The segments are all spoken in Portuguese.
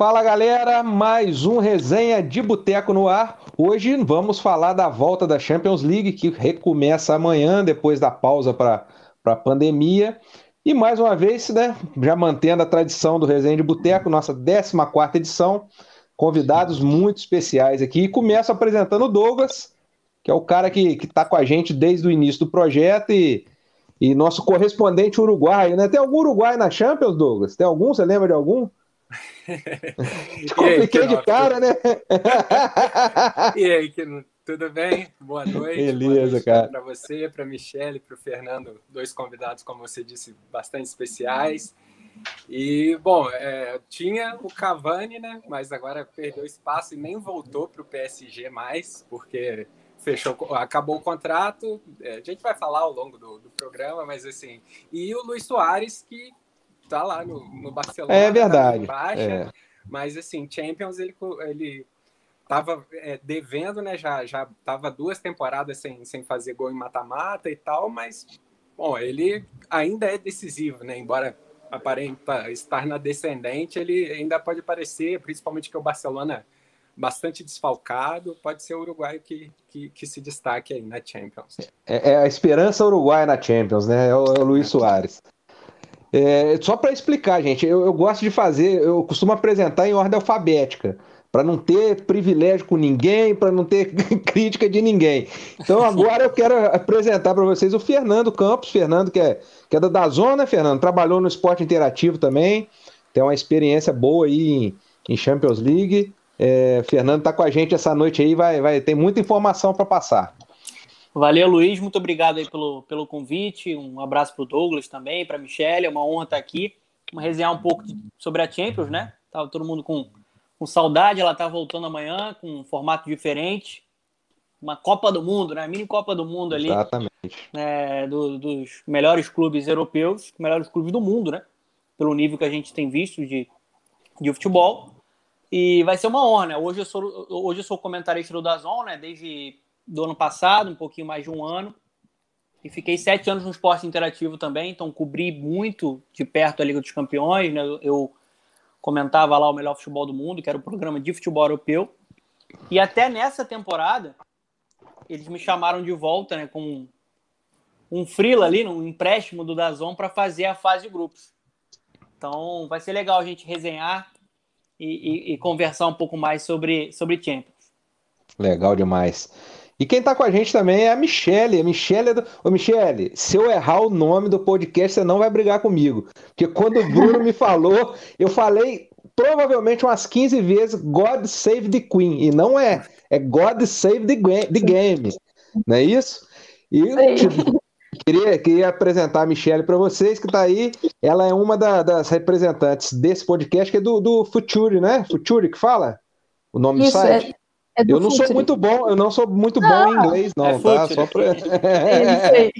Fala galera, mais um resenha de boteco no ar. Hoje vamos falar da volta da Champions League que recomeça amanhã depois da pausa para a pandemia. E mais uma vez, né, já mantendo a tradição do resenha de boteco, nossa 14 edição, convidados muito especiais aqui. E começo apresentando o Douglas, que é o cara que está com a gente desde o início do projeto e, e nosso correspondente uruguaio, né? Tem algum uruguai na Champions, Douglas? Tem algum? Você lembra de algum? Te compliquei de cara, né? e aí, que tudo bem? Boa noite. Beleza, noite cara. Para você, para Michelle, para o Fernando, dois convidados, como você disse, bastante especiais. E, bom, é, tinha o Cavani, né? Mas agora perdeu espaço e nem voltou para o PSG mais, porque fechou, acabou o contrato. É, a gente vai falar ao longo do, do programa, mas assim. E o Luiz Soares, que tá lá no, no Barcelona. É verdade. Tá baixa, é. Mas assim, Champions ele, ele tava é, devendo, né? Já, já tava duas temporadas sem, sem fazer gol em mata-mata e tal, mas bom, ele ainda é decisivo, né? Embora aparenta estar na descendente, ele ainda pode aparecer, principalmente que o Barcelona bastante desfalcado, pode ser o Uruguai que, que, que se destaque aí na Champions. É, é, a esperança uruguaia na Champions, né? É o, é o Luiz Soares. É, só para explicar, gente, eu, eu, gosto de fazer, eu costumo apresentar em ordem alfabética, para não ter privilégio com ninguém, para não ter crítica de ninguém. Então agora eu quero apresentar para vocês o Fernando Campos, Fernando que é, que é da Dazona, né, Fernando, trabalhou no esporte interativo também, tem uma experiência boa aí em, em Champions League. É, Fernando está com a gente essa noite aí, vai, vai ter muita informação para passar. Valeu, Luiz. Muito obrigado aí pelo, pelo convite. Um abraço para o Douglas também, para a Michelle. É uma honra estar aqui. Vamos resenhar um pouco de, sobre a Champions, né? Tava todo mundo com, com saudade. Ela tá voltando amanhã com um formato diferente. Uma Copa do Mundo, né? Mini Copa do Mundo ali. Exatamente. É, do, dos melhores clubes europeus, melhores clubes do mundo, né? Pelo nível que a gente tem visto de, de futebol. E vai ser uma honra, né? Hoje eu sou, hoje eu sou comentarista do Dazon, né? Desde do ano passado, um pouquinho mais de um ano. E fiquei sete anos no esporte interativo também, então cobri muito de perto a Liga dos Campeões. Né? Eu comentava lá o melhor futebol do mundo, que era o programa de futebol europeu. E até nessa temporada, eles me chamaram de volta né, com um frila ali, um empréstimo do Dazon para fazer a fase de grupos. Então vai ser legal a gente resenhar e, e, e conversar um pouco mais sobre, sobre Champions. Legal demais. E quem tá com a gente também é a Michelle. A Michelle é do... Ô, Michelle, se eu errar o nome do podcast, você não vai brigar comigo. Porque quando o Bruno me falou, eu falei provavelmente umas 15 vezes God Save the Queen. E não é. É God Save the, the Game. Não é isso? E queria, queria apresentar a Michelle para vocês, que tá aí. Ela é uma da, das representantes desse podcast, que é do, do Future, né? Future que fala? O nome isso, do site? É... É eu não sou muito bom, eu não sou muito bom em inglês, não, é tá? Só pra... é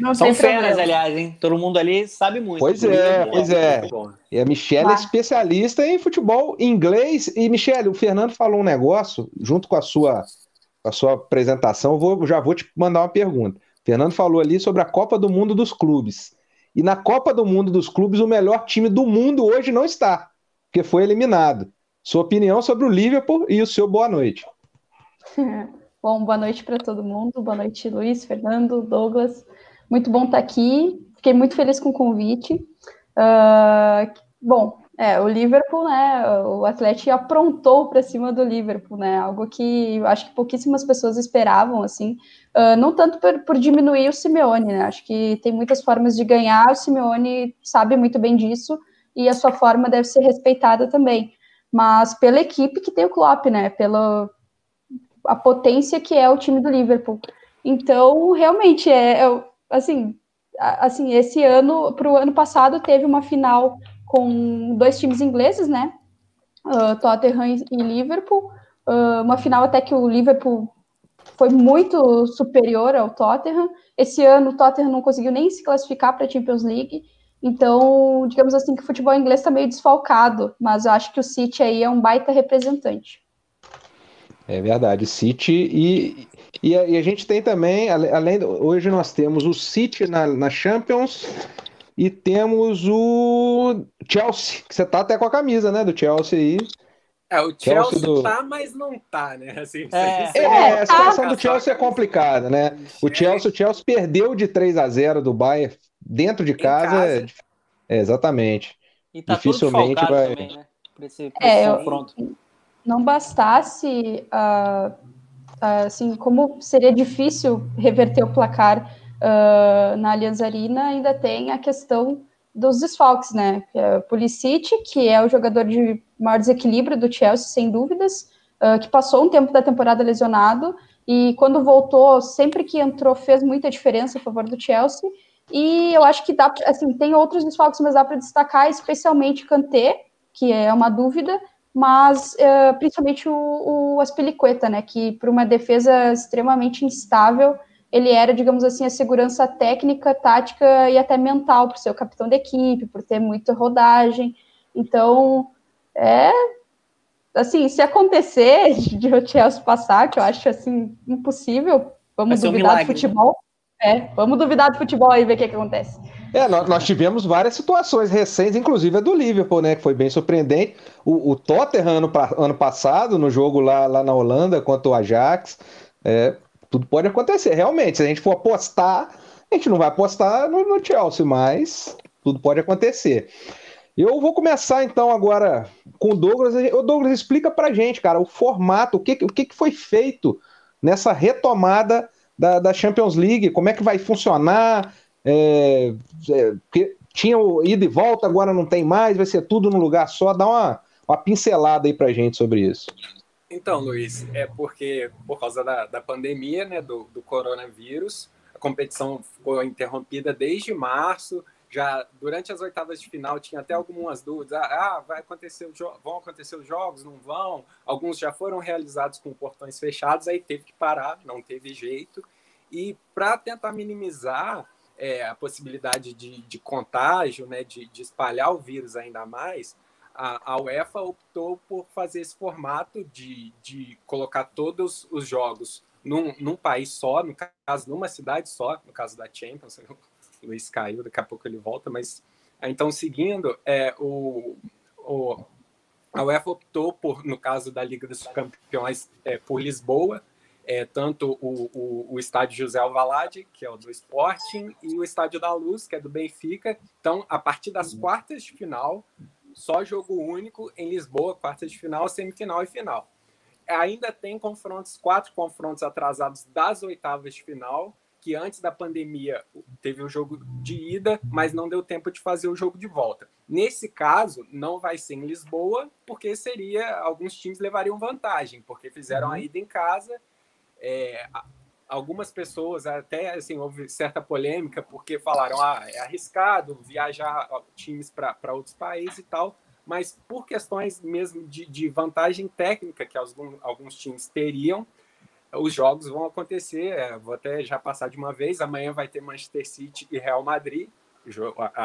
não São feras, aliás, hein? Todo mundo ali sabe muito. Pois é, pois é. E a Michelle ah. é especialista em futebol inglês. E, Michelle, o Fernando falou um negócio, junto com a sua, a sua apresentação, eu vou, já vou te mandar uma pergunta. O Fernando falou ali sobre a Copa do Mundo dos Clubes. E na Copa do Mundo dos Clubes, o melhor time do mundo hoje não está, porque foi eliminado. Sua opinião sobre o Liverpool e o seu boa noite. bom, boa noite para todo mundo. Boa noite, Luiz, Fernando, Douglas. Muito bom estar aqui. Fiquei muito feliz com o convite. Uh, bom, é, o Liverpool, né? O Atlético aprontou para cima do Liverpool, né? Algo que acho que pouquíssimas pessoas esperavam, assim. Uh, não tanto por, por, diminuir o Simeone, né? Acho que tem muitas formas de ganhar. O Simeone sabe muito bem disso e a sua forma deve ser respeitada também mas pela equipe que tem o Klopp, né? Pela a potência que é o time do Liverpool. Então, realmente é, é assim, assim, esse ano para o ano passado teve uma final com dois times ingleses, né? Uh, Tottenham e Liverpool. Uh, uma final até que o Liverpool foi muito superior ao Tottenham. Esse ano o Tottenham não conseguiu nem se classificar para a Champions League. Então, digamos assim, que o futebol inglês está meio desfalcado, mas eu acho que o City aí é um baita representante. É verdade, City e, e, a, e a gente tem também, além hoje nós temos o City na, na Champions E temos o Chelsea, que você tá até com a camisa, né, do Chelsea aí. É, o Chelsea, Chelsea do... tá, mas não tá, né? Assim, é, é, a situação do Chelsea é complicada, né? O Chelsea, o Chelsea perdeu de 3 a 0 do Bayern dentro de casa. casa. É, exatamente. E tá Dificilmente vai. Também, né? Pra esse, pra é, confronto. Não bastasse, uh, uh, assim, como seria difícil reverter o placar uh, na Allianz Arena, ainda tem a questão dos desfalques, né? É Pulisic, que é o jogador de maior desequilíbrio do Chelsea, sem dúvidas, uh, que passou um tempo da temporada lesionado e quando voltou, sempre que entrou, fez muita diferença a favor do Chelsea. E eu acho que dá, assim, tem outros desfalques, mas dá para destacar especialmente Kanté, que é uma dúvida, mas uh, principalmente o, o Aspilicueta, né? Que por uma defesa extremamente instável ele era, digamos assim, a segurança técnica, tática e até mental, por ser o capitão da equipe, por ter muita rodagem. Então, é. Assim, se acontecer de o Chelsea passar, que eu acho assim impossível, vamos duvidar um do futebol. É, vamos duvidar do futebol e ver o que, que acontece. É, nós, nós, tivemos várias situações recentes, inclusive a do Liverpool, né? Que foi bem surpreendente. O, o Tottenham ano, ano passado, no jogo lá, lá na Holanda contra o Ajax, é, tudo pode acontecer, realmente. Se a gente for apostar, a gente não vai apostar no, no Chelsea, mas tudo pode acontecer. Eu vou começar então agora com o Douglas. O Douglas explica pra gente, cara, o formato, o que, o que foi feito nessa retomada da, da Champions League, como é que vai funcionar? É, é, tinha o ida e volta, agora não tem mais, vai ser tudo num lugar só. Dá uma, uma pincelada aí pra gente sobre isso. Então, Luiz, é porque por causa da, da pandemia, né, do, do coronavírus, a competição ficou interrompida desde março. Já durante as oitavas de final tinha até algumas dúvidas. Ah, ah vai acontecer vão acontecer os jogos? Não vão? Alguns já foram realizados com portões fechados, aí teve que parar, não teve jeito. E para tentar minimizar é, a possibilidade de, de contágio, né, de, de espalhar o vírus ainda mais, a, a UEFA optou por fazer esse formato de, de colocar todos os jogos num, num país só, no caso, numa cidade só, no caso da Champions. Luiz caiu, daqui a pouco ele volta, mas então seguindo, é, o, o, a UEFA optou por, no caso da Liga dos Campeões, é, por Lisboa, é, tanto o, o, o, estádio José Alvalade, que é o do Sporting, e o estádio da Luz, que é do Benfica. Então, a partir das quartas de final, só jogo único em Lisboa, quartas de final, semifinal e final. Ainda tem confrontos, quatro confrontos atrasados das oitavas de final, que antes da pandemia teve o jogo de ida, mas não deu tempo de fazer o jogo de volta. Nesse caso, não vai ser em Lisboa, porque seria alguns times levariam vantagem, porque fizeram uhum. a ida em casa. É, algumas pessoas até assim houve certa polêmica porque falaram ah é arriscado viajar times para outros países e tal mas por questões mesmo de, de vantagem técnica que alguns, alguns times teriam os jogos vão acontecer é, vou até já passar de uma vez amanhã vai ter Manchester City e Real Madrid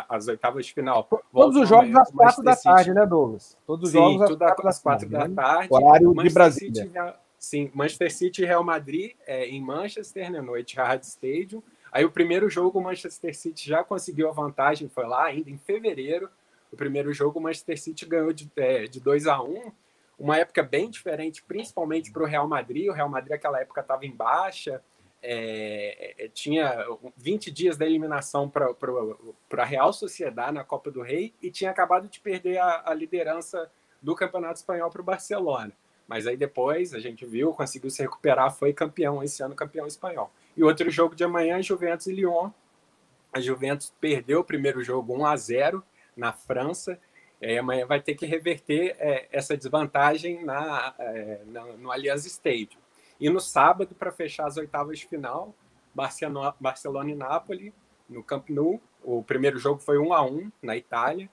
as oitavas de final. Todos os jogos às quatro da tarde, né, Douglas? Todos os Sim, jogos às quatro, da, tarde. Horário Manchester de Brasília. City, Sim, Manchester City e Real Madrid é, em Manchester, né, no Etihad Stadium. Aí o primeiro jogo o Manchester City já conseguiu a vantagem, foi lá ainda em fevereiro. O primeiro jogo o Manchester City ganhou de, é, de 2 a 1 uma época bem diferente, principalmente para o Real Madrid. O Real Madrid naquela época estava em baixa, é, é tinha 20 dias da eliminação para a Real Sociedade na Copa do Rei e tinha acabado de perder a, a liderança do Campeonato Espanhol para o Barcelona. Mas aí depois a gente viu, conseguiu se recuperar, foi campeão esse ano, campeão espanhol. E outro jogo de amanhã, Juventus e Lyon. A Juventus perdeu o primeiro jogo 1 a 0 na França. E amanhã vai ter que reverter é, essa desvantagem na, é, no, no Allianz Stadium. E no sábado, para fechar as oitavas de final, Barcelona, Barcelona e Nápoles, no Camp Nou. O primeiro jogo foi 1 a 1 na Itália.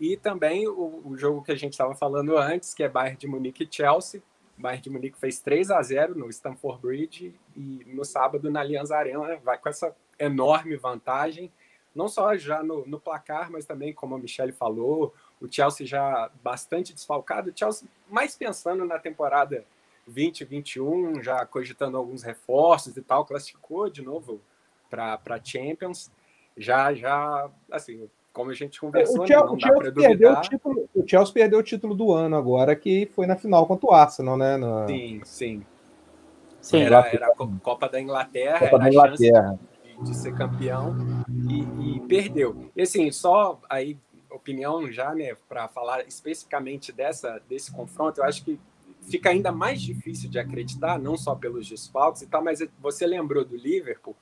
E também o, o jogo que a gente estava falando antes, que é Bayern de Munique e Chelsea. Bayern de Munique fez 3 a 0 no Stamford Bridge e no sábado na Allianz Arena vai com essa enorme vantagem, não só já no, no placar, mas também, como a Michelle falou, o Chelsea já bastante desfalcado, o Chelsea mais pensando na temporada 2021, já cogitando alguns reforços e tal, classificou de novo para Champions. Já, já, assim, como a gente conversou, o Chelsea, não o Chelsea dá perdeu o, título, o Chelsea perdeu o título do ano agora, que foi na final contra o Arsenal, né? Na... Sim, sim. sim era, era a Copa da Inglaterra, Copa da Inglaterra. De, de, ser campeão e, e, perdeu. E assim, só aí opinião já, né, para falar especificamente dessa desse confronto, eu acho que fica ainda mais difícil de acreditar, não só pelos desfalques e tal, mas você lembrou do Liverpool?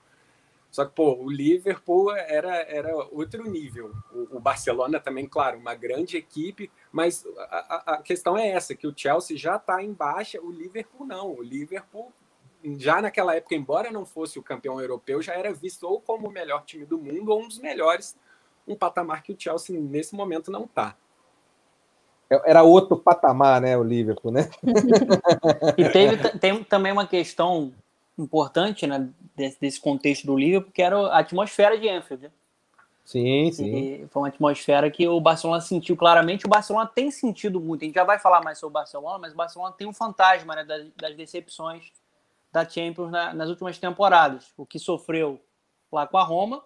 Só que, pô, o Liverpool era, era outro nível. O, o Barcelona também, claro, uma grande equipe, mas a, a questão é essa, que o Chelsea já está em baixa, o Liverpool não. O Liverpool, já naquela época, embora não fosse o campeão europeu, já era visto ou como o melhor time do mundo ou um dos melhores, um patamar que o Chelsea nesse momento não está. É, era outro patamar, né, o Liverpool, né? e teve tem também uma questão importante, né, desse, desse contexto do Liverpool, que era a atmosfera de Anfield. Né? Sim, sim. E foi uma atmosfera que o Barcelona sentiu claramente. O Barcelona tem sentido muito. A gente já vai falar mais sobre o Barcelona, mas o Barcelona tem um fantasma né, das, das decepções da Champions na, nas últimas temporadas. O que sofreu lá com a Roma.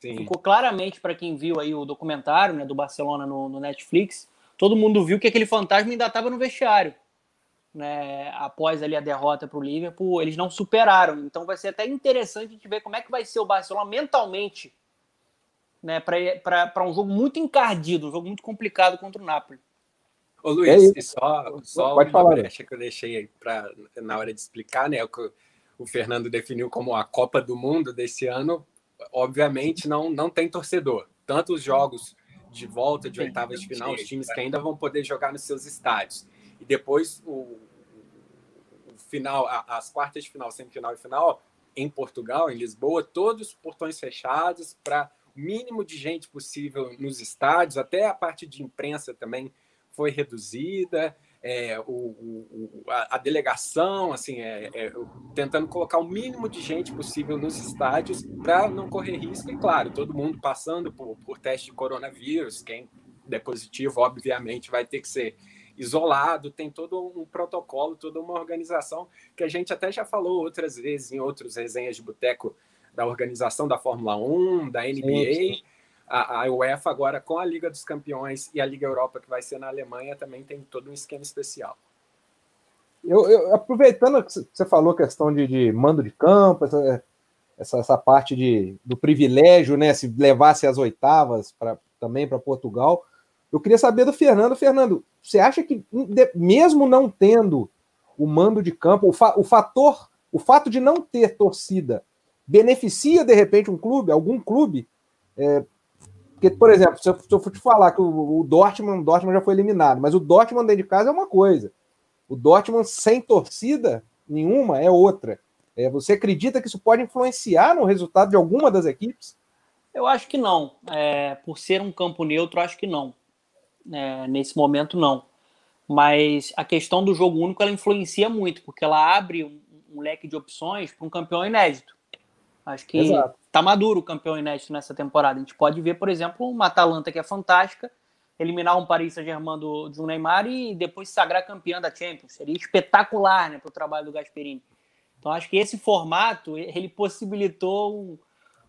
Sim. Ficou claramente para quem viu aí o documentário né, do Barcelona no, no Netflix todo mundo viu que aquele fantasma ainda estava no vestiário. Né, após ali a derrota para o Liverpool, eles não superaram. Então vai ser até interessante a gente ver como é que vai ser o Barcelona mentalmente né, para um jogo muito encardido, um jogo muito complicado contra o Napoli. Ô Luiz, é só, só Pode uma falar, brecha que eu deixei aí pra, na hora de explicar, né? O que o Fernando definiu como a Copa do Mundo desse ano, obviamente não, não tem torcedor. Tanto os jogos de volta de oitavas de final, os times que ainda vão poder jogar nos seus estádios. E depois o, o final, as quartas de final, semifinal e final em Portugal, em Lisboa, todos portões fechados para o mínimo de gente possível nos estádios, até a parte de imprensa também foi reduzida é, o, o, a, delegação, assim, é, é, tentando colocar o mínimo de gente possível nos estádios para não correr risco. E claro, todo mundo passando por, por teste de coronavírus, quem der positivo, obviamente, vai ter que ser isolado, tem todo um protocolo, toda uma organização que a gente até já falou outras vezes em outros resenhas de boteco da organização da Fórmula 1, da NBA. Sim, sim a, a UEFA agora com a Liga dos Campeões e a Liga Europa, que vai ser na Alemanha, também tem todo um esquema especial. Eu, eu aproveitando que você falou questão de, de mando de campo, essa, essa, essa, parte de, do privilégio, né? Se levasse as oitavas pra, também para Portugal, eu queria saber do Fernando. Fernando, você acha que, mesmo não tendo o mando de campo, o, fa, o fator, o fato de não ter torcida, beneficia de repente um clube, algum clube? É, porque, por exemplo, se eu, se eu for te falar que o, o, Dortmund, o Dortmund já foi eliminado, mas o Dortmund dentro de casa é uma coisa. O Dortmund sem torcida nenhuma é outra. É, você acredita que isso pode influenciar no resultado de alguma das equipes? Eu acho que não. É, por ser um campo neutro, acho que não. É, nesse momento, não. Mas a questão do jogo único ela influencia muito, porque ela abre um, um leque de opções para um campeão inédito. Acho que Exato tá maduro o campeão inédito nessa temporada. A gente pode ver, por exemplo, uma Atalanta que é fantástica, eliminar um Paris Saint-Germain do, do Neymar e depois sagrar campeã da Champions. Seria espetacular né, para o trabalho do Gasperini. Então acho que esse formato ele possibilitou um,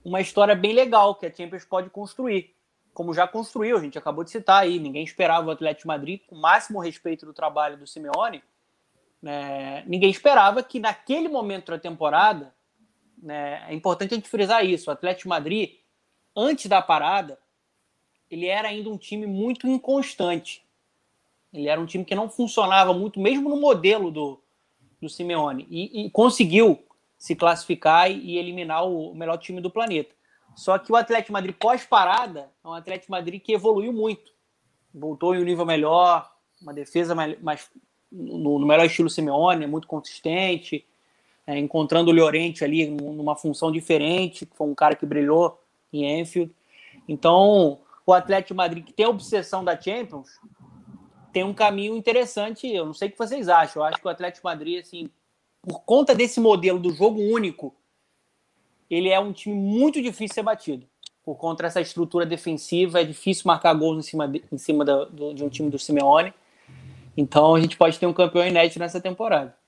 uma história bem legal que a Champions pode construir. Como já construiu, a gente acabou de citar aí, ninguém esperava o Atlético Madrid, com o máximo respeito do trabalho do Simeone, né, ninguém esperava que naquele momento da temporada né, é importante a gente frisar isso. O Atlético Madrid, antes da parada, ele era ainda um time muito inconstante. Ele era um time que não funcionava muito, mesmo no modelo do, do Simeone. E, e conseguiu se classificar e, eliminar o, o melhor time do planeta. Só que o Atlético Madrid pós-parada é um Atlético Madrid que evoluiu muito. Voltou em um nível melhor, uma defesa mais, mais no, no, melhor estilo Simeone, muito consistente, é, encontrando o Llorente ali numa função diferente, que foi um cara que brilhou em Enfield. Então, o Atlético Madrid, que tem a obsessão da Champions, tem um caminho interessante. Eu não sei o que vocês acham. Eu acho que o Atlético Madrid, assim, por conta desse modelo do jogo único, ele é um time muito difícil de ser batido. Por conta dessa estrutura defensiva, é difícil marcar gols em cima, de, em cima da, do, de um time do Simeone. Então a gente pode ter um campeão inédito nessa temporada.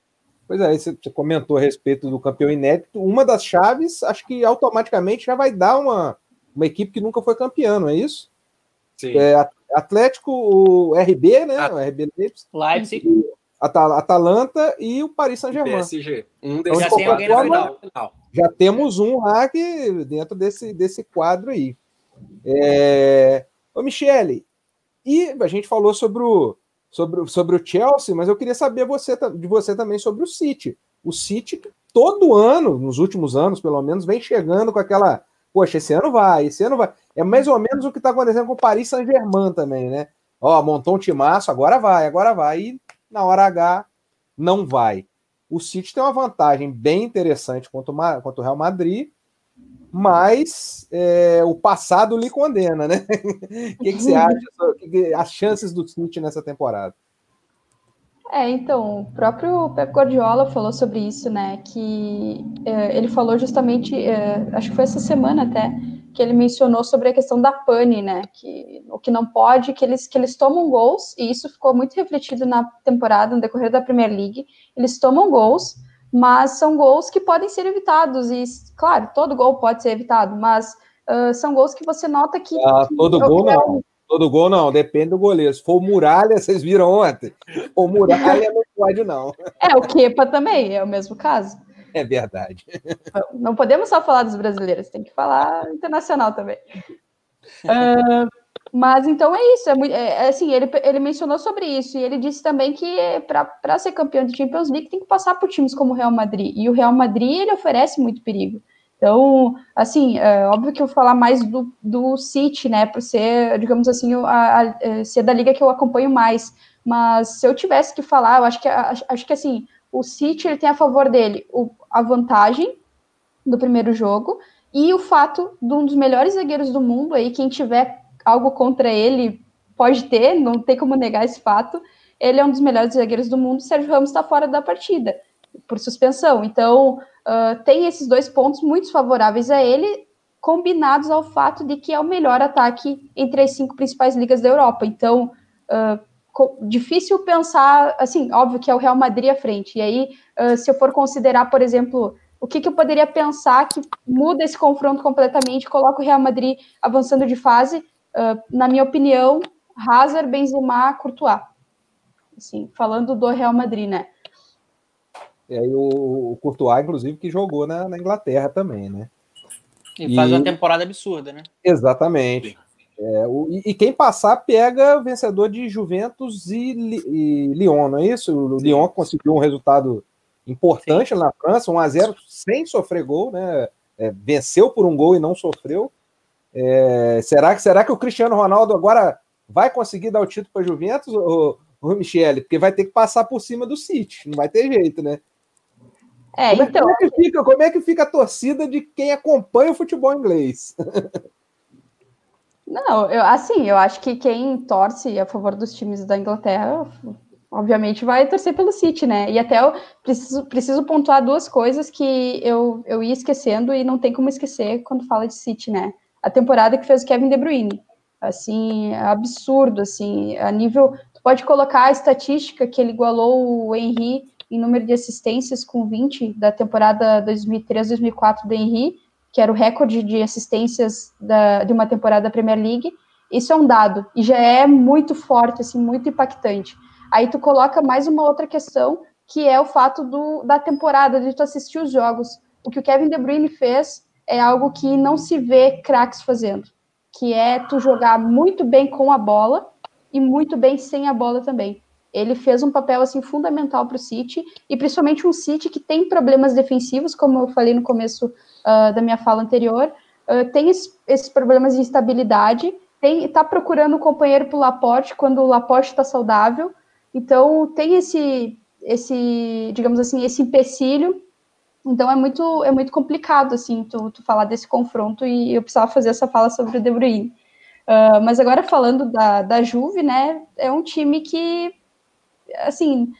Pois é, você comentou a respeito do campeão inédito. Uma das chaves, acho que automaticamente já vai dar uma, uma equipe que nunca foi campeã, não é isso? É, Atlético, o RB, né? O RB Leipzig. Leipzig. Atalanta e o Paris Saint-Germain. PSG. Um então, já tem alguém na final. Já temos um lá que, dentro desse, desse quadro aí. É... Ô, Michele, e a gente falou sobre o, sobre, sobre o Chelsea, mas eu queria saber você, de você também sobre o City. O City, todo ano, nos últimos anos, pelo menos, vem chegando com aquela. Poxa, esse ano vai, esse ano vai. É mais ou menos o que está acontecendo com o Paris Saint-Germain também, né? Ó, montou um timaço, agora vai, agora vai. E na hora H não vai. O City tem uma vantagem bem interessante contra o, contra o Real Madrid, mas é, o passado lhe condena, né? O que, que, você acha? As chances do City nessa temporada? É, então, o próprio Pep Guardiola falou sobre isso, né? Que é, ele falou justamente, é, acho que foi essa semana até, que ele mencionou sobre a questão da pane, né? Que o que não pode, que eles, que eles tomam gols, e isso ficou muito refletido na temporada, no decorrer da Premier League. Eles tomam gols, mas são gols que podem ser evitados. E, claro, todo gol pode ser evitado, mas uh, são gols que você nota que. Ah, que todo gol é, não. Todo gol não, depende do goleiro. Se for muralha, vocês viram ontem. O muralha não pode, não. É, o Kepa também, é o mesmo caso. É verdade. Não podemos só falar dos brasileiros, tem que falar internacional também. Uh, mas então é isso, é, é, assim, ele, ele mencionou sobre isso, e ele disse também que para ser campeão de Champions League tem que passar por times como o Real Madrid, e o Real Madrid ele oferece muito perigo. Então, assim, é óbvio que eu vou falar mais do, do City, né, por ser, digamos assim, a, a, é, ser da liga que eu acompanho mais, mas se eu tivesse que falar, eu acho que, acho que assim, o City ele tem a favor dele o, a vantagem do primeiro jogo, e o fato de um dos melhores zagueiros do mundo aí, quem tiver algo contra ele pode ter, não tem como negar esse fato. Ele é um dos melhores zagueiros do mundo. Sérgio Ramos está fora da partida por suspensão. Então, uh, tem esses dois pontos muito favoráveis a ele, combinados ao fato de que é o melhor ataque entre as cinco principais ligas da Europa. Então, uh, difícil pensar, assim, óbvio que é o Real Madrid à frente. E aí, uh, se eu for considerar, por exemplo, o que, que, eu poderia pensar que muda esse confronto completamente, coloca o Real Madrid avançando de fase, uh, na minha opinião, Hazard, Benzema, Courtois. Assim, falando do Real Madrid, né? E aí o, o Courtois, inclusive, que jogou na, na Inglaterra também, né? E faz e... uma temporada absurda, né? Exatamente. É, o, e, e, quem passar pega o vencedor de Juventus e, e Lyon, não é isso? O Sim. Lyon conseguiu um resultado importante Sim. na França, 1 a 0 sem sofrer gol, né? É, venceu por um gol e não sofreu. É, será, que, será que o Cristiano Ronaldo agora vai conseguir dar o título para Juventus, ou, ou Michele? Porque vai ter que passar por cima do City, não vai ter jeito, né? É, como, então... como, é que fica, como é que fica a torcida de quem acompanha o futebol inglês? Não, eu, assim, eu acho que quem torce a favor dos times da Inglaterra, obviamente vai torcer pelo City, né? E até eu preciso, preciso pontuar duas coisas que eu, eu ia esquecendo e não tem como esquecer quando fala de City, né? A temporada que fez o Kevin De Bruyne. Assim, absurdo, assim, a nível... Tu pode colocar a estatística que ele igualou o Henry em número de assistências com 20 da temporada 2003-2004 do Henry, que era o recorde de assistências da, de uma temporada da Premier League. Isso é um dado, e já é muito forte, assim, muito impactante. Aí tu coloca mais uma outra questão, que é o fato do, da temporada, de tu assistir os jogos. O que o Kevin De Bruyne fez é algo que não se vê craques fazendo, que é tu jogar muito bem com a bola e muito bem sem a bola também. Ele fez um papel assim fundamental para o City e principalmente um City que tem problemas defensivos, como eu falei no começo uh, da minha fala anterior, uh, tem esses, esses problemas de instabilidade, está procurando um companheiro para o Laporte quando o Laporte está saudável, então tem esse, esse, digamos assim, esse empecilho então é muito, é muito complicado, assim, tu, tu falar desse confronto e eu precisava fazer essa fala sobre o De Bruyne. Uh, mas agora falando da, da Juve, né, é um time que, assim,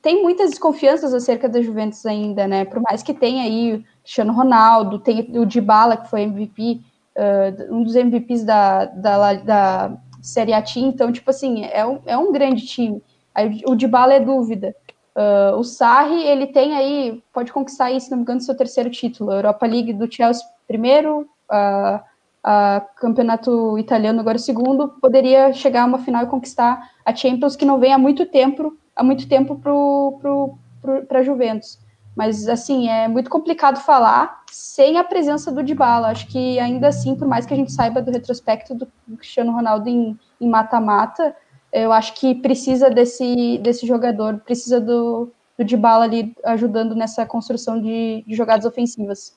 tem muitas desconfianças acerca da Juventus ainda, né, por mais que tenha aí o Cristiano Ronaldo, tem o Dybala, que foi MVP, uh, um dos MVPs da, da, da Série A então, tipo assim, é um, é um grande time. Aí, o Dybala é dúvida. Uh, o Sarri, ele tem aí, pode conquistar aí, se não me engano, seu terceiro título, Europa League do Chelsea primeiro, a campeonato italiano, agora segundo, poderia chegar a uma final e conquistar a Champions, que não vem há muito tempo, há muito tempo para a Juventus. Mas, assim, é muito complicado falar sem a presença do Dybala. Acho que, ainda assim, por mais que a gente saiba do retrospecto do Cristiano Ronaldo em mata-mata, eu acho que precisa desse, desse jogador, precisa do, do Dybala ali ajudando nessa construção de, de jogadas ofensivas.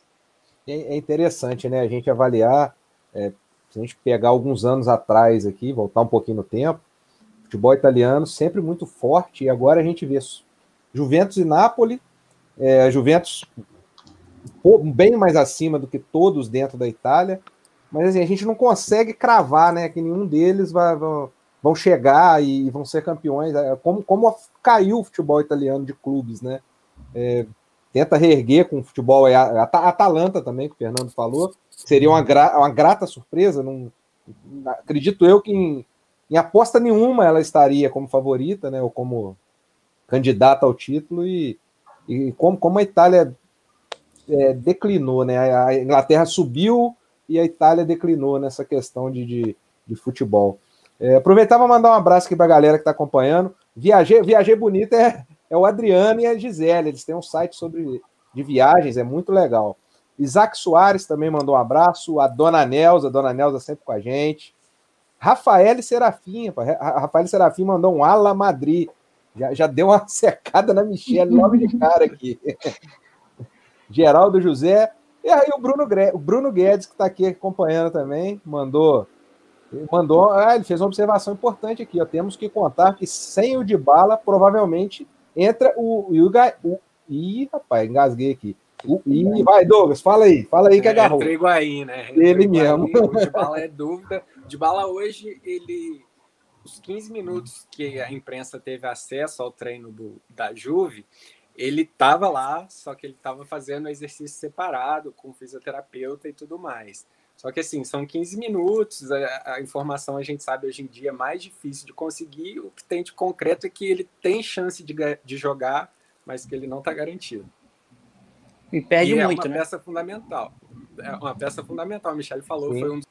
É, é interessante, né, a gente avaliar, é, se a gente pegar alguns anos atrás aqui, voltar um pouquinho no tempo, futebol italiano sempre muito forte, e agora a gente vê Juventus e Napoli, é, Juventus bem mais acima do que todos dentro da Itália, mas assim, a gente não consegue cravar, né, que nenhum deles vai, vai vão chegar e vão ser campeões. É, como, como caiu o futebol italiano de clubes, né? É, tenta reerguer com o futebol. É a, a Atalanta também, que o Fernando falou, seria uma, gra, uma grata surpresa. Não, acredito eu que em, em, aposta nenhuma ela estaria como favorita, né? Ou como candidata ao título. E, e como, como a Itália é, declinou, né? A Inglaterra subiu e a Itália declinou nessa questão de, de, de futebol. É, aproveitar para mandar um abraço aqui para a galera que está acompanhando. Viajei, Viajei Bonita é, é o Adriano e a Gisele. Eles têm um site sobre de viagens, é muito legal. Isaac Soares também mandou um abraço. A Dona Nelza, a Dona Nelza sempre com a gente. Rafael Serafim, Rafael Serafim mandou um Ala Madrid. Já, já deu uma secada na Michelle, logo de cara aqui. Geraldo José. E aí o Bruno, o Bruno Guedes, que está aqui acompanhando também, mandou ele mandou, ah, ele fez uma observação importante aqui, ó. Temos que contar que sem o de bala, provavelmente entra o, o, o, Ih, rapaz, engasguei aqui. O, ih, vai, Douglas, fala aí, fala aí que é, agarrou. Entra Higuaín, né? Entra ele mesmo. O de bala é dúvida. De bala hoje, ele. Os 15 minutos que a imprensa teve acesso ao treino do, da Juve, ele estava lá, só que ele estava fazendo exercício separado, com fisioterapeuta e tudo mais. Só que assim, são 15 minutos, a, a, informação a gente sabe hoje em dia é mais difícil de conseguir. O que tem de concreto é que ele tem chance de, de jogar, mas que ele não está garantido. E perde e muito, é uma né? peça fundamental. É uma peça fundamental. A Michelle falou, Sim. foi um dos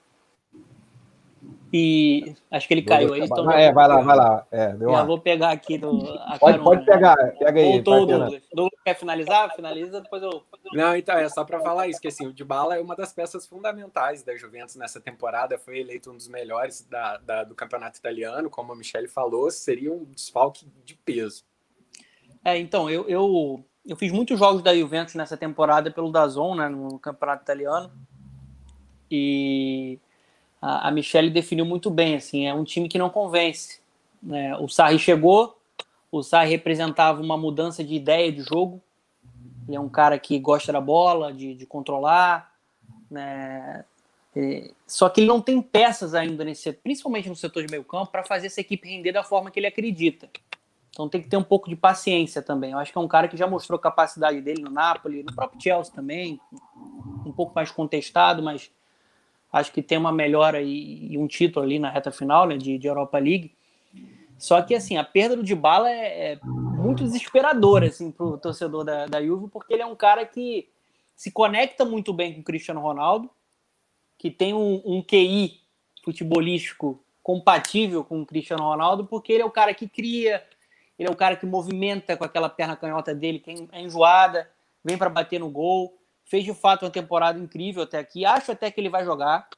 e acho que ele caiu aí. Então é, vai lá, vai lá. É, deu Já vou pegar aqui do. pode, pode pegar, pega aí. Voltou o Douglas. Douglas quer finalizar? Finaliza, depois eu. Não, então, é só para falar isso, que assim, o Dybala é uma das peças fundamentais da Juventus nessa temporada, foi eleito um dos melhores da, da, do campeonato italiano, como a Michelle falou, seria um desfalque de peso. É, então, eu, eu, eu fiz muitos jogos da Juventus nessa temporada pelo Dazon, né, no campeonato italiano, e a, Michelle definiu muito bem, assim, é um time que não convence. Né? O Sarri chegou, o Sarri representava uma mudança de ideia de jogo, ele é um cara que gosta da bola, de, de controlar, né? E, só que ele não tem peças ainda, nesse, principalmente no setor de meio campo, para fazer essa equipe render da forma que ele acredita. Então tem que ter um pouco de paciência também. Eu acho que é um cara que já mostrou capacidade dele no Napoli, no próprio Chelsea também, um pouco mais contestado, mas acho que tem uma melhora e, e um título ali na reta final né, de, de, Europa League. Só que assim, a perda do Dybala é, é muito desesperadora assim, para o torcedor da, da Juve, porque ele é um cara que se conecta muito bem com o Cristiano Ronaldo, que tem um, um QI futebolístico compatível com o Cristiano Ronaldo, porque ele é o cara que cria, ele é o cara que movimenta com aquela perna canhota dele, que é enjoada, vem para bater no gol fez de fato uma temporada incrível até aqui. Acho até que ele vai jogar.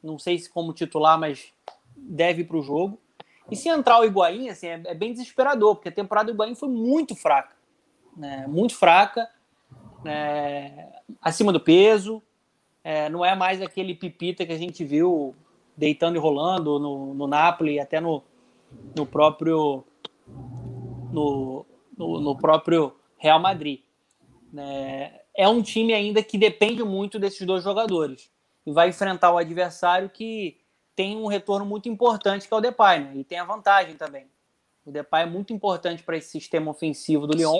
Não sei se como titular, mas deve para o jogo. E se entrar o Higuaín, assim, é, é, bem desesperador, porque a temporada do Higuaín foi muito fraca. Né? Muito fraca, né? acima do peso. É, não é mais aquele pipita que a gente viu deitando e rolando no, no Napoli até no, no próprio no, no, no próprio Real Madrid. Né? É um time ainda que depende muito desses dois jogadores. E vai enfrentar o adversário que tem um retorno muito importante, que é o Depay, né? E tem a vantagem também. O Depay é muito importante para esse sistema ofensivo do Lyon,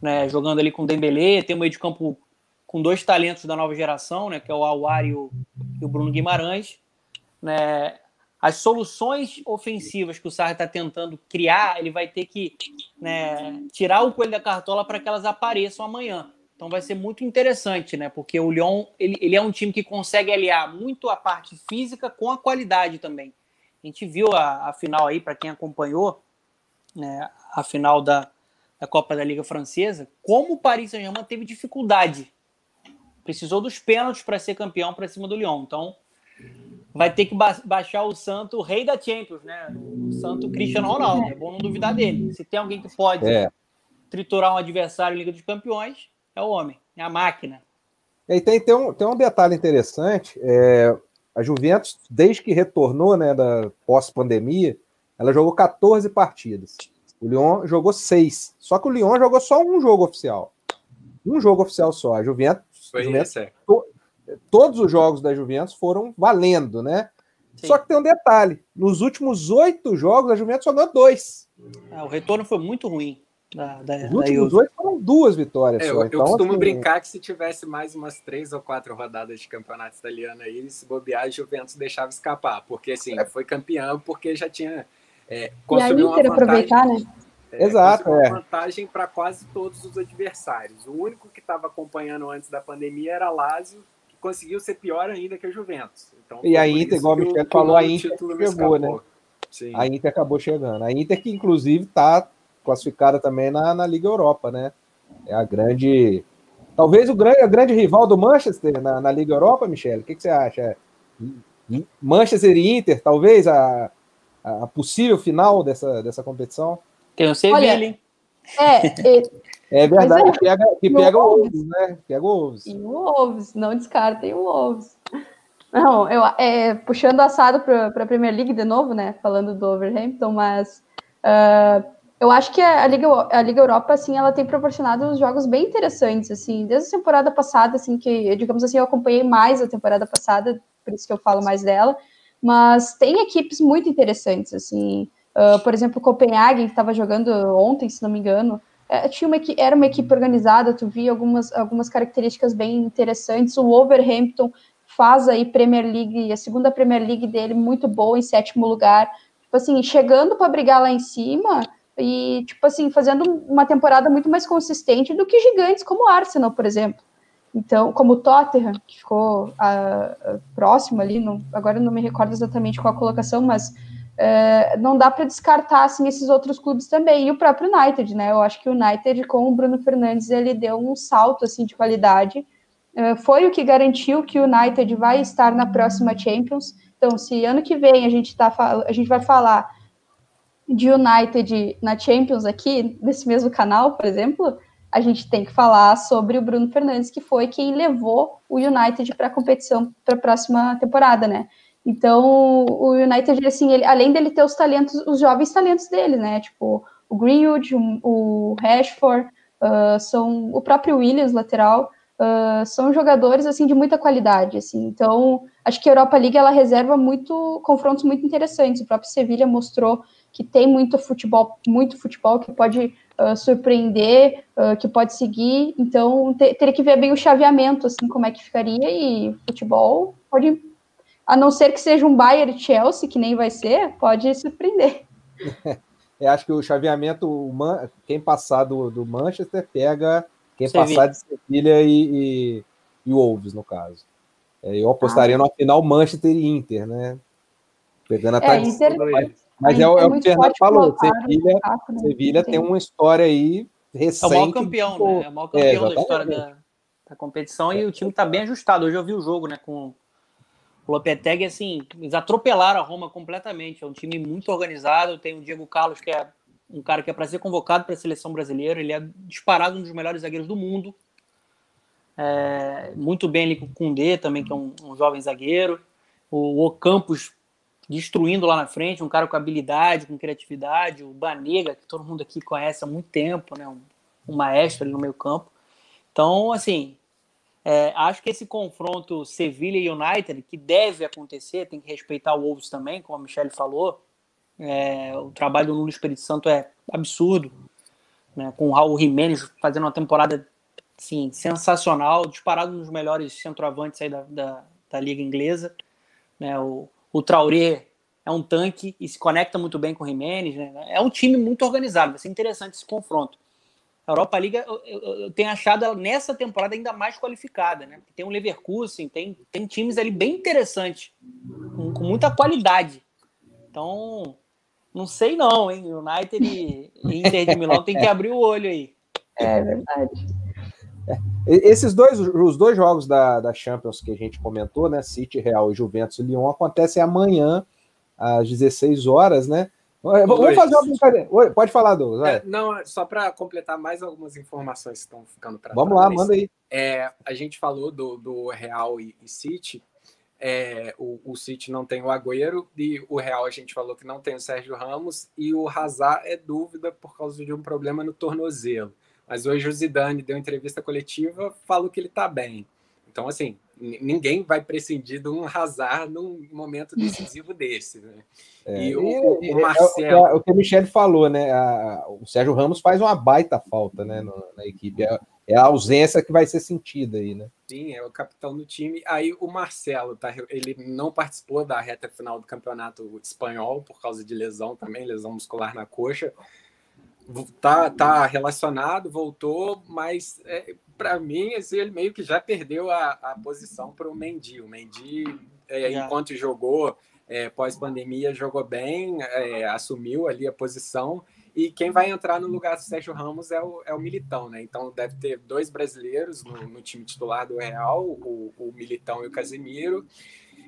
né? Jogando ali com o Dembélé, tem um meio de campo com dois talentos da nova geração, né? Que é o Awar e o, e o Bruno Guimarães, né? As soluções ofensivas que o Sarri está tentando criar, ele vai ter que né, tirar o coelho da cartola para que elas apareçam amanhã Então vai ser muito interessante, né? Porque o Lyon ele, ele é um time que consegue aliar muito a parte física com a qualidade também. A gente viu a, a final aí, para quem acompanhou, né, a final da, da Copa da Liga Francesa, como o Paris Saint-Germain teve dificuldade. Precisou dos pênaltis para ser campeão para cima do Lyon. Então, vai ter que ba baixar o santo o rei da Champions, né? O santo Cristiano Ronaldo. É bom não duvidar dele. Se tem alguém que pode é. triturar um adversário em Liga dos Campeões, é o homem, é a máquina. E tem, tem, um, tem um detalhe interessante. É, a Juventus, desde que retornou né, da pós-pandemia, ela jogou 14 partidas. O Lyon jogou seis. Só que o Lyon jogou só um jogo oficial. Um jogo oficial só. A Juventus. Foi Juventus é. to, todos os jogos da Juventus foram valendo, né? Sim. Só que tem um detalhe: nos últimos oito jogos, a Juventus só ganhou dois. Ah, o retorno foi muito ruim. Da, da, Os últimos oito foram duas vitórias. É, eu, então, eu, costumo assim, brincar que se tivesse mais umas três ou quatro rodadas de campeonato italiano aí, se bobear, a Juventus deixava escapar. Porque assim, é. foi campeão porque já tinha. É, e a Inter aproveitar, né? É, Exato, é. vantagem para quase todos os adversários. O único que estava acompanhando antes da pandemia era Lazio, que conseguiu ser pior ainda que a Juventus. Então, e a Inter, igual o Michel falou, a Inter chegou, né? Sim. A Inter acabou chegando. A Inter que, inclusive, está classificada também na, na Liga Europa, né? É a grande. Talvez o grande, a grande rival do Manchester na, na Liga Europa, Michele. O que, que você acha? Manchester e Inter, talvez a, a possível final dessa, dessa competição? Tem o Sevilha. É, é, é verdade, é, que pega, que pega o Wolves, né? Pega o Wolves. E o Wolves, não descartem o Wolves. Não, eu, é, puxando assado para a Premier League de novo, né? Falando do Overhampton, mas uh, eu acho que a Liga, a Liga Europa, assim, ela tem proporcionado uns jogos bem interessantes, assim, desde a temporada passada, assim, que, digamos assim, eu acompanhei mais a temporada passada, por isso que eu falo mais dela, mas tem equipes muito interessantes, assim, uh, por exemplo, Copenhagen, que estava jogando ontem, se não me engano, é, tinha uma, era uma equipe organizada, tu via algumas, algumas características bem interessantes, o Wolverhampton faz aí Premier League, a segunda Premier League dele muito boa, em sétimo lugar, tipo assim, chegando para brigar lá em cima e, tipo assim, fazendo uma temporada muito mais consistente do que gigantes como o Arsenal, por exemplo. Então, como o Tottenham, que ficou a, próximo ali, não, agora não me recordo exatamente qual a colocação, mas é, não dá para descartar assim, esses outros clubes também. E o próprio United, né? Eu acho que o United, com o Bruno Fernandes, ele deu um salto assim, de qualidade. É, foi o que garantiu que o United vai estar na próxima Champions. Então, se ano que vem a gente, tá, a gente vai falar de United na Champions aqui, nesse mesmo canal, por exemplo, a gente tem que falar sobre o Bruno Fernandes, que foi quem levou o United para a competição para a próxima temporada, né? Então, o United, assim, ele, além dele ter os talentos, os jovens talentos dele, né? Tipo, o Greenwood, o, Rashford, uh, são o próprio Williams, lateral, uh, são jogadores, assim, de muita qualidade, assim. Então, acho que a Europa League, ela reserva muito, confrontos muito interessantes. O próprio Sevilha mostrou que tem muito futebol, muito futebol que pode uh, surpreender, uh, que pode seguir. Então, ter, teria que ver bem o chaveamento, assim, como é que ficaria. E futebol pode, a não ser que seja um Bayern Chelsea, que nem vai ser, pode surpreender. Eu acho que o chaveamento, quem passar do, do Manchester pega quem Sevilha. passar de Sevilha e, e, e Wolves, no caso. É, eu apostaria ah. na final Manchester e Inter, né? Pegando a é, tradição. Inter, mas é, é, o que o Fernando falou, Sevilha, né? Sevilha tem uma história aí recente. É o maior campeão, tipo... né? É o maior campeão é, da história da, da competição e o time está bem ajustado. Hoje eu vi o jogo, né, com o Lopetegui, assim, eles atropelaram a Roma completamente. É um time muito organizado. Tem o Diego Carlos, que é um cara que é para ser convocado para a seleção brasileira. Ele é disparado um dos melhores zagueiros do mundo. É, muito bem ali com o Kundê também, que é um, um jovem zagueiro. O, o Campos destruindo lá na frente, um cara com habilidade, com criatividade, o Banega, que todo mundo aqui conhece há muito tempo, né? um, um maestro ali no meio campo. Então, assim, é, acho que esse confronto Sevilha e United, que deve acontecer, tem que respeitar o Wolves também, como a Michelle falou, é, o trabalho do Nuno Espírito Santo é absurdo, né? com o Raul Jimenez fazendo uma temporada assim, sensacional, disparado nos melhores centroavantes aí da, da, da liga inglesa. Né? O, o Traoré é um tanque e se conecta muito bem com o Jimenez. Né? É um time muito organizado, vai ser interessante esse confronto. A Europa League eu, eu, eu tenho achado ela nessa temporada ainda mais qualificada, né? Tem um Leverkusen, tem, tem times ali bem interessantes, com, com muita qualidade. Então, não sei não, hein? United e Inter de Milão tem que abrir o olho aí. É verdade. É. Esses dois, os dois jogos da, da Champions que a gente comentou, né? City, Real e Juventus e Lyon, acontecem amanhã, às 16 horas, né? Vamos fazer uma brincadeira. Oi, pode falar, Douglas. É, não, só para completar mais algumas informações que estão ficando para Vamos trás. lá, manda aí. É, a gente falou do, do Real e, e City. É, o, o City não tem o Agüero e o Real a gente falou que não tem o Sérgio Ramos e o Hazard é dúvida por causa de um problema no tornozelo. Mas hoje o Zidane deu entrevista coletiva, falou que ele está bem. Então, assim, ninguém vai prescindir de um Hazard num momento decisivo desse. Né? É, e, o, o, o Marcelo. É, é, o que a Michelle falou, né? A, o Sérgio Ramos faz uma baita falta né, no, na equipe. É, é, a ausência que vai ser sentida aí, né? Sim, é o capitão do time. Aí o Marcelo, tá, ele não participou da reta final do campeonato espanhol por causa de lesão também, lesão muscular na coxa tá, tá relacionado, voltou, mas é, para mim assim, ele meio que já perdeu a, a posição para o Mendy. O Mendy, é, enquanto jogou é, pós-pandemia, jogou bem, é, assumiu ali a posição. E quem vai entrar no lugar do Sérgio Ramos é o, é o Militão, né? Então deve ter dois brasileiros no, no time titular do Real, o, o Militão e o Casemiro.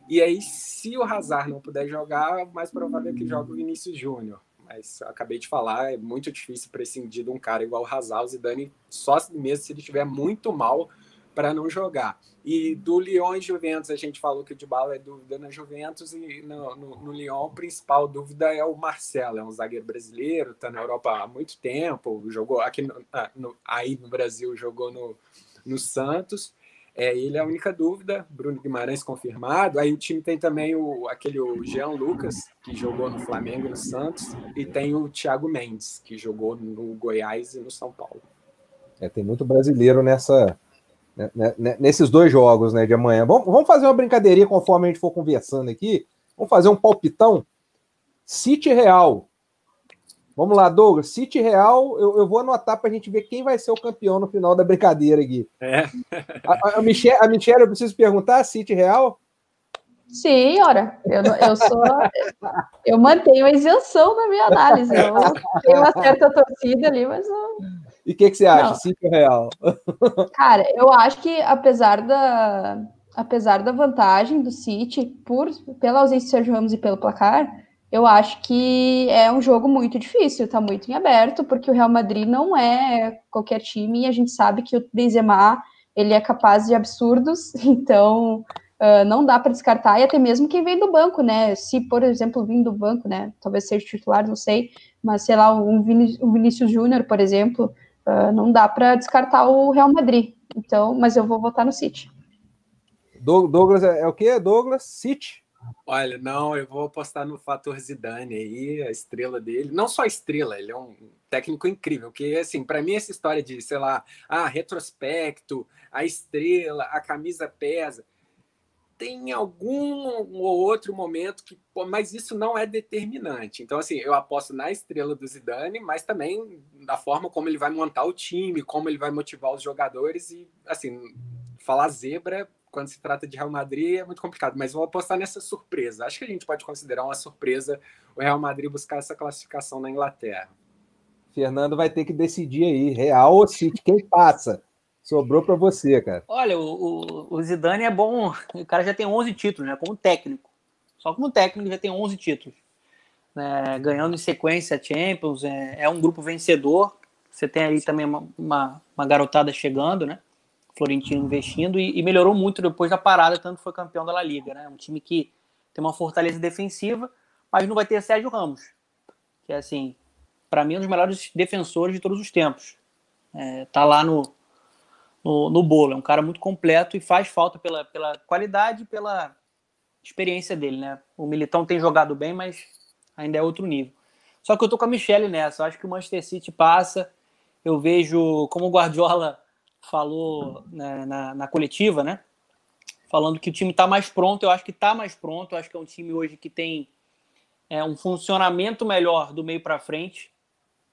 E aí, se o Hazard não puder jogar, mais provável é que jogue o Vinícius Júnior mas acabei de falar, é muito difícil prescindir de um cara igual o Hazard, o Zidane, só mesmo se ele estiver muito mal para não jogar. E do Lyon e Juventus, a gente falou que o Dybala é dúvida na Juventus e no, no, no Lyon, a principal dúvida é o Marcelo, é um zagueiro brasileiro, está na Europa há muito tempo, jogou aqui no, ah, no, aí no Brasil, jogou no, no Santos, é, ele é a única dúvida. Bruno Guimarães confirmado. Aí o time tem também o, aquele o Jean Lucas, que jogou no Flamengo e no Santos. E tem o Thiago Mendes, que jogou no Goiás e no São Paulo. É, tem muito brasileiro nessa, né, né, né, nesses dois jogos né, de amanhã. Vamos, vamos fazer uma brincadeirinha conforme a gente for conversando aqui. Vamos fazer um palpitão. City Real. Vamos lá, Douglas. City Real, eu, eu vou anotar para a gente ver quem vai ser o campeão no final da brincadeira aqui. É. A, a, Michelle, a Michelle, eu preciso perguntar: City Real? Sim, ora, eu, eu sou. Eu mantenho a isenção na minha análise. Eu tenho uma certa torcida ali, mas. Eu... E o que, que você acha, Não. City Real? Cara, eu acho que apesar da. Apesar da vantagem do City, por, pela ausência de Sérgio Ramos e pelo placar, eu acho que é um jogo muito difícil, tá muito em aberto, porque o Real Madrid não é qualquer time e a gente sabe que o Benzema ele é capaz de absurdos, então uh, não dá para descartar, e até mesmo quem vem do banco, né? Se, por exemplo, vir do banco, né? Talvez seja titular, não sei, mas sei lá, um, Vini um Vinícius Júnior, por exemplo, uh, não dá para descartar o Real Madrid. Então, mas eu vou votar no City. Douglas é, é o que? Douglas City? Olha, não, eu vou apostar no fator Zidane aí, a estrela dele. Não só estrela, ele é um técnico incrível. Que, assim, para mim, essa história de, sei lá, ah, retrospecto, a estrela, a camisa pesa. Tem algum ou outro momento que. Mas isso não é determinante. Então, assim, eu aposto na estrela do Zidane, mas também da forma como ele vai montar o time, como ele vai motivar os jogadores. E, assim, falar zebra quando se trata de Real Madrid é muito complicado, mas vou apostar nessa surpresa. Acho que a gente pode considerar uma surpresa o Real Madrid buscar essa classificação na Inglaterra. Fernando vai ter que decidir aí, Real ou City, quem passa? Sobrou para você, cara. Olha, o, o, Zidane é bom, o cara já tem 11 títulos, né, como técnico. Só como técnico já tem 11 títulos. Né, ganhando em sequência a Champions, é, é, um grupo vencedor. Você tem aí também uma, uma, uma garotada chegando, né? Florentino investindo e, e, melhorou muito depois da parada, tanto foi campeão da La Liga, né? Um time que tem uma fortaleza defensiva, mas não vai ter Sérgio Ramos, que é assim, para mim, um dos melhores defensores de todos os tempos. É, tá lá no, no, no, bolo, é um cara muito completo e faz falta pela, pela qualidade e pela experiência dele, né? O Militão tem jogado bem, mas ainda é outro nível. Só que eu tô com a Michelle nessa, eu acho que o Manchester City passa, eu vejo como o Guardiola falou né, na, na, coletiva, né? Falando que o time está mais pronto. Eu acho que está mais pronto. Eu acho que é um time hoje que tem é, um funcionamento melhor do meio para frente.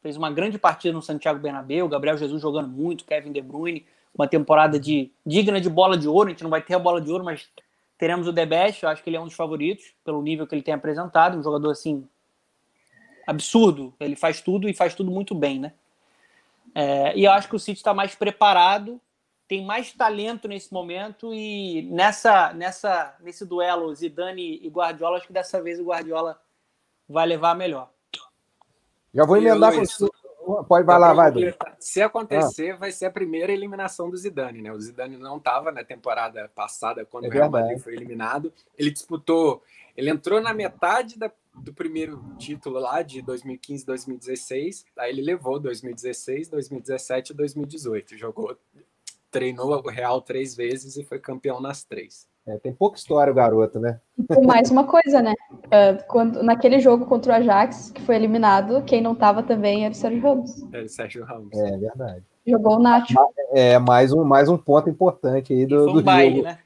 fez uma grande partida no Santiago Bernabéu, Gabriel Jesus jogando muito, Kevin De Bruyne, uma temporada de digna de bola de ouro, a gente não vai ter a bola de ouro, mas teremos o Debest, eu acho que ele é um dos favoritos, pelo nível que ele tem apresentado, um jogador assim absurdo, ele faz tudo e faz tudo muito bem, né? É, e eu acho que o City está mais preparado, tem mais talento nesse momento e nessa, nessa, nesse duelo Zidane e Guardiola, acho que dessa vez o Guardiola vai levar a melhor. Já vou emendar com você. Pode vai lá, vai. Se acontecer, ah. vai ser a primeira eliminação do Zidane, né? O Zidane não estava na temporada passada quando é o Real Madrid foi eliminado. Ele disputou, ele entrou na metade da, do primeiro título lá de 2015, 2016. Aí ele levou 2016, 2017 e 2018. Jogou, treinou o Real três vezes e foi campeão nas três. É, tem pouca história o garoto, né? E mais uma coisa, né? Uh, quando, naquele jogo contra o Ajax, que foi eliminado, quem não estava também era o Sérgio Ramos. Era o Sérgio Ramos. É verdade. Jogou o Nacho. É, mais um, mais um ponto importante aí do, e foi um do baile, jogo. né?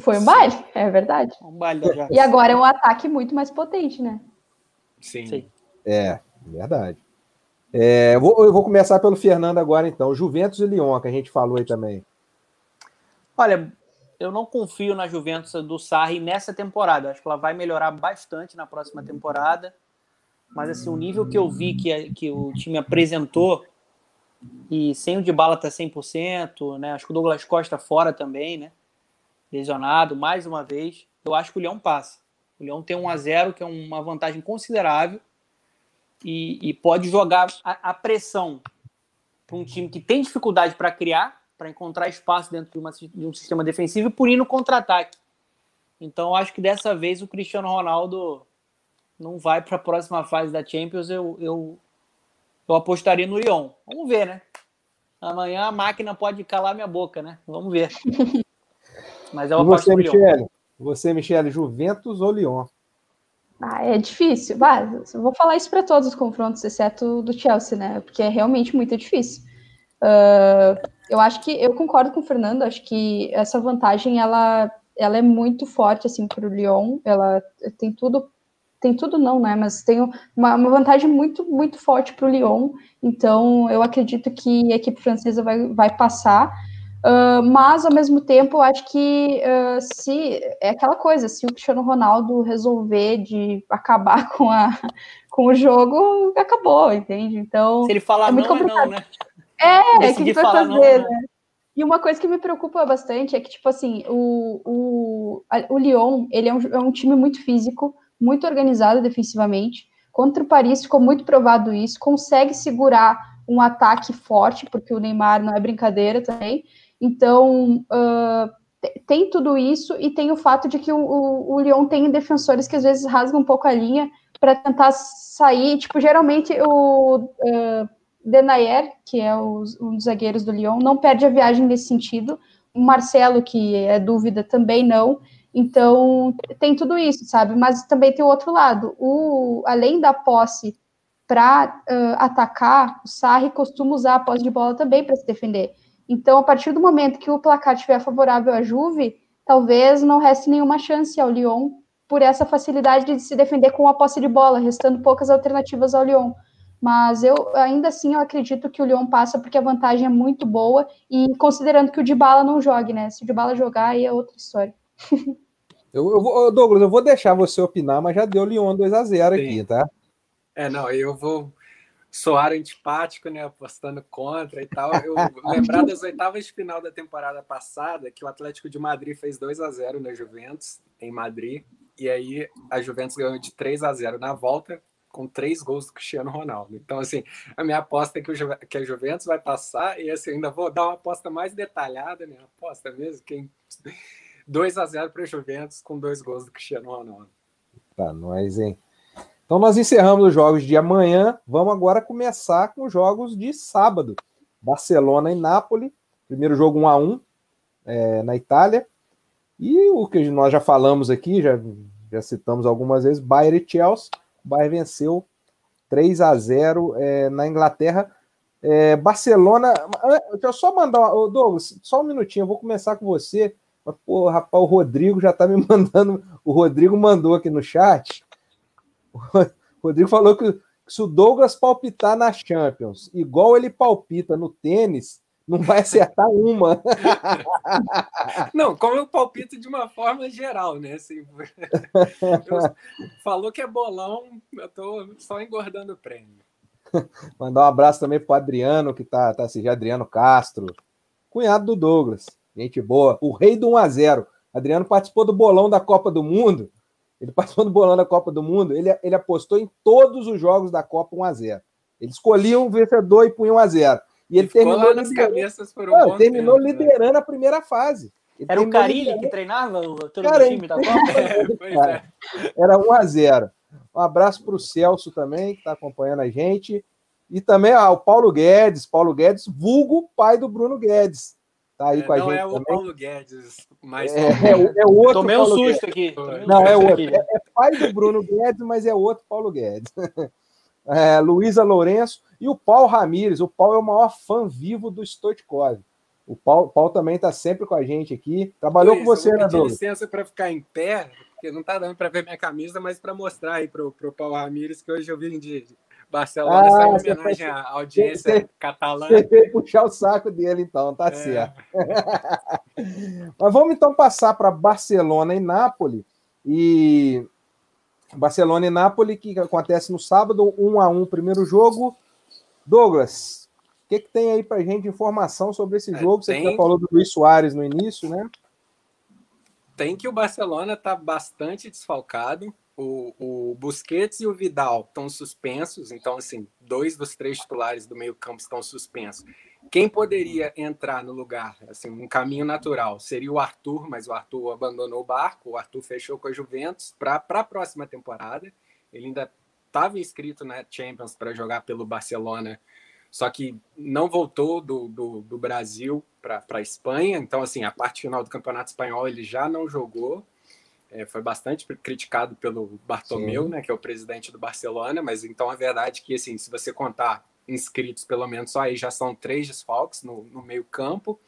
Foi um baile, é verdade. Um baile Ajax. E agora é um ataque muito mais potente, né? Sim. Sim. É, verdade. É, eu, vou, eu vou começar pelo Fernando agora, então. Juventus e Lyon, que a gente falou aí também. Olha, eu não confio na Juventus do Sarri nessa temporada. Acho que ela vai melhorar bastante na próxima temporada. Mas assim, o nível que eu vi que, que o time apresentou e sem o de bala tá 100%, né? Acho que o Douglas Costa fora também, né? Lesionado mais uma vez. Eu acho que o Leão passa. O Leão tem 1 a 0, que é uma vantagem considerável e, e pode jogar a, a pressão para um time que tem dificuldade para criar para encontrar espaço dentro de, uma, de, um sistema defensivo e por ir no contra-ataque. Então, acho que dessa vez o Cristiano Ronaldo não vai para a próxima fase da Champions. Eu, eu, eu apostaria no Lyon. Vamos ver, né? Amanhã a máquina pode calar minha boca, né? Vamos ver. Mas eu aposto no Lyon. Você, Michele, Juventus ou Lyon? Ah, é difícil. Bah, eu vou falar isso para todos os confrontos, exceto do Chelsea, né? Porque é realmente muito difícil. Uh, eu acho que eu concordo com o Fernando, acho que essa vantagem ela, ela é muito forte assim para o Lyon. Ela tem tudo, tem tudo não, né? Mas tem uma, uma vantagem muito, muito forte para o Lyon. Então eu acredito que a equipe francesa vai, vai passar. Uh, mas ao mesmo tempo, eu acho que uh, se é aquela coisa, se o Cristiano Ronaldo resolver de acabar com, a, com o jogo, acabou, entende? Então se ele falar é muito não, complicado. é não, né? É, o que, que vai fazer, não, né? E uma coisa que me preocupa bastante é que, tipo assim, o, o, o Lyon, ele é um, é um time muito físico, muito organizado defensivamente. Contra o Paris ficou muito provado isso, consegue segurar um ataque forte, porque o Neymar não é brincadeira também. Então, uh, tem tudo isso e tem o fato de que o, o, o Lyon tem defensores que às vezes rasgam um pouco a linha para tentar sair. Tipo, geralmente o uh, Denayer, que é o, um dos zagueiros do Lyon, não perde a viagem nesse sentido. O Marcelo, que é dúvida, também não. Então, tem tudo isso, sabe? Mas também tem o outro lado. O, além da posse para uh, atacar, o Sarri costuma usar a posse de bola também para se defender. Então, a partir do momento que o placar estiver favorável à Juve, talvez não reste nenhuma chance ao Lyon por essa facilidade de se defender com a posse de bola, restando poucas alternativas ao Lyon. Mas eu ainda assim eu acredito que o Lyon passa porque a vantagem é muito boa e considerando que o Dybala não jogue, né? Se o Dybala jogar aí é outra história. eu, eu vou, Douglas, eu vou deixar você opinar, mas já deu Lyon 2 a 0 aqui, tá? É, não, eu vou soar antipático, né? Apostando contra e tal. Eu lembrar das oitavas de final da temporada passada, que o Atlético de Madrid fez 2 a 0 na Juventus, em Madrid. E aí a Juventus ganhou de 3 a 0 na volta, com três gols do Cristiano Ronaldo. Então, assim, a minha aposta é que, o que a Juventus vai passar e, assim, ainda vou dar uma aposta mais detalhada, né? Aposta mesmo, quem... 2 a 0 para a Juventus com dois gols do Cristiano Ronaldo. Tá, nós, hein? Então, nós encerramos os jogos de amanhã. Vamos agora começar com os jogos de sábado. Barcelona e Nápoles. Primeiro jogo 1 a 1 é, na Itália. E o que nós já falamos aqui, já, já citamos algumas vezes, Bayern e Chelsea. O Bayern venceu 3 a 0 é, na Inglaterra. É, Barcelona. Deixa eu só mandar. Uma, Douglas, só um minutinho, eu vou começar com você. Mas, pô, rapaz, o Rodrigo já tá me mandando. O Rodrigo mandou aqui no chat. O Rodrigo falou que, se o Douglas palpitar na Champions, igual ele palpita no tênis, não vai acertar uma. Não, como eu palpito de uma forma geral, né? Assim, falou que é bolão, eu tô só engordando o prêmio. Mandar um abraço também pro Adriano, que tá, tá assistindo, Adriano Castro, cunhado do Douglas. Gente boa. O rei do 1x0. Adriano participou do bolão da Copa do Mundo. Ele participou do bolão da Copa do Mundo. Ele, ele apostou em todos os jogos da Copa 1x0. Ele escolhia um vencedor e punha 1x0. E ele terminou, nas cabeças por um Não, terminou tempo, né? liderando né? a primeira fase. Ele Era o Carilli liderando... que treinava o todo Cara, o time da Copa? É, é. Era 1 a 0 Um abraço para o Celso também, que está acompanhando a gente. E também ó, o Paulo Guedes, Paulo Guedes, vulgo pai do Bruno Guedes. Tá aí é, com a não gente. Não é também. o Paulo Guedes, mas. É, é, é o outro. Tomei um susto Guedes. aqui. Não, é outro. É, é, pai do Bruno Guedes, mas é outro Paulo Guedes. É, Luísa Lourenço. E o Paulo Ramires, o Paulo é o maior fã vivo do Stoichkov. O Paulo, Paulo também está sempre com a gente aqui. Trabalhou Luiz, com você, né, Douglas? licença para ficar em pé, porque não está dando para ver minha camisa, mas para mostrar aí para o Paulo Ramires que hoje eu vim de Barcelona, ah, em homenagem à audiência você, catalã. Você veio puxar o saco dele, então, tá é. certo. mas vamos então passar para Barcelona e Nápoles. E Barcelona e Nápoles, que acontece no sábado, 1 a 1 primeiro jogo. Douglas, o que, que tem aí para gente de informação sobre esse é, jogo? Você tem... já falou do Luiz Soares no início, né? Tem que o Barcelona está bastante desfalcado. O, o Busquets e o Vidal estão suspensos, então, assim, dois dos três titulares do meio-campo estão suspensos. Quem poderia entrar no lugar, assim, um caminho natural, seria o Arthur, mas o Arthur abandonou o barco, o Arthur fechou com a Juventus para a próxima temporada. Ele ainda estava inscrito na Champions para jogar pelo Barcelona, só que não voltou do, do, do Brasil para a Espanha. Então, assim, a parte final do Campeonato Espanhol ele já não jogou. É, foi bastante criticado pelo Bartomeu, Sim. né, que é o presidente do Barcelona, mas então a verdade é que, assim, se você contar inscritos, pelo menos só aí já são três desfalques no, no meio campo.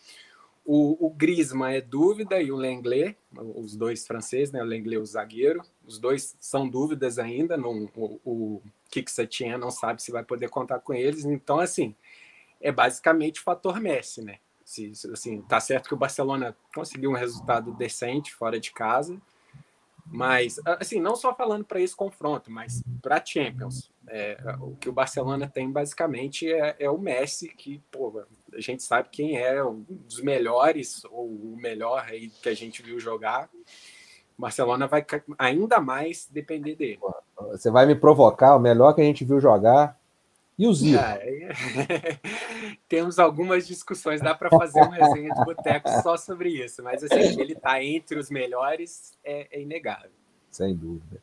O, o Griezmann é dúvida e o Lenglet, os dois franceses, né? O Lenglet, o zagueiro, os dois são dúvidas ainda. Não, o, o Kik Setien não sabe se vai poder contar com eles. Então, assim, é basicamente o fator Messi, né? Se, assim, tá certo que o Barcelona conseguiu um resultado decente fora de casa, mas, assim, não só falando para esse confronto, mas para Champions. É, o que o Barcelona tem basicamente é, é, o Messi, que pô, a gente sabe quem é um dos melhores, ou o melhor aí que a gente viu jogar. O Barcelona vai ainda mais depender dele. Você vai me provocar, o melhor que a gente viu jogar. E o Zico? Ah, é... Temos algumas discussões, dá para fazer uma resenha de boteco só sobre isso, mas assim, ele está entre os melhores, é, é inegável. Sem dúvida.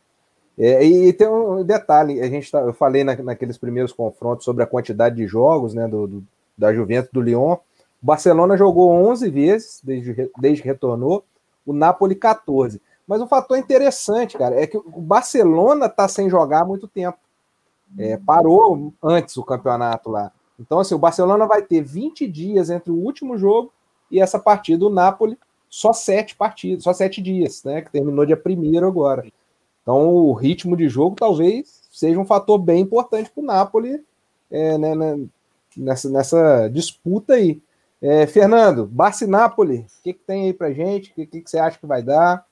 É, e, tem um detalhe, a gente tá, eu falei na, naqueles primeiros confrontos sobre a quantidade de jogos né, do, do, da Juventus do Lyon. O Barcelona jogou 11 vezes desde, desde que retornou, o Napoli 14. Mas um fator interessante, cara, é que o Barcelona está sem jogar há muito tempo. É, parou antes o campeonato lá. Então, assim, o Barcelona vai ter 20 dias entre o último jogo e essa partida. O Napoli, só sete partidas, só sete dias, né? Que terminou dia primeiro agora. Então, o ritmo de jogo talvez seja um fator bem importante para o Napoli é, né, né, nessa, nessa disputa aí. É, Fernando, Barça Napoli, o que, que tem aí para gente? O que, que, que você acha que vai dar?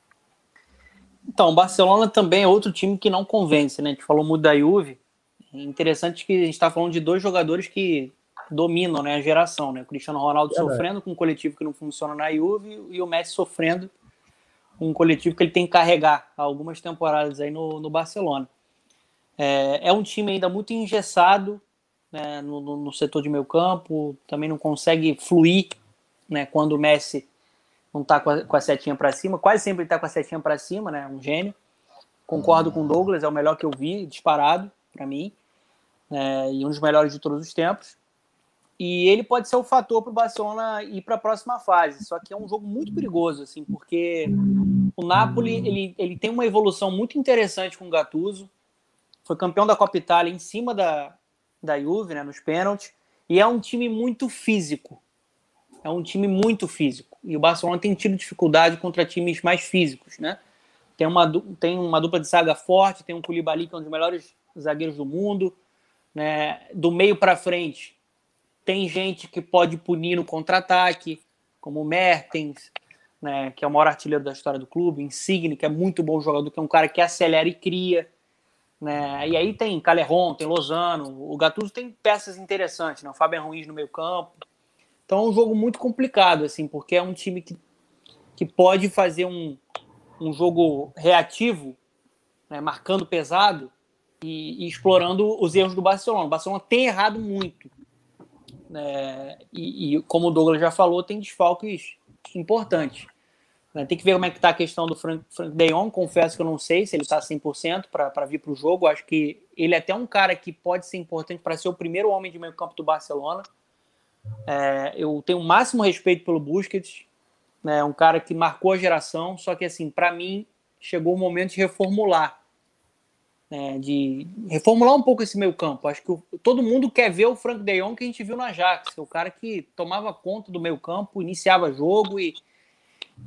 Então, o Barcelona também é outro time que não convence, né? A gente falou muito da Juve. É interessante que a gente está falando de dois jogadores que dominam né, a geração, né? O Cristiano Ronaldo é sofrendo com um coletivo que não funciona na Juve e o Messi sofrendo um coletivo que ele tem que carregar há algumas temporadas aí no, no Barcelona. É, é, um time ainda muito engessado né, no, no, no, setor de meio campo, também não consegue fluir né, quando o Messi não está com, com, a setinha para cima, quase sempre está com a setinha para cima, né, um gênio. Concordo com o Douglas, é o melhor que eu vi, disparado para mim, é, e um dos melhores de todos os tempos. E ele pode ser o fator para o Barcelona ir para a próxima fase. Só que é um jogo muito perigoso, assim, porque o Napoli ele, ele tem uma evolução muito interessante com o Gattuso. Foi campeão da Copa Itália em cima da, da Juve, né, nos pênaltis. E é um time muito físico. É um time muito físico. E o Barcelona tem tido dificuldade contra times mais físicos, né? Tem uma, tem uma dupla de saga forte, tem um Koulibaly que é um dos melhores zagueiros do mundo, né? Do meio para frente, tem gente que pode punir no contra-ataque, como o Mertens, né, que é o maior artilheiro da história do clube, Insigne, que é muito bom jogador, que é um cara que acelera e cria. Né? E aí tem Calerron, tem Lozano, o Gattuso tem peças interessantes, né? o Fabian Ruiz no meio campo. Então é um jogo muito complicado, assim, porque é um time que, que pode fazer um, um jogo reativo, né, marcando pesado e, e, explorando os erros do Barcelona. O Barcelona tem errado muito. Né, e, e, como o Douglas já falou, tem desfalques importantes. Né? Tem que ver como é que está a questão do Frank, Frank De Jong. Confesso que eu não sei se ele está 100% para vir para o jogo. Acho que ele é até um cara que pode ser importante para ser o primeiro homem de meio campo do Barcelona. É, eu tenho o máximo respeito pelo Busquets. Né? Um cara que marcou a geração. Só que, assim, para mim, chegou o momento de reformular. Né? De reformular um pouco esse meio campo. Acho que o, todo mundo quer ver o Frank De Jong que a gente viu no Ajax. O cara que tomava conta do meio campo, iniciava jogo e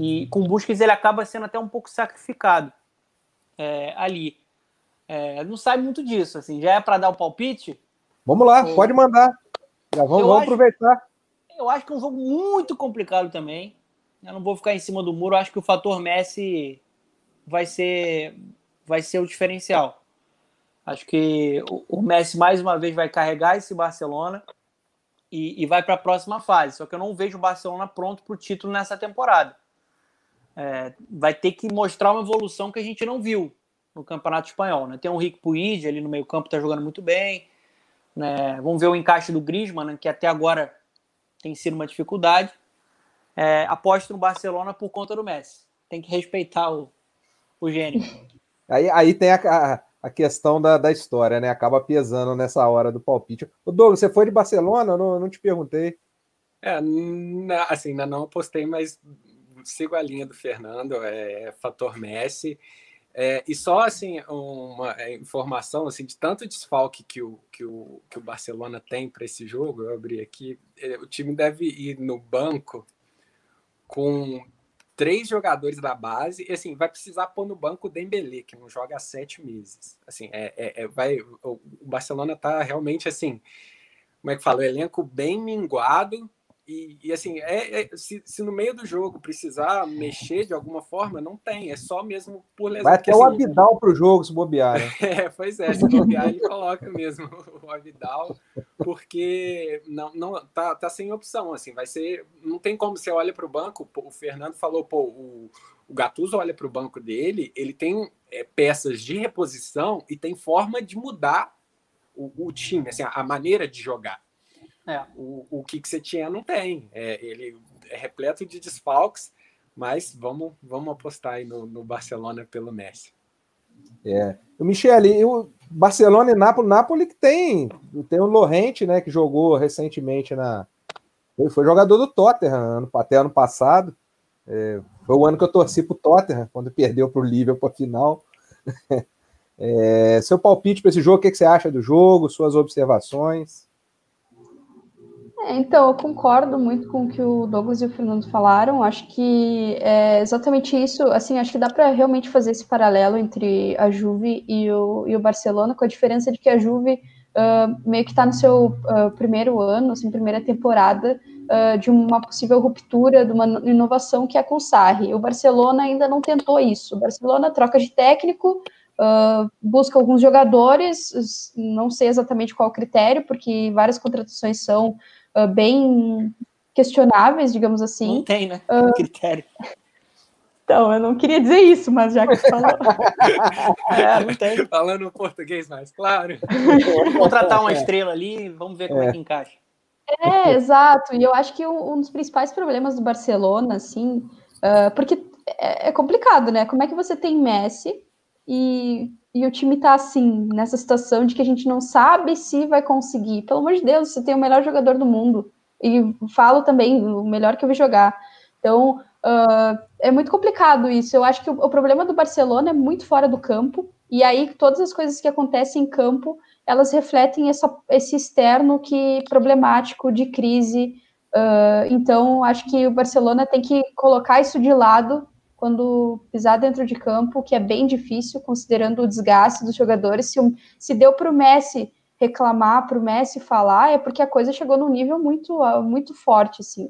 e com Busquets ele acaba sendo até um pouco sacrificado é, ali. É, não sai muito disso, assim. Já é para dar o palpite? Vamos lá, pode mandar. Já vamos, vamos acho, aproveitar. Eu acho que é um jogo muito complicado também. Eu não vou ficar em cima do muro. Acho que o fator Messi vai ser, vai ser o diferencial. Acho que o, Messi mais uma vez vai carregar esse Barcelona e, e vai para a próxima fase. Só que eu não vejo o Barcelona pronto para o título nessa temporada é, vai ter que mostrar uma evolução que a gente não viu no Campeonato Espanhol. Né? Tem o Rick Puig ali no meio campo, está jogando muito bem. Né? Vamos ver o encaixe do Griezmann, né? que até agora tem sido uma dificuldade. É, aposto no Barcelona por conta do Messi. Tem que respeitar o, o gênio. Aí, aí tem a, a questão da, da história, né? Acaba pesando nessa hora do palpite. O Douglas, você foi de Barcelona? Não, não te perguntei. É, assim, ainda não apostei, mas sigo a linha do Fernando, é, fator Messi. É, e só assim uma é, informação assim de tanto desfalque que o, que o, que o Barcelona tem para esse jogo, eu abri aqui, é, o time deve ir no banco com três jogadores da base e assim vai precisar pôr no banco o Dembélé que não joga há sete meses. Assim é, é, é vai o, Barcelona está realmente assim como é que fala, o elenco bem minguado e, e, assim, é, é se, se, no meio do jogo precisar mexer de alguma forma, não tem. É só mesmo por lesão. Vai até assim, o Abidal para o jogo, se bobear. Né? É, pois é, se bobear, ele coloca mesmo o Abidal, porque não, não tá, tá sem opção. Assim, vai ser. Não tem como você olha para o banco. O Fernando falou, pô, o, o Gattuso olha para o banco dele, ele tem é, peças de reposição e tem forma de mudar o, o time, assim, a maneira de jogar. É. O, o que, que você tinha não tem. É, ele é repleto de desfalques, mas vamos, vamos apostar aí no, no Barcelona pelo Messi. É. O Michele, o Barcelona e Nápoles, Nápoles que tem, tem o Lorente, né, que jogou recentemente na. Ele foi jogador do Tottenham até ano passado. É, foi o ano que eu torci pro Tottenham, quando perdeu para o Liverpool a final. É, seu palpite para esse jogo, o que, que, você acha do jogo, suas observações? É, então, eu concordo muito com o que o Douglas e o Fernando falaram. Acho que é exatamente isso. Assim, acho que dá para realmente fazer esse paralelo entre a Juve e o, e o Barcelona, com a diferença de que a Juve uh, meio que está no seu uh, primeiro ano, assim, primeira temporada, uh, de uma possível ruptura, de uma inovação que é com o Sarri. O Barcelona ainda não tentou isso. O Barcelona troca de técnico, Uh, busca alguns jogadores, não sei exatamente qual critério, porque várias contratações são uh, bem questionáveis, digamos assim. Não tem, né? Uh, critério. Então, eu não queria dizer isso, mas já que você falou. é, não tem. Falando português mais claro. Vamos contratar uma estrela ali, vamos ver como é, é que encaixa. É, exato. E eu acho que um dos principais problemas do Barcelona, assim, uh, porque é, é, complicado, né? Como é que você tem Messi e, e o time tá assim, nessa situação de que a gente não sabe se vai conseguir. Pelo amor de Deus, você tem o melhor jogador do mundo. E falo também, o melhor que eu vi jogar. Então, uh, é muito complicado isso. Eu acho que o, o, problema do Barcelona é muito fora do campo. E aí, todas as coisas que acontecem em campo, elas refletem essa, esse externo que problemático de crise. Uh, então, acho que o Barcelona tem que colocar isso de lado quando pisar dentro de campo, que é bem difícil, considerando o desgaste dos jogadores. Se, se deu para o Messi reclamar para o Messi falar, é porque a coisa chegou num nível muito, muito forte, assim.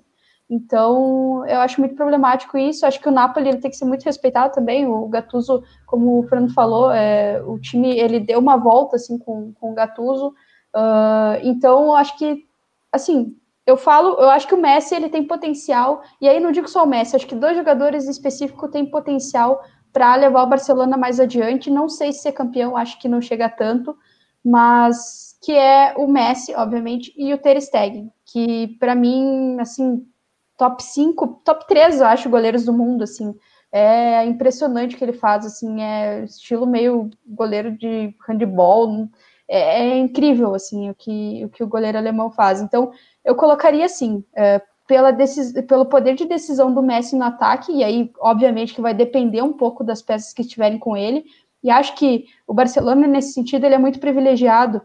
Então, eu acho muito problemático isso. Acho que o Napoli ele tem que ser muito respeitado também. O Gattuso, como o Fernando falou, é, o time ele deu uma volta assim com, com o Gattuso. Uh, então, acho que, assim, eu falo, eu acho que o Messi ele tem potencial. E aí não digo só o Messi, acho que dois jogadores específicos têm potencial para levar o Barcelona mais adiante. Não sei se ser campeão, acho que não chega tanto, mas que é o Messi, obviamente, e o Ter Stegen, que para mim, assim, top 5, top 3, eu acho, goleiros do mundo, assim. É impressionante o que ele faz, assim, é estilo meio goleiro de handball, é, é incrível, assim, o que, o que o goleiro alemão faz. Então, eu colocaria, assim, é, pela decis... pelo poder de decisão do Messi no ataque, e aí, obviamente, que vai depender um pouco das peças que estiverem com ele, e acho que o Barcelona, nesse sentido, ele é muito privilegiado,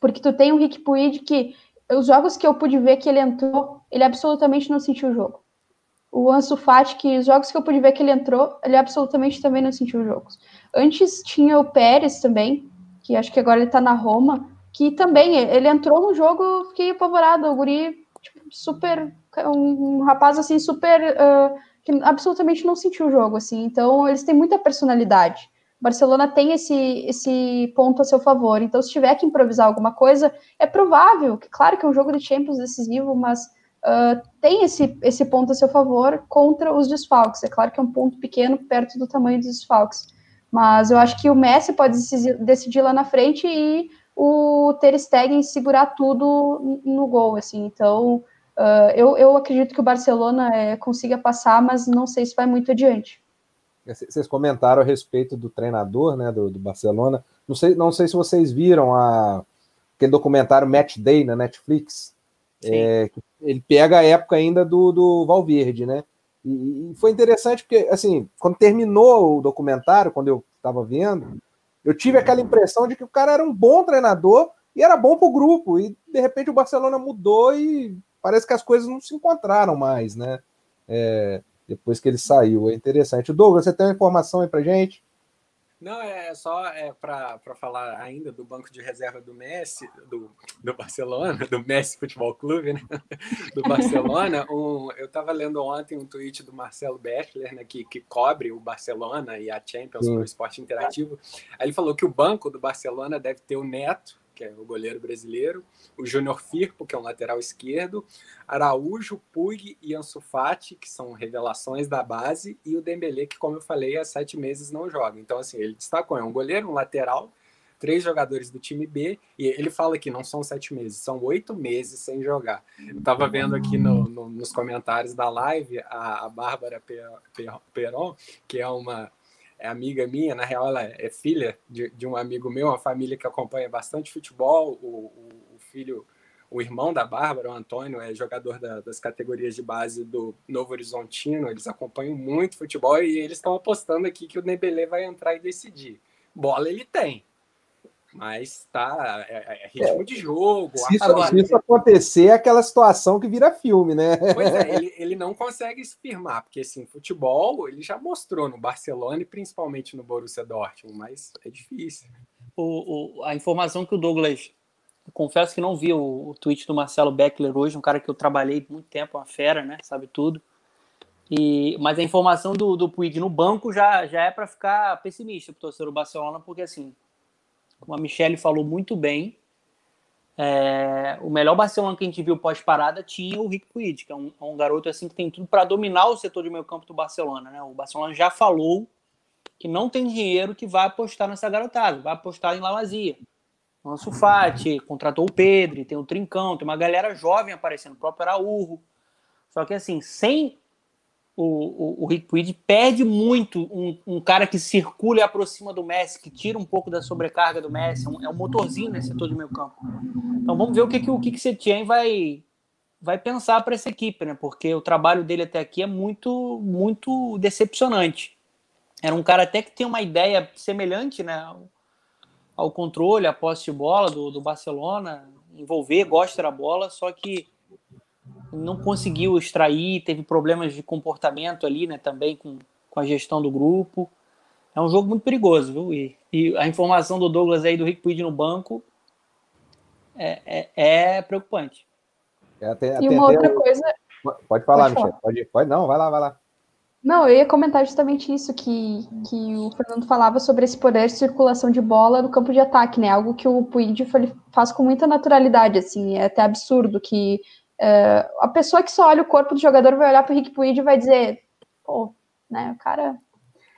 porque tu tem o Rick Puig que os jogos que eu pude ver que ele entrou, ele absolutamente não sentiu o jogo. O Ansu Fati, que os jogos que eu pude ver que ele entrou, ele absolutamente também não sentiu os jogos. Antes tinha o Pérez também, que acho que agora ele tá na Roma, que também, ele entrou no jogo, fiquei apavorado, o guri, tipo, super, um, um rapaz, assim, super, uh, que absolutamente não sentiu o jogo, assim, então eles têm muita personalidade. Barcelona tem esse, esse ponto a seu favor. Então, se tiver que improvisar alguma coisa, é provável, que claro que é um jogo de Champions decisivo, mas uh, tem esse, esse ponto a seu favor contra os desfalques. É claro que é um ponto pequeno perto do tamanho dos desfalques. Mas eu acho que o Messi pode decidir lá na frente e o Ter Stegen segurar tudo no gol, assim. Então, uh, eu, eu acredito que o Barcelona é, consiga passar, mas não sei se vai muito adiante. Vocês comentaram a respeito do treinador, né, do, do Barcelona. Não sei, não sei se vocês viram a, aquele documentário Match Day na Netflix. É, ele pega a época ainda do, do Valverde, né? E, e, foi interessante porque, assim, quando terminou o documentário, quando eu estava vendo, eu tive aquela impressão de que o cara era um bom treinador e era bom para o grupo. E de repente o Barcelona mudou e parece que as coisas não se encontraram mais, né? É, depois que ele saiu. É interessante. Douglas, você tem uma informação aí pra gente? Não, é só é, para falar ainda do banco de reserva do Messi, do, do Barcelona, do Messi Futebol Clube, né? do Barcelona. Um, eu estava lendo ontem um tweet do Marcelo Bechler, né, que, que cobre o Barcelona e a Champions no esporte interativo. Aí ele falou que o banco do Barcelona deve ter o Neto, que é o goleiro brasileiro, o Júnior Firpo, que é um lateral esquerdo, Araújo, Puig e Ansu Fati, que são revelações da base, e o Dembélé, que, como eu falei, há sete meses não joga. Então, assim, ele destacou, é um goleiro, um lateral, três jogadores do time B, e ele fala que não são sete meses, são oito meses sem jogar. Eu estava vendo aqui no, no, nos comentários da live a, a Bárbara Peron, que é uma é amiga minha, na real ela é filha de, de um amigo meu, uma família que acompanha bastante futebol. O, o, o filho, o irmão da Bárbara, o Antônio, é jogador da, das categorias de base do Novo Horizontino. Eles acompanham muito futebol e eles estão apostando aqui que o Nebelê vai entrar e decidir. Bola ele tem, mas tá é, é, é ritmo é. de jogo. Se isso, agora, se isso acontecer, é aquela situação que vira filme, né? Pois é, ele, ele não consegue se firmar, porque assim, futebol ele já mostrou no Barcelona e principalmente no Borussia Dortmund, mas é difícil. O, o a informação que o Douglas. Confesso que não vi o, o tweet do Marcelo Beckler hoje, um cara que eu trabalhei muito tempo, uma fera, né? Sabe tudo. E, mas a informação do, do Puig no banco já, já é para ficar pessimista para o torcedor do Barcelona, porque assim, como a Michelle falou muito bem, é, o melhor Barcelona que a gente viu pós-parada tinha o Rick Puig, que é um, é um, garoto assim que tem tudo para dominar o setor de meio campo do Barcelona. Né? O Barcelona já falou que não tem dinheiro que vai apostar nessa garotada, vai apostar em Lavazia. O Ansu Fati, contratou o Pedro, tem o Trincão, tem uma galera jovem aparecendo, o próprio Araújo. Só que assim, sem o, o, o Rick Puig perde muito um, um, cara que circula e aproxima do Messi, que tira um pouco da sobrecarga do Messi, é um, é um motorzinho nesse setor de meio campo. Então vamos ver o que, que o que Setien vai, vai pensar para essa equipe, né? Porque o trabalho dele até aqui é muito, muito decepcionante. Era um cara até que tem uma ideia semelhante, né? Ao, ao controle, à posse de bola do, do Barcelona, envolver, gosta da bola, só que não conseguiu extrair, teve problemas de comportamento ali, né, também com, com a gestão do grupo. É um jogo muito perigoso, viu? E, e a informação do Douglas aí do Rick Puig no banco é, é, é preocupante. É até, e uma outra coisa. Pode falar, Michel. Pode, pode, não, vai lá, vai lá. Não, eu ia comentar justamente isso que, que o Fernando falava sobre esse poder de circulação de bola no campo de ataque, né? Algo que o Puig faz com muita naturalidade, assim, é até absurdo que uh, a pessoa que só olha o corpo do jogador vai olhar para o Rick Puig e vai dizer, pô, né, o cara.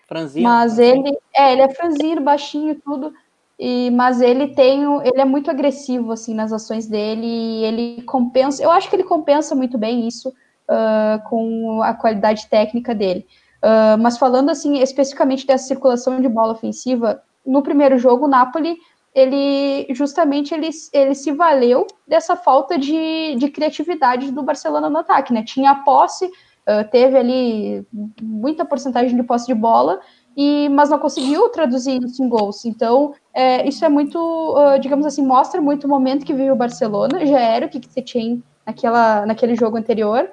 Franzino. Mas ele, é, ele é franzino, baixinho, tudo. E, mas ele tem, ele é muito agressivo assim nas ações dele. E ele compensa. Eu acho que ele compensa muito bem isso uh, com a qualidade técnica dele. Uh, mas falando assim especificamente dessa circulação de bola ofensiva, no primeiro jogo o Napoli ele justamente ele, ele se valeu dessa falta de, de criatividade do Barcelona no ataque, né? Tinha posse, teve ali muita porcentagem de posse de bola, e mas não conseguiu traduzir isso em gols. Então, é, isso é muito, digamos assim, mostra muito o momento que vive o Barcelona, já era o que, que você tinha naquela, naquele jogo anterior,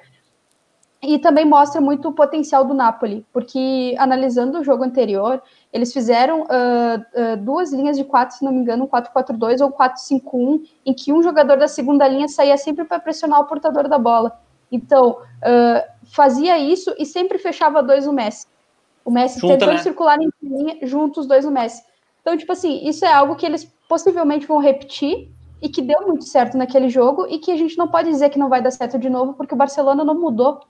e também mostra muito o potencial do Napoli, porque analisando o jogo anterior, eles fizeram uh, uh, duas linhas de quatro, se não me engano, um 4-4-2 ou 4-5-1, em que um jogador da segunda linha saía sempre para pressionar o portador da bola. Então, uh, fazia isso e sempre fechava dois no Messi. O Messi Junta, tentando né? circular em linha, juntos os dois no Messi. Então, tipo assim, isso é algo que eles possivelmente vão repetir e que deu muito certo naquele jogo e que a gente não pode dizer que não vai dar certo de novo, porque o Barcelona não mudou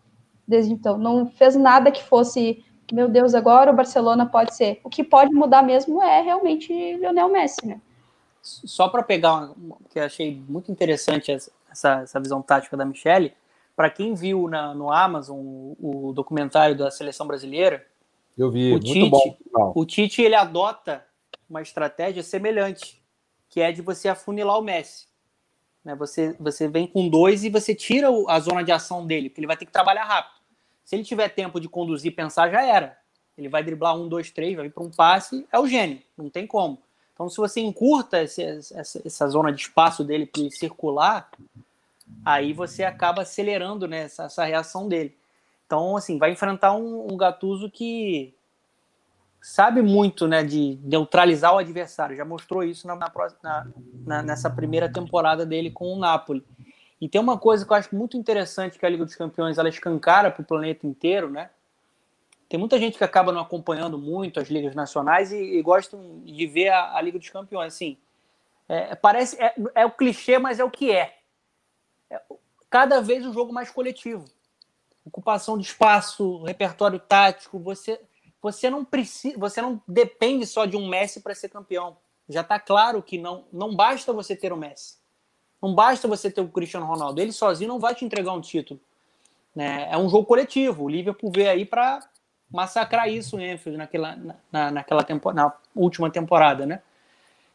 desde então. Não fez nada que fosse, meu Deus, agora o Barcelona pode ser. O que pode mudar mesmo é realmente Lionel Messi, né? Só para pegar, uma, que eu achei muito interessante essa, essa visão tática da Michelle, para quem viu na, no Amazon o, o, documentário da seleção brasileira, eu vi, o muito Tite, bom. O Tite ele adota uma estratégia semelhante, que é de você afunilar o Messi. Né? Você, você vem com dois e você tira a zona de ação dele, porque ele vai ter que trabalhar rápido. Se ele tiver tempo de conduzir pensar, já era. Ele vai driblar um, dois, três, vai vir para um passe, é o gênio, não tem como. Então, se você encurta esse, essa, essa, zona de espaço dele para circular, aí você acaba acelerando né, essa, essa, reação dele. Então, assim, vai enfrentar um, um Gattuso que sabe muito né, de neutralizar o adversário. Já mostrou isso na, na, na, nessa primeira temporada dele com o Napoli. E tem uma coisa que eu acho muito interessante que a Liga dos Campeões ela escancara para o planeta inteiro, né? Tem muita gente que acaba não acompanhando muito as ligas nacionais e, e gostam de ver a, a, Liga dos Campeões. Assim, é, parece é, é, o clichê, mas é o que é. é. Cada vez um jogo mais coletivo, ocupação de espaço, repertório tático. Você você não precisa, você não depende só de um Messi para ser campeão. Já está claro que não não basta você ter o Messi. Não basta você ter o Cristiano Ronaldo. Ele sozinho não vai te entregar um título. Né? É um jogo coletivo. O Liverpool veio aí para massacrar isso em Enfield naquela, na, naquela tempo, na última temporada, né?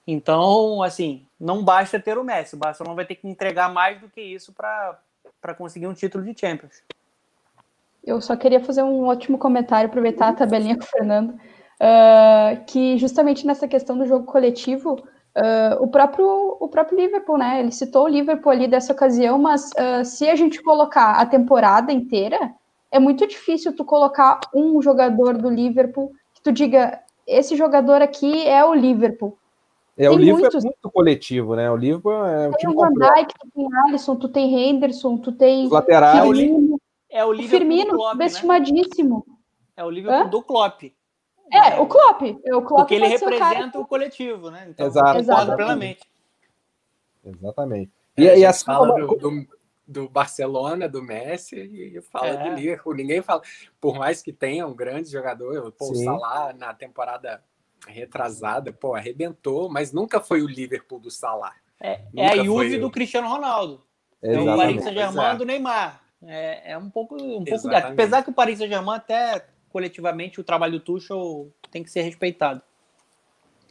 Então, assim, não basta ter o Messi. O Barcelona vai ter que entregar mais do que isso para conseguir um título de Champions. Eu só queria fazer um ótimo comentário, aproveitar a tabelinha com o Fernando, uh, que justamente nessa questão do jogo coletivo, Uh, o, próprio, o próprio Liverpool, né? Ele citou o Liverpool ali dessa ocasião, mas uh, se a gente colocar a temporada inteira, é muito difícil tu colocar um jogador do Liverpool que tu diga, esse jogador aqui é o Liverpool. É, tem o Liverpool é muitos... é muito coletivo, né? O Liverpool é um tem time o Van Dijk, tu tem Alisson, tu tem Henderson, tu tem... Os laterais. É o, Li... é o Liverpool Firmino, Klopp, subestimadíssimo. Né? É o Liverpool Hã? do Klopp. É, o Klopp. O Klopp Porque ele representa o, o, coletivo, né? Então, Exato. plenamente. Exatamente. E, é, e assim, fala do, do, do, Barcelona, do Messi, e fala é. do Liverpool. Ninguém fala. Por mais que tenha um grande jogador, pô, o Salah na temporada retrasada, pô, arrebentou, mas nunca foi o Liverpool do Salah. É, é a Juve do Cristiano Ronaldo. É o Paris Saint-Germain do Neymar. É, é um pouco, um pouco apesar que o Paris Saint-Germain até coletivamente o trabalho do Tuchel tem que ser respeitado.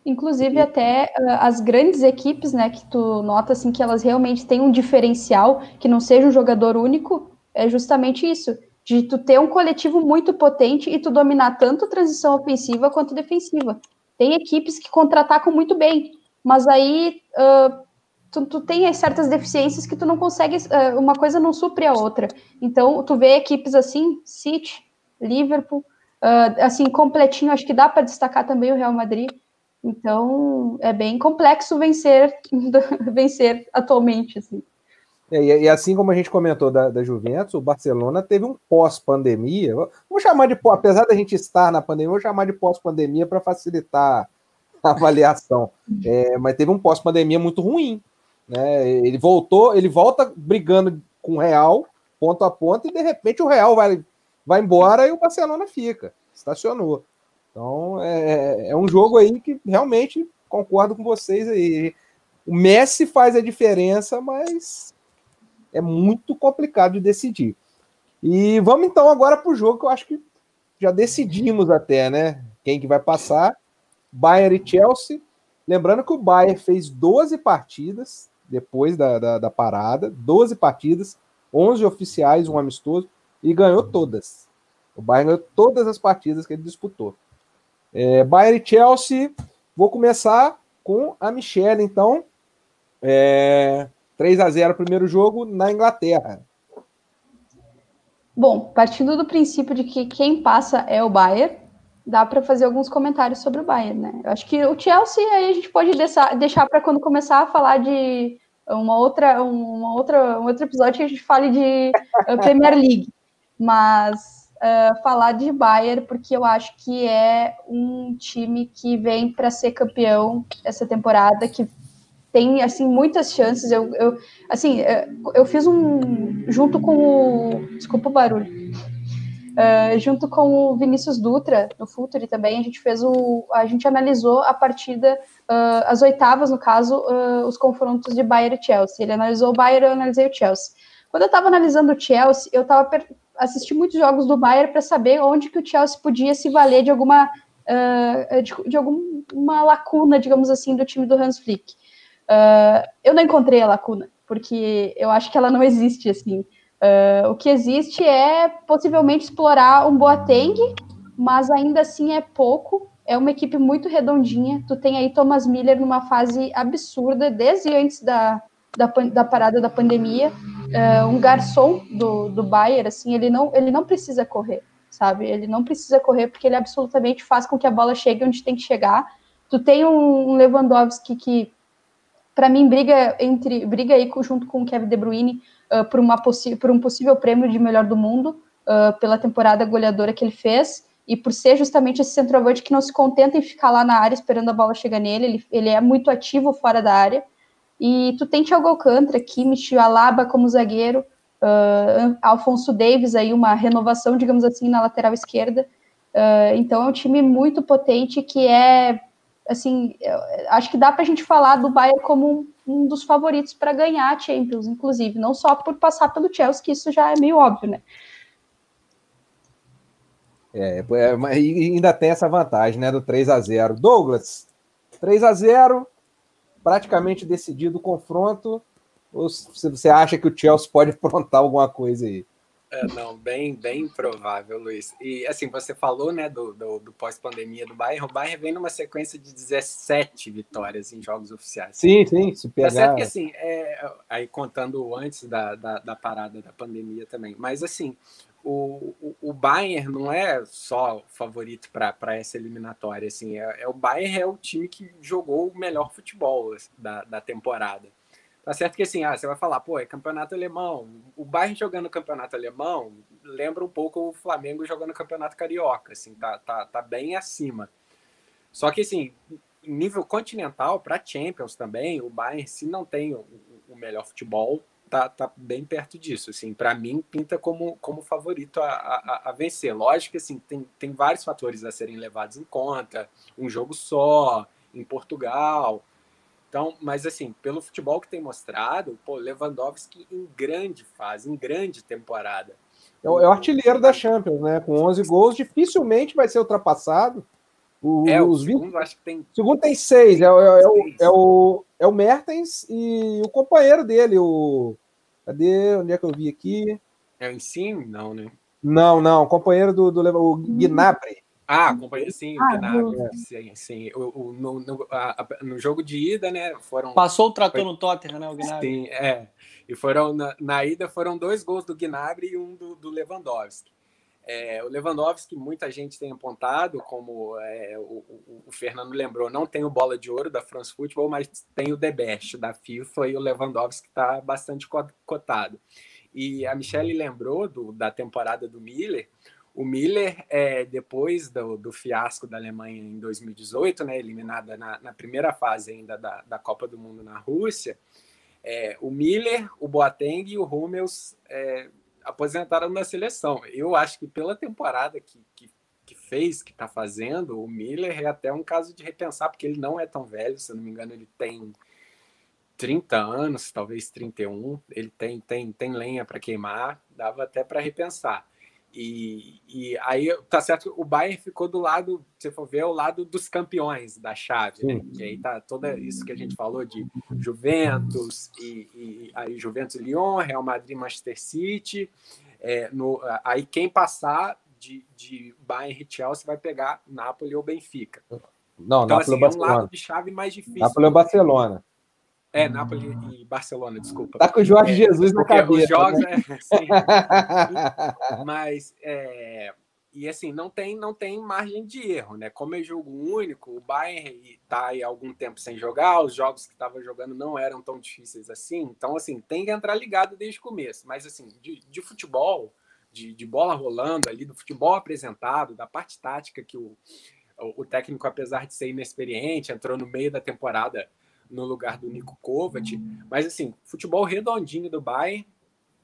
Inclusive até uh, as grandes equipes, né, que tu nota assim que elas realmente têm um diferencial, que não seja um jogador único, é justamente isso, de tu ter um coletivo muito potente e tu dominar tanto transição ofensiva quanto defensiva. Tem equipes que contra-atacam muito bem, mas aí uh, tu, tu tem certas deficiências que tu não consegue, uh, uma coisa não supre a outra. Então, tu vê equipes assim, City, Liverpool, Uh, assim, completinho, acho que dá para destacar também o Real Madrid. Então é bem complexo vencer vencer atualmente assim. É, e, assim como a gente comentou da, da Juventus, o Barcelona teve um pós-pandemia. Vamos chamar de apesar da gente estar na pandemia, vou chamar de pós-pandemia para facilitar a avaliação. É, mas teve um pós-pandemia muito ruim. Né? Ele voltou, ele volta brigando com o Real, ponto a ponto, e de repente o Real vai, vai embora e o Barcelona fica. Estacionou. Então é, é um jogo aí que realmente concordo com vocês aí. O Messi faz a diferença, mas é muito complicado de decidir. E vamos então agora para o jogo que eu acho que já decidimos até, né? Quem que vai passar? Bayern e Chelsea. Lembrando que o Bayern fez 12 partidas depois da, da, da parada, 12 partidas, 11 oficiais, um amistoso, e ganhou todas. O Bayern ganhou todas as partidas que ele disputou. É, Bayern e Chelsea, vou começar com a Michelle, então. É, 3 a 0 primeiro jogo na Inglaterra. Bom, partindo do princípio de que quem passa é o Bayern, dá para fazer alguns comentários sobre o Bayern, né? Eu acho que o Chelsea aí a gente pode deixar, deixar para quando começar a falar de uma outra, uma outra, um outro episódio que a gente fale de uh, Premier League, mas uh, falar de Bayern porque eu acho que é um time que vem para ser campeão essa temporada, que tem assim muitas chances. Eu, eu assim, eu fiz um junto com o desculpa o barulho. Uh, junto com o Vinícius Dutra no Futuri também a gente fez o a gente analisou a partida uh, as oitavas no caso uh, os confrontos de Bayern e Chelsea ele analisou o Bayern eu analisei o Chelsea quando eu estava analisando o Chelsea eu estava assisti muitos jogos do Bayern para saber onde que o Chelsea podia se valer de alguma de, de alguma lacuna digamos assim do time do Hans Flick Uh, eu não encontrei a lacuna, porque eu acho que ela não existe assim. Uh, o que existe é possivelmente explorar um Boateng, mas ainda assim é pouco. É uma equipe muito redondinha. Tu tem aí Thomas Miller numa fase absurda, desde antes da, da, da parada da pandemia. Uh, um garçom do, do Bayern, assim, ele não, ele não precisa correr, sabe? Ele não precisa correr porque ele absolutamente faz com que a bola chegue onde tem que chegar. Tu tem um, Lewandowski que para mim, briga entre briga aí junto com o Kevin De Bruyne uh, por, uma por um possível prêmio de melhor do mundo uh, pela temporada goleadora que ele fez e por ser justamente esse centroavante que não se contenta em ficar lá na área esperando a bola chegar nele, ele, ele é muito ativo fora da área. E tu tem Thiago Alcântara, Kimmich, Alaba como zagueiro, uh, Alfonso Davis aí uma renovação, digamos assim, na lateral esquerda. Uh, então é um time muito potente que é assim, acho que dá para a gente falar do Bayern como um, um dos favoritos para ganhar a Champions, inclusive, não só por passar pelo Chelsea, que isso já é meio óbvio, né? É, é mas ainda tem essa vantagem, né, do 3 a 0 Douglas, 3 a 0 praticamente decidido o confronto, ou você acha que o Chelsea pode aprontar alguma coisa aí? É, não, bem, bem provável, Luiz. E assim, você falou, né, do, do, do pós-pandemia do Bayern. O Bayern vem numa sequência de 17 vitórias em jogos oficiais. Sim, sim, se pegar. Tá certo que assim, é, aí contando antes da, da, da, parada da pandemia também. Mas assim, o, o, Bayern não é só favorito para essa eliminatória. Assim, é, é, o Bayern é o time que jogou o melhor futebol da, da temporada. Tá certo que assim, ah, você vai falar, pô, é campeonato alemão. O Bayern jogando campeonato alemão lembra um pouco o Flamengo jogando campeonato carioca, assim, tá, tá, tá bem acima. Só que assim, nível continental para Champions também, o Bayern se não tem o, o melhor futebol, tá, tá bem perto disso, assim, para mim pinta como, como favorito a, a, a, vencer. Lógico que assim, tem, tem vários fatores a serem levados em conta, um jogo só em Portugal, então, mas assim, pelo futebol que tem mostrado, pô, Lewandowski em grande fase, em grande temporada. É o, é o artilheiro da Champions, né? Com 11 gols, dificilmente vai ser ultrapassado. O, é, o segundo 20... acho que tem. O segundo tem seis, é, é, é, o, é, o, é o Mertens e o companheiro dele, o. Cadê? Onde é que eu vi aqui? É o Ensino? Não, né? Não, não, companheiro do, do o Gnabry. Ah, acompanhei sim, ah, o sim, sim. O, o, no, no, a, no, jogo de ida, né, foram... Passou o trator foi, no Tottenham, né, o Gnabry? Sim, é. E foram, na, na, ida foram dois gols do Gnabry e um do, do Lewandowski. É, o Lewandowski, muita gente tem apontado, como é, o, o, o, Fernando lembrou, não tem o bola de ouro da France Football, mas tem o The Best da FIFA e o Lewandowski está bastante cotado. E a Michelle lembrou do, da temporada do Miller. O Miller, é, depois do, do, fiasco da Alemanha em 2018, né, eliminada na, na primeira fase ainda da, da Copa do Mundo na Rússia, é, o Miller, o Boateng e o Hummels é, aposentaram na seleção. Eu acho que pela temporada que, que, que fez, que está fazendo, o Miller é até um caso de repensar, porque ele não é tão velho, se eu não me engano, ele tem 30 anos, talvez 31, ele tem, tem, tem lenha para queimar, dava até para repensar. E, e aí, tá certo, o Bayern ficou do lado, se for ver, o lado dos campeões da chave, né? Que aí tá toda isso que a gente falou de Juventus e, e aí Juventus Lyon, Real Madrid, Manchester City. É, no, aí quem passar de, de Bayern e Chelsea vai pegar Napoli ou Benfica. Não, então, Napoli assim, é um lado de chave mais difícil. Napoli ou Barcelona. É, Napoli e Barcelona, desculpa. Tá com o Jorge é, Jesus na cabeça. Os jogos, né? é, Mas, é, e assim, não tem, não tem margem de erro, né? Como é jogo único, o Bayern tá aí há algum tempo sem jogar, os jogos que estava jogando não eram tão difíceis assim. Então, assim, tem que entrar ligado desde o começo. Mas, assim, de, de futebol, de, de bola rolando ali, do futebol apresentado, da parte tática que o, o técnico, apesar de ser inexperiente, entrou no meio da temporada no lugar do Nico Kovac. Mas, assim, futebol redondinho do Bayern,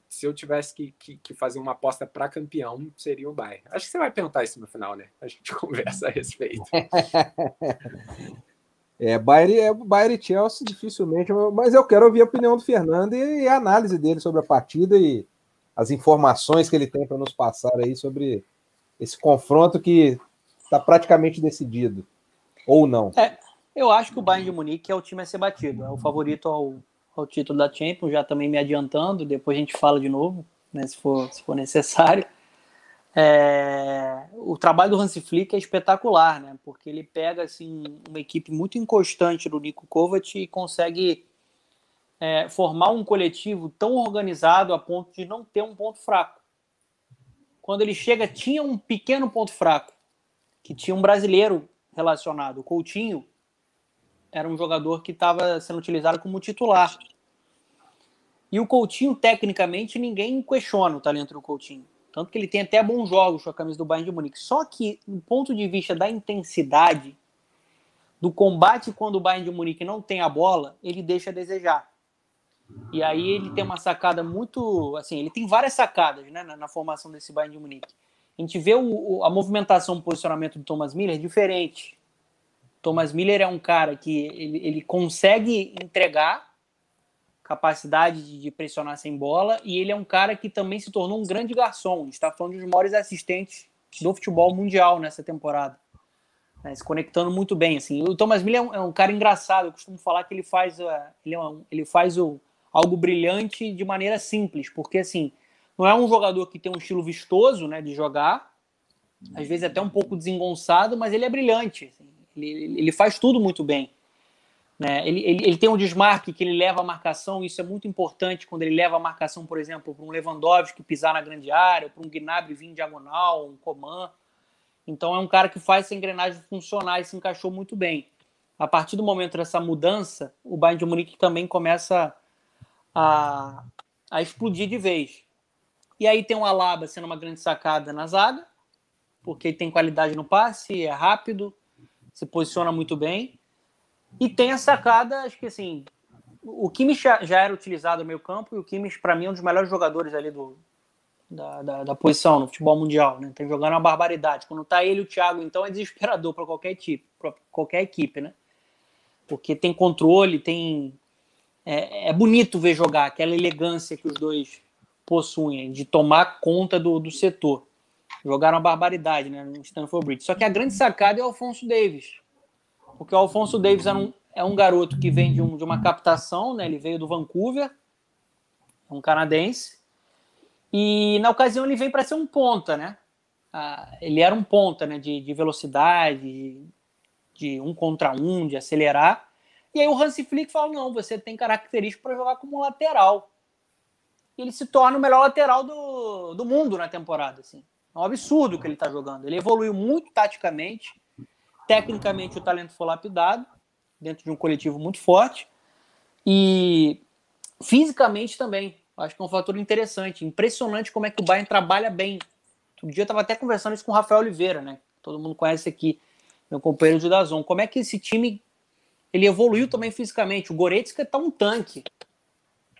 se eu tivesse que, que, que fazer uma aposta para campeão, seria o Bayern. Acho que você vai perguntar isso no final, né? A gente conversa a respeito. É, Bayern, é, Bayern e Chelsea dificilmente, mas eu quero ouvir a opinião do Fernando e, e a análise dele sobre a partida e as informações que ele tem para nos passar aí sobre esse confronto que está praticamente decidido, ou não. É, eu acho que o Bayern de Munique é o time a ser batido, é o favorito ao, ao título da Champions, já também me adiantando, depois a gente fala de novo, né, se, for, se for necessário. É, o trabalho do Hansi Flick é espetacular, né? Porque ele pega assim uma equipe muito inconstante do Nico Kovac e consegue é, formar um coletivo tão organizado a ponto de não ter um ponto fraco. Quando ele chega, tinha um pequeno ponto fraco, que tinha um brasileiro relacionado, o Coutinho, era um jogador que estava sendo utilizado como titular. E o Coutinho, tecnicamente, ninguém questiona o talento do Coutinho. Tanto que ele tem até bons jogos com a camisa do Bayern de Munique. Só que, do ponto de vista da intensidade, do combate quando o Bayern de Munique não tem a bola, ele deixa a desejar. E aí ele tem uma sacada muito. Assim, ele tem várias sacadas né, na, na formação desse Bayern de Munique. A gente vê o, a movimentação, o posicionamento do Thomas Miller diferente. Thomas Miller é um cara que ele, ele consegue entregar capacidade de, de, pressionar sem bola e ele é um cara que também se tornou um grande garçom. está falando dos maiores assistentes do futebol mundial nessa temporada. Né, se conectando muito bem. Assim. O Thomas Miller é um, é um cara engraçado. Eu costumo falar que ele faz, uh, ele, é um, ele faz o, algo brilhante de maneira simples, porque assim não é um jogador que tem um estilo vistoso né, de jogar, às vezes até um pouco desengonçado, mas ele é brilhante. Assim. Ele, ele faz tudo muito bem. Né? Ele, ele, ele, tem um desmarque que ele leva a marcação, isso é muito importante quando ele leva a marcação, por exemplo, para um Lewandowski pisar na grande área, para um Gnabry vir em diagonal, um Coman. Então é um cara que faz essa engrenagem funcionar e se encaixou muito bem. A partir do momento dessa mudança, o Bayern de Munique também começa a, a explodir de vez. E aí tem o Alaba sendo uma grande sacada na zaga, porque tem qualidade no passe, é rápido, se posiciona muito bem. E tem a sacada, acho que assim, o Kimmich já era utilizado no meio campo e o Kimmich, para mim, é um dos melhores jogadores ali do, da, da, da, posição no futebol mundial, né? Tá jogando uma barbaridade. Quando tá ele e o Thiago, então é desesperador para qualquer tipo, qualquer equipe, né? Porque tem controle, tem é, é, bonito ver jogar aquela elegância que os dois possuem de tomar conta do, do setor. Jogaram uma barbaridade né, no Stanford Bridge. Só que a grande sacada é o Alfonso Davis. Porque o Alfonso Davis é um, é um garoto que vem de, um, de uma captação, né? Ele veio do Vancouver, é um canadense. E na ocasião ele veio para ser um ponta, né? Ah, ele era um ponta, né? De, de velocidade, de, de um contra um, de acelerar. E aí o Hansi Flick fala: não, você tem características para jogar como lateral. E ele se torna o melhor lateral do, do mundo na temporada. Assim. É um absurdo o que ele está jogando. Ele evoluiu muito taticamente, tecnicamente o talento foi lapidado, dentro de um coletivo muito forte, e fisicamente também. Acho que é um fator interessante. Impressionante como é que o Bayern trabalha bem. Outro dia eu estava até conversando isso com o Rafael Oliveira, né? Todo mundo conhece aqui, meu companheiro de Dazon. Como é que esse time ele evoluiu também fisicamente. O Goretzka está um tanque.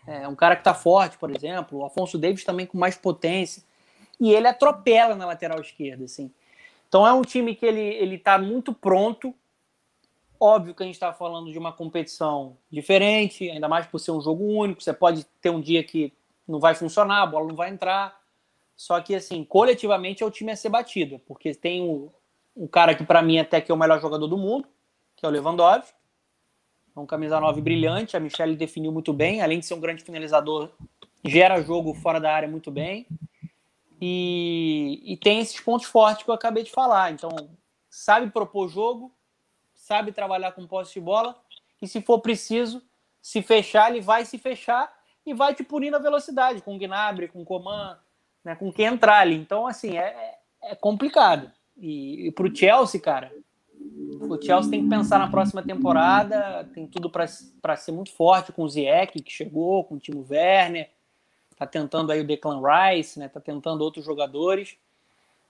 É um cara que está forte, por exemplo. O Afonso Davis também com mais potência. E ele atropela na lateral esquerda, assim. Então é um time que ele ele está muito pronto. Óbvio que a gente está falando de uma competição diferente, ainda mais por ser um jogo único. Você pode ter um dia que não vai funcionar, a bola não vai entrar. Só que, assim, coletivamente é o time a ser batido, porque tem um, um cara que, para mim, até que é o melhor jogador do mundo, que é o Lewandowski. É um camisa 9 brilhante, a Michelle definiu muito bem, além de ser um grande finalizador, gera jogo fora da área muito bem. E, e tem esses pontos fortes que eu acabei de falar. Então, sabe propor jogo, sabe trabalhar com posse de bola, e se for preciso se fechar, ele vai se fechar e vai te punir na velocidade, com o Gnabry, com o Coman, né, com quem entrar ali. Então, assim, é, é complicado. E, e para o Chelsea, cara, o Chelsea tem que pensar na próxima temporada, tem tudo para ser muito forte com o Ziyech, que chegou, com o Timo Werner, tá tentando aí o Declan Rice, né, tá tentando outros jogadores,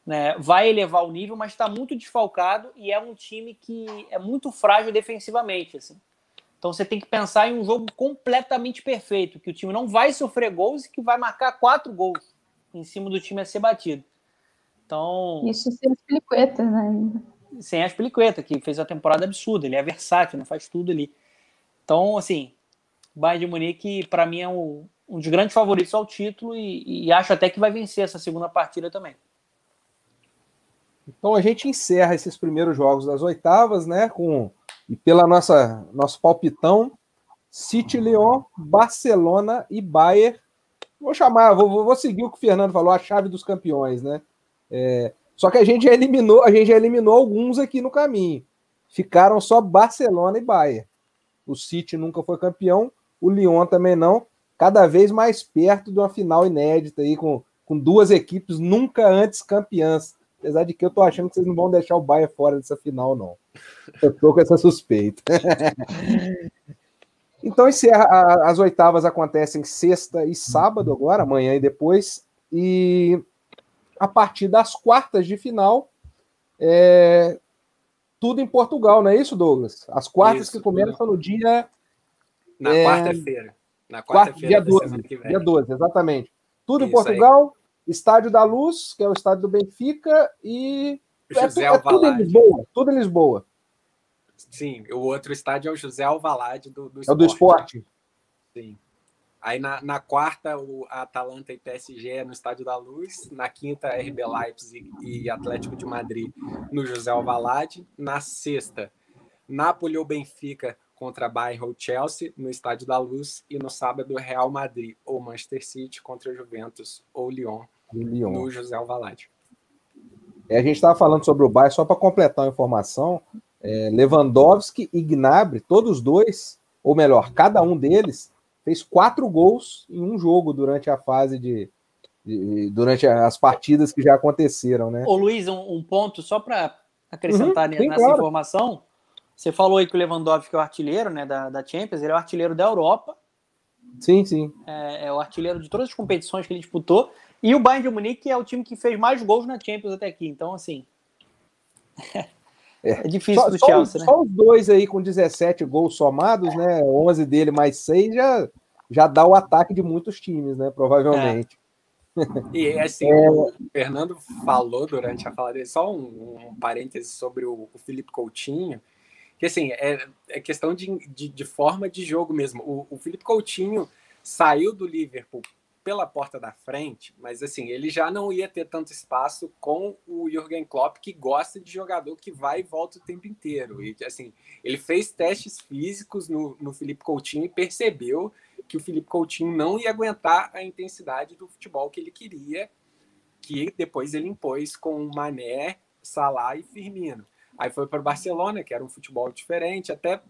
né, vai elevar o nível, mas está muito desfalcado e é um time que é muito frágil defensivamente, assim. Então você tem que pensar em um jogo completamente perfeito, que o time não vai sofrer gols e que vai marcar quatro gols em cima do time a ser batido. Então... Isso sem as pelicuetas, né? Sem as pelicuetas, que fez uma temporada absurda. Ele é versátil, não faz tudo ali. Então, assim, o Bayern de Munique, para mim, é um, um, dos grandes favoritos ao título e, e acho até que vai vencer essa segunda partida também. Então a gente encerra esses primeiros jogos das oitavas, né? Com e pela nossa nosso palpitão, City, Lyon, Barcelona e Bayern. Vou chamar, vou, vou seguir o que o Fernando falou, a chave dos campeões, né? É, só que a gente já eliminou, a gente já eliminou alguns aqui no caminho. Ficaram só Barcelona e Bayern. O City nunca foi campeão, o Lyon também não. Cada vez mais perto de uma final inédita aí com, com duas equipes nunca antes campeãs. Apesar de que eu tô achando que vocês não vão deixar o Bayern fora dessa final, não. Eu tô com essa suspeita. então encerra. As oitavas acontecem sexta e sábado agora, amanhã e depois. E a partir das quartas de final. É, tudo em Portugal, não é isso, Douglas? As quartas isso, que começam no dia. Na é, quarta-feira. Na quarta-feira. Dia 12. Dia 12, exatamente. Tudo isso em Portugal. Aí. Estádio da Luz, que é o estádio do Benfica, e. José é, é tudo em Lisboa. Tudo em Lisboa. Sim, o outro estádio é o José Alvalade do, do esporte. É o do esporte. Sim. Aí na, na, quarta, o Atalanta e PSG é no Estádio da Luz. Na quinta, RB Leipzig e Atlético de Madrid no José Alvalade. Na sexta, Napoli ou Benfica contra Bayern ou Chelsea no Estádio da Luz. E no sábado, Real Madrid ou Manchester City contra Juventus ou Lyon, Lyon. no José Alvalade. É, a gente estava falando sobre o Bayern, só para completar a informação, é, Lewandowski e Gnabry, todos dois, ou melhor, cada um deles fez quatro gols em um jogo durante a fase de, de durante as partidas que já aconteceram, né? Ô Luiz, um, um ponto só para acrescentar uhum, nessa claro. informação. Você falou aí que o Lewandowski é o artilheiro né, da, da Champions, ele é o artilheiro da Europa. Sim, sim. É, é, o artilheiro de todas as competições que ele disputou. E o Bayern de Munique é o time que fez mais gols na Champions até aqui. Então, assim. É, é difícil só, do Chelsea, só, né? Só os dois aí com 17 gols somados, né? 11 dele mais 6 já, já dá o ataque de muitos times, né? Provavelmente. É. E assim, é... o Fernando falou durante a fala dele, só um, um parêntese sobre o, o Felipe Coutinho, que assim, é, é questão de, de, de, forma de jogo mesmo. O, o Felipe Coutinho saiu do Liverpool pela porta da frente, mas assim, ele já não ia ter tanto espaço com o Jürgen Klopp, que gosta de jogador que vai e volta o tempo inteiro. E assim, ele fez testes físicos no, no Felipe Coutinho e percebeu que o Felipe Coutinho não ia aguentar a intensidade do futebol que ele queria, que depois ele impôs com Mané, Salah e Firmino. Aí foi para o Barcelona, que era um futebol diferente, até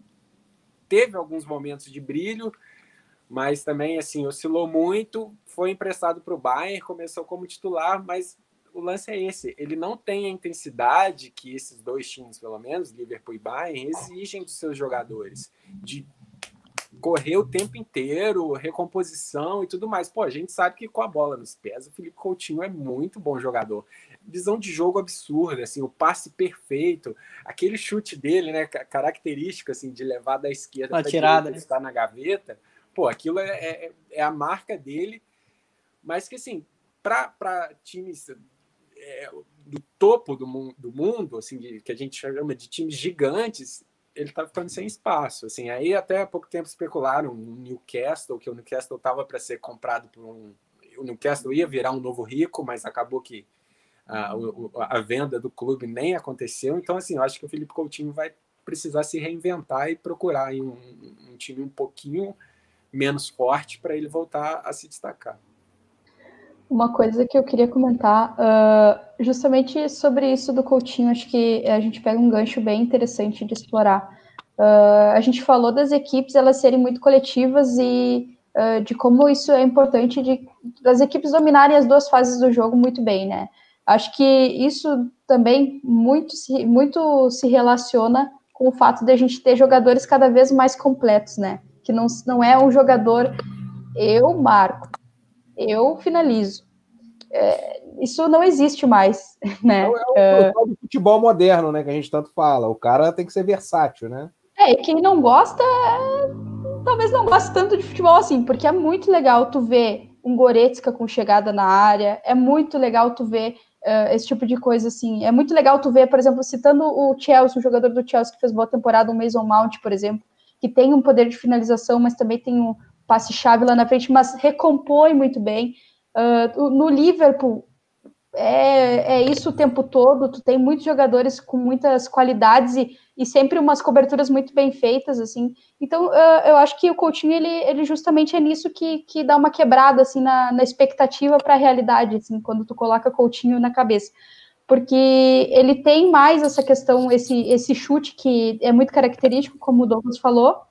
teve alguns momentos de brilho, mas também assim oscilou muito. Foi emprestado para o Bayern, começou como titular, mas o lance é esse, ele não tem a intensidade que esses dois times, pelo menos, Liverpool e Bayern, exigem dos seus jogadores, de correr o tempo inteiro, recomposição e tudo mais. Pô, a gente sabe que com a bola nos pés, o Felipe Coutinho é muito bom jogador. Visão de jogo absurda, assim, o passe perfeito, aquele chute dele, né, característico, assim, de levar da esquerda para tirada, né? estar na gaveta. Pô, aquilo é, é, é, a marca dele, mas que, assim, para times é, do topo do, mu do mundo, assim, de, que a gente chama de times gigantes, ele tá ficando sem espaço. Assim, aí até há pouco tempo especularam o Newcastle, que o Newcastle estava para ser comprado por um. O Newcastle ia virar um novo rico, mas acabou que a, a venda do clube nem aconteceu. Então, assim, eu acho que o Felipe Coutinho vai precisar se reinventar e procurar um, um time um pouquinho menos forte para ele voltar a se destacar. Uma coisa que eu queria comentar, uh, justamente sobre isso do Coutinho, acho que a gente pega um gancho bem interessante de explorar. Uh, a gente falou das equipes elas serem muito coletivas e uh, de como isso é importante de, das equipes dominarem as duas fases do jogo muito bem, né? Acho que isso também muito se, muito se relaciona com o fato de a gente ter jogadores cada vez mais completos, né? Que não, não é um jogador eu marco, eu finalizo. É, isso não existe mais, né? É, o, é o futebol moderno, né? Que a gente tanto fala. O cara tem que ser versátil, né? É, e quem não gosta, é... talvez não goste tanto de futebol assim, porque é muito legal tu ver um Goretzka com chegada na área, é muito legal tu ver uh, esse tipo de coisa assim. É muito legal tu ver, por exemplo, citando o Chelsea, o jogador do Chelsea que fez boa temporada, o Mason Mount, por exemplo, que tem um poder de finalização, mas também tem um passe-chave lá na frente, mas recompõe muito bem. Uh, no Liverpool, é, é, isso o tempo todo. Tu tem muitos jogadores com muitas qualidades e, e sempre umas coberturas muito bem feitas, assim. Então, uh, eu acho que o Coutinho, ele, ele justamente é nisso que, que dá uma quebrada, assim, na, na expectativa para a realidade, assim, quando tu coloca Coutinho na cabeça. Porque ele tem mais essa questão, esse, esse chute que é muito característico, como o Douglas falou,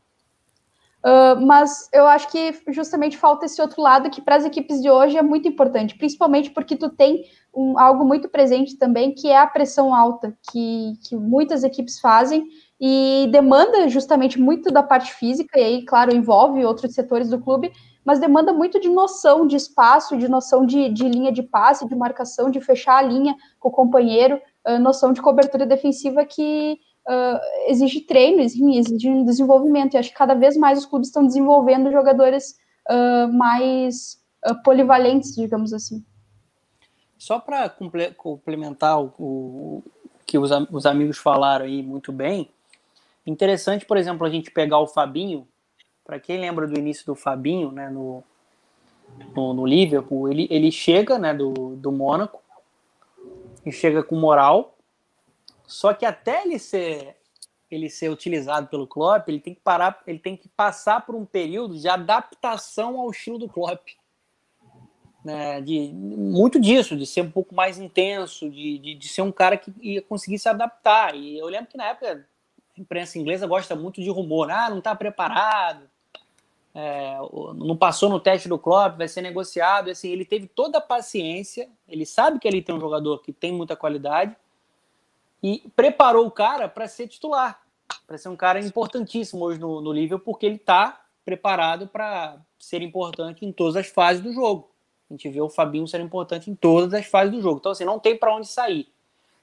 Uh, mas eu acho que justamente falta esse outro lado que para as equipes de hoje é muito importante, principalmente porque tu tem um, algo muito presente também, que é a pressão alta, que, que muitas equipes fazem e demanda justamente muito da parte física, e aí, claro, envolve outros setores do clube, mas demanda muito de noção de espaço, de noção de, de linha de passe, de marcação, de fechar a linha com o companheiro, uh, noção de cobertura defensiva que uh, exige treino, exige um desenvolvimento. E acho que cada vez mais os clubes estão desenvolvendo jogadores uh, mais uh, polivalentes, digamos assim. Só para complementar o, o, que os, os amigos falaram aí muito bem, interessante, por exemplo, a gente pegar o Fabinho. Para quem lembra do início do Fabinho, né, no, no, no, Liverpool, ele, ele chega né, do, do Mônaco e chega com moral, só que até ele ser ele ser utilizado pelo Klopp, ele tem que parar, ele tem que passar por um período de adaptação ao estilo do Klopp. Né, de muito disso, de ser um pouco mais intenso, de, de, de, ser um cara que ia conseguir se adaptar. E eu lembro que na época a imprensa inglesa gosta muito de rumor, ah, não está preparado, é, não passou no teste do Klopp, vai ser negociado. Assim, ele teve toda a paciência, ele sabe que ele tem um jogador que tem muita qualidade, e preparou o cara para ser titular, para ser um cara importantíssimo hoje no, no Liverpool, porque ele está preparado para ser importante em todas as fases do jogo. A gente vê o Fabinho ser importante em todas as fases do jogo. Então, assim, não tem para onde sair.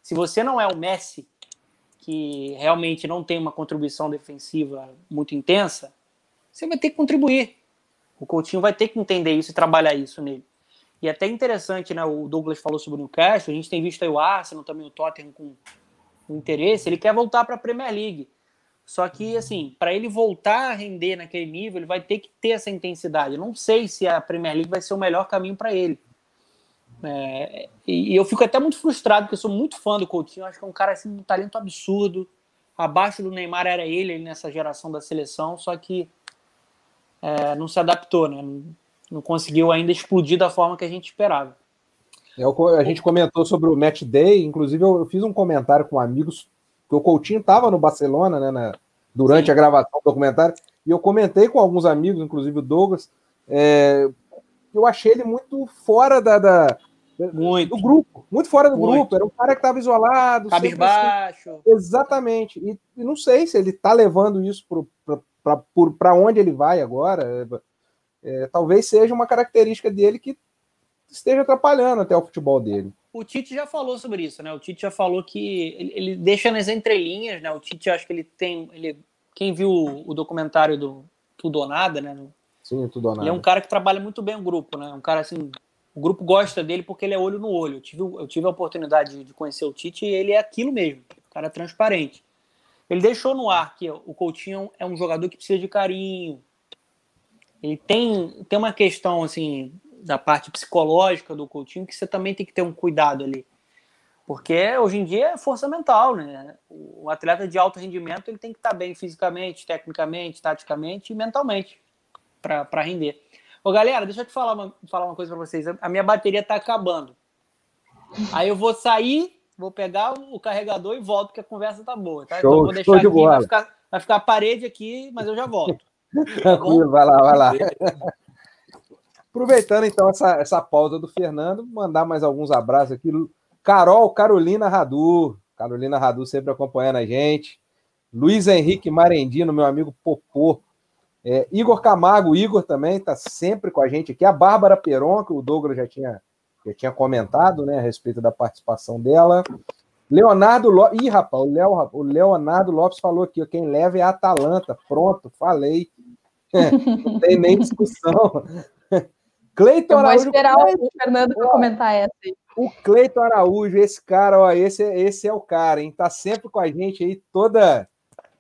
Se você não é o Messi, que realmente não tem uma contribuição defensiva muito intensa, você vai ter que contribuir. O Coutinho vai ter que entender isso e trabalhar isso nele. E é até interessante, né? O Douglas falou sobre o Newcastle, a gente tem visto aí o Arsenal, também o Tottenham com o interesse, ele quer voltar para a Premier League. Só que, assim, para ele voltar a render naquele nível, ele vai ter que ter essa intensidade. Eu não sei se a Premier League vai ser o melhor caminho para ele. É, e eu fico até muito frustrado, porque eu sou muito fã do Coutinho. Acho que é um cara assim, um talento absurdo. Abaixo do Neymar era ele, ele nessa geração da seleção, só que é, não se adaptou, né? Não, não conseguiu ainda explodir da forma que a gente esperava. É, a gente comentou sobre o match day, inclusive eu, fiz um comentário com amigos, que o Coutinho estava no Barcelona, né, na, durante Sim. a gravação do documentário, e eu comentei com alguns amigos, inclusive o Douglas, é, eu achei ele muito fora da, da, Muito. Do grupo, muito fora do muito. grupo. Era um cara que estava isolado. Cabisbaixo. Assim. Exatamente. E, e, não sei se ele está levando isso para onde ele vai agora. É, talvez seja uma característica dele que esteja atrapalhando até o futebol dele. O Tite já falou sobre isso, né? O Tite já falou que ele, ele deixa nas entrelinhas, né? O Tite acho que ele tem. Ele, quem viu o documentário do Tudo ou Nada, né? Sim, Tudo ou Nada. Ele é um cara que trabalha muito bem o grupo, né? Um cara assim. O grupo gosta dele porque ele é olho no olho. Eu tive, eu tive a oportunidade de conhecer o Tite e ele é aquilo mesmo. Um cara transparente. Ele deixou no ar que o Coutinho é um jogador que precisa de carinho. Ele tem, tem uma questão assim da parte psicológica do Coutinho que você também tem que ter um cuidado ali. Porque hoje em dia é força mental, né? O atleta de alto rendimento ele tem que estar bem fisicamente, tecnicamente, taticamente e mentalmente para render. Ô, galera, deixa eu te falar uma, falar uma coisa para vocês. A minha bateria está acabando. Aí eu vou sair, vou pegar o carregador e volto, porque a conversa tá boa, tá? Show, então eu vou deixar aqui, vai ficar, vai ficar a parede aqui, mas eu já volto. Tranquilo, tá vai lá, vai lá. Aproveitando então essa, essa pausa do Fernando, mandar mais alguns abraços aqui. Carol Carolina Radu, Carolina Radu sempre acompanhando a gente. Luiz Henrique Marendino, meu amigo Popô. É, Igor Camargo, Igor também está sempre com a gente aqui. A Bárbara Peron, que o Douglas já tinha, já tinha comentado né, a respeito da participação dela. Leonardo Lopes. Ih, rapaz, o, Leo, o Leonardo Lopes falou aqui: quem leva é a Atalanta. Pronto, falei. não tem nem discussão. Cleiton Araújo. Vou esperar o Fernando para comentar essa. O Cleiton Araújo, esse cara, ó, esse, esse é o cara, hein? Tá sempre com a gente aí, toda,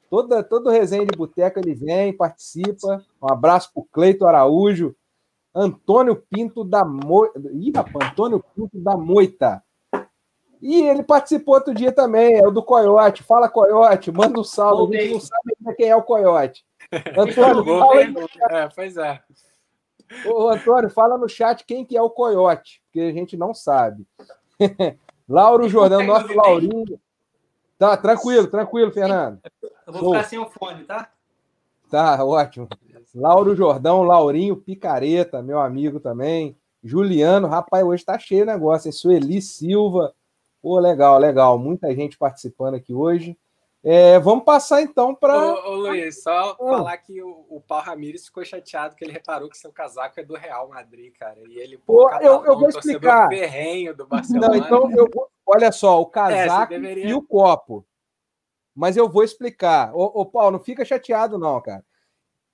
toda, todo resenha de boteca ele vem, participa. Um abraço pro Cleiton Araújo. Antônio Pinto da Moita. Ih, rapaz, Antônio Pinto da Moita. E ele participou outro dia também, é o do Coyote. Fala, Coyote, manda um salve. A gente não sabe quem é o Coyote. Antônio, fala aí. É, pois é. Ô, Antônio, fala no chat quem que é o Coyote, porque a gente não sabe. Lauro Jordão, nosso Laurinho. Tá, tranquilo, tranquilo, Fernando. Eu vou ficar sem o fone, tá? Tá, ótimo. Lauro Jordão, Laurinho Picareta, meu amigo também. Juliano, rapaz, hoje tá cheio o negócio. Sueli Silva. Pô, legal, legal. Muita gente participando aqui hoje. É, vamos passar então para. Ô, ô, Luiz, só ah. falar que o, o Paulo Ramires ficou chateado que ele reparou que seu casaco é do Real Madrid, cara. E ele, pô, pô eu, eu vou explicar. ferrenho do Barcelona. Não, então eu olha só, o é, casaco é, deveria... e o copo. Mas eu vou explicar. Ô, ô, Paulo, não fica chateado, não, cara.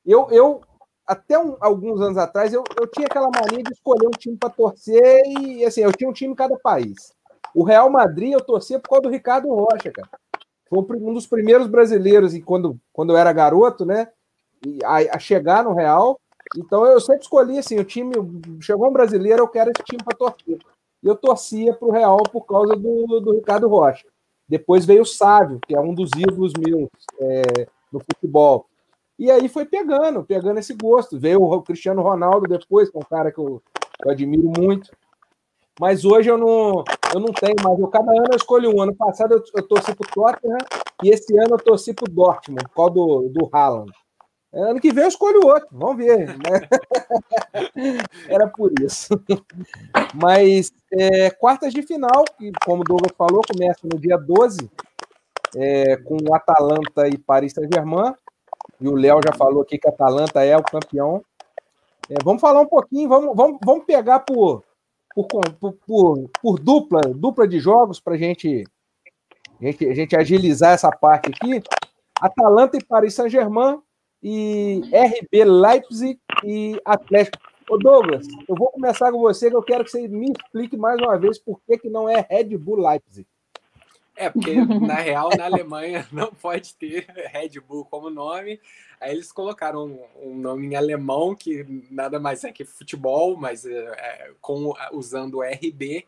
Eu, eu até um, alguns anos atrás, eu, eu tinha aquela mania de escolher um time para torcer e, assim, eu tinha um time em cada país. O Real Madrid eu torcia por causa do Ricardo Rocha, cara foi um dos primeiros brasileiros, e quando, quando eu era garoto, né? A, a, chegar no Real. Então eu sempre escolhi assim: o time chegou um brasileiro, eu quero esse time para torcer. E eu torcia para o Real por causa do, do Ricardo Rocha. Depois veio o Sávio, que é um dos ídolos meus é, no futebol. E aí foi pegando, pegando esse gosto. Veio o Cristiano Ronaldo depois, que é um cara que eu, eu admiro muito. Mas hoje eu não, eu não tenho mais. Eu, cada ano eu escolho um. Ano passado eu, eu torci para o Tottenham e esse ano eu torci para o Dortmund, causa do, do Haaland. Ano que vem eu escolho outro, vamos ver. Né? Era por isso. Mas é, quartas de final, que, como o Douglas falou, começa no dia 12, é, com Atalanta e Paris Saint-Germain. E o Léo já falou aqui que Atalanta é o campeão. É, vamos falar um pouquinho, vamos, vamos, vamos pegar por, por, por, por, dupla, dupla de jogos para gente, a gente, a gente agilizar essa parte aqui. Atalanta e Paris Saint-Germain e RB Leipzig e Atlético. Ô Douglas, eu vou começar com você, que eu quero que você me explique mais uma vez por que, que não é Red Bull Leipzig. É, porque na real, na Alemanha, não pode ter Red Bull como nome. Aí eles colocaram um, um nome em alemão, que nada mais é que futebol, mas é, é com, usando RB.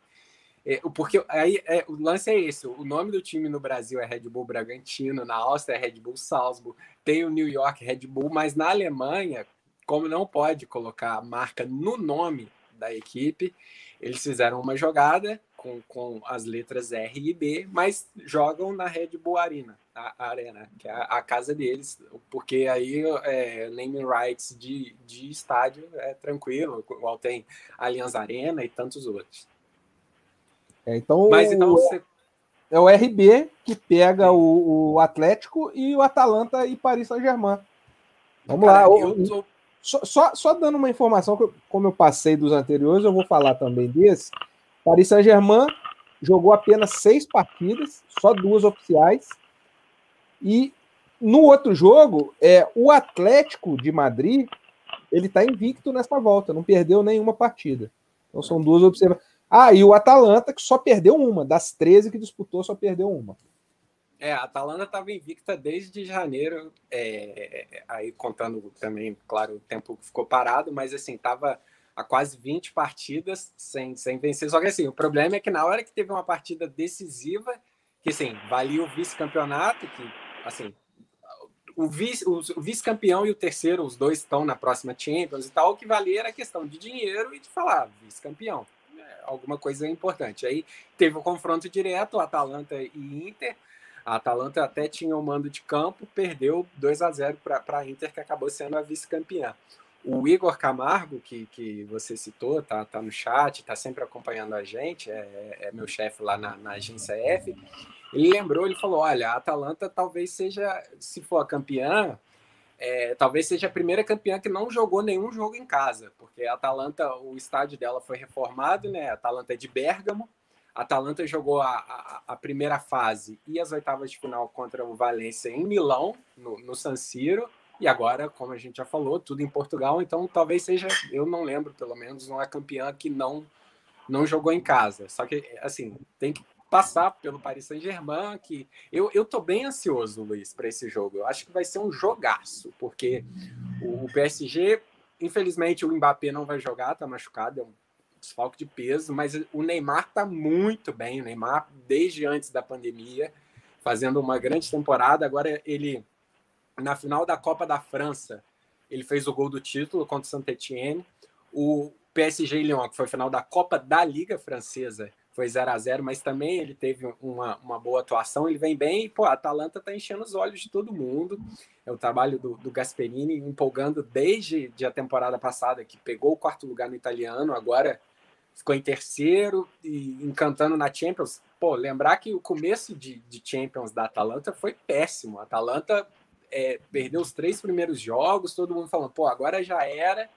É, porque aí é, o lance é esse: o nome do time no Brasil é Red Bull Bragantino, na Áustria é Red Bull Salzburg, tem o New York Red Bull, mas na Alemanha, como não pode colocar a marca no nome da equipe, eles fizeram uma jogada com, com as letras R e B, mas jogam na Red Bull Arena, a, Arena, que é a, a, casa deles, porque aí é, naming rights de, de estádio é tranquilo, igual tem Allianz Arena e tantos outros. É, então, Mas então você... é o RB que pega o, o, Atlético e o Atalanta e Paris Saint-Germain. Vamos Cara, lá. Eu tô... só, só, só, dando uma informação, que eu, como eu passei dos anteriores, eu vou falar também desse. Paris Saint-Germain jogou apenas seis partidas, só duas oficiais. E no outro jogo, é o Atlético de Madrid, ele está invicto nessa volta, não perdeu nenhuma partida. Então são duas observações. Ah, e o Atalanta, que só perdeu uma. Das 13 que disputou, só perdeu uma. É, a Atalanta estava invicta desde janeiro, é, aí contando também, claro, o tempo ficou parado, mas assim, estava há quase 20 partidas sem, sem vencer. Só que assim, o problema é que na hora que teve uma partida decisiva, que assim, valia o vice-campeonato, que assim, o vice-campeão vice e o terceiro, os dois estão na próxima Champions e tal, o que valia era a questão de dinheiro e de falar vice-campeão alguma coisa importante. Aí teve o um confronto direto, Atalanta e Inter. A Atalanta até tinha o um mando de campo, perdeu 2 a 0 para a Inter, que acabou sendo a vice-campeã. O Igor Camargo, que, que você citou, tá, tá no chat, tá sempre acompanhando a gente, é, é meu chefe lá na, na agência F. Ele lembrou, ele falou: olha, a Atalanta talvez seja, se for a campeã, é, talvez seja a primeira campeã que não jogou nenhum jogo em casa, porque a Atalanta, o estádio dela foi reformado, né? A Atalanta é de Bérgamo. A Atalanta jogou a, a, a, primeira fase e as oitavas de final contra o Valência em Milão, no, no San Siro. E agora, como a gente já falou, tudo em Portugal. Então, talvez seja, eu não lembro, pelo menos, uma campeã que não não jogou em casa. Só que, assim, tem que passar pelo Paris Saint-Germain, que eu, eu tô bem ansioso, Luiz, para esse jogo. Eu acho que vai ser um jogaço, porque o, o PSG, infelizmente, o Mbappé não vai jogar, tá machucado, é um desfalque de peso, mas o Neymar tá muito bem, o Neymar desde antes da pandemia, fazendo uma grande temporada. Agora ele na final da Copa da França, ele fez o gol do título contra o Saint-Etienne. O PSG Lyon, que foi a final da Copa da Liga Francesa, foi 0 a 0 mas também ele teve uma, uma boa atuação, ele vem bem e, pô, a Atalanta tá enchendo os olhos de todo mundo. É o trabalho do, do Gasperini empolgando desde a temporada passada, que pegou o quarto lugar no italiano, agora ficou em terceiro e encantando na Champions. Pô, lembrar que o começo de, de Champions da Atalanta foi péssimo. A Atalanta é, perdeu os três primeiros jogos, todo mundo falando, pô, agora já era,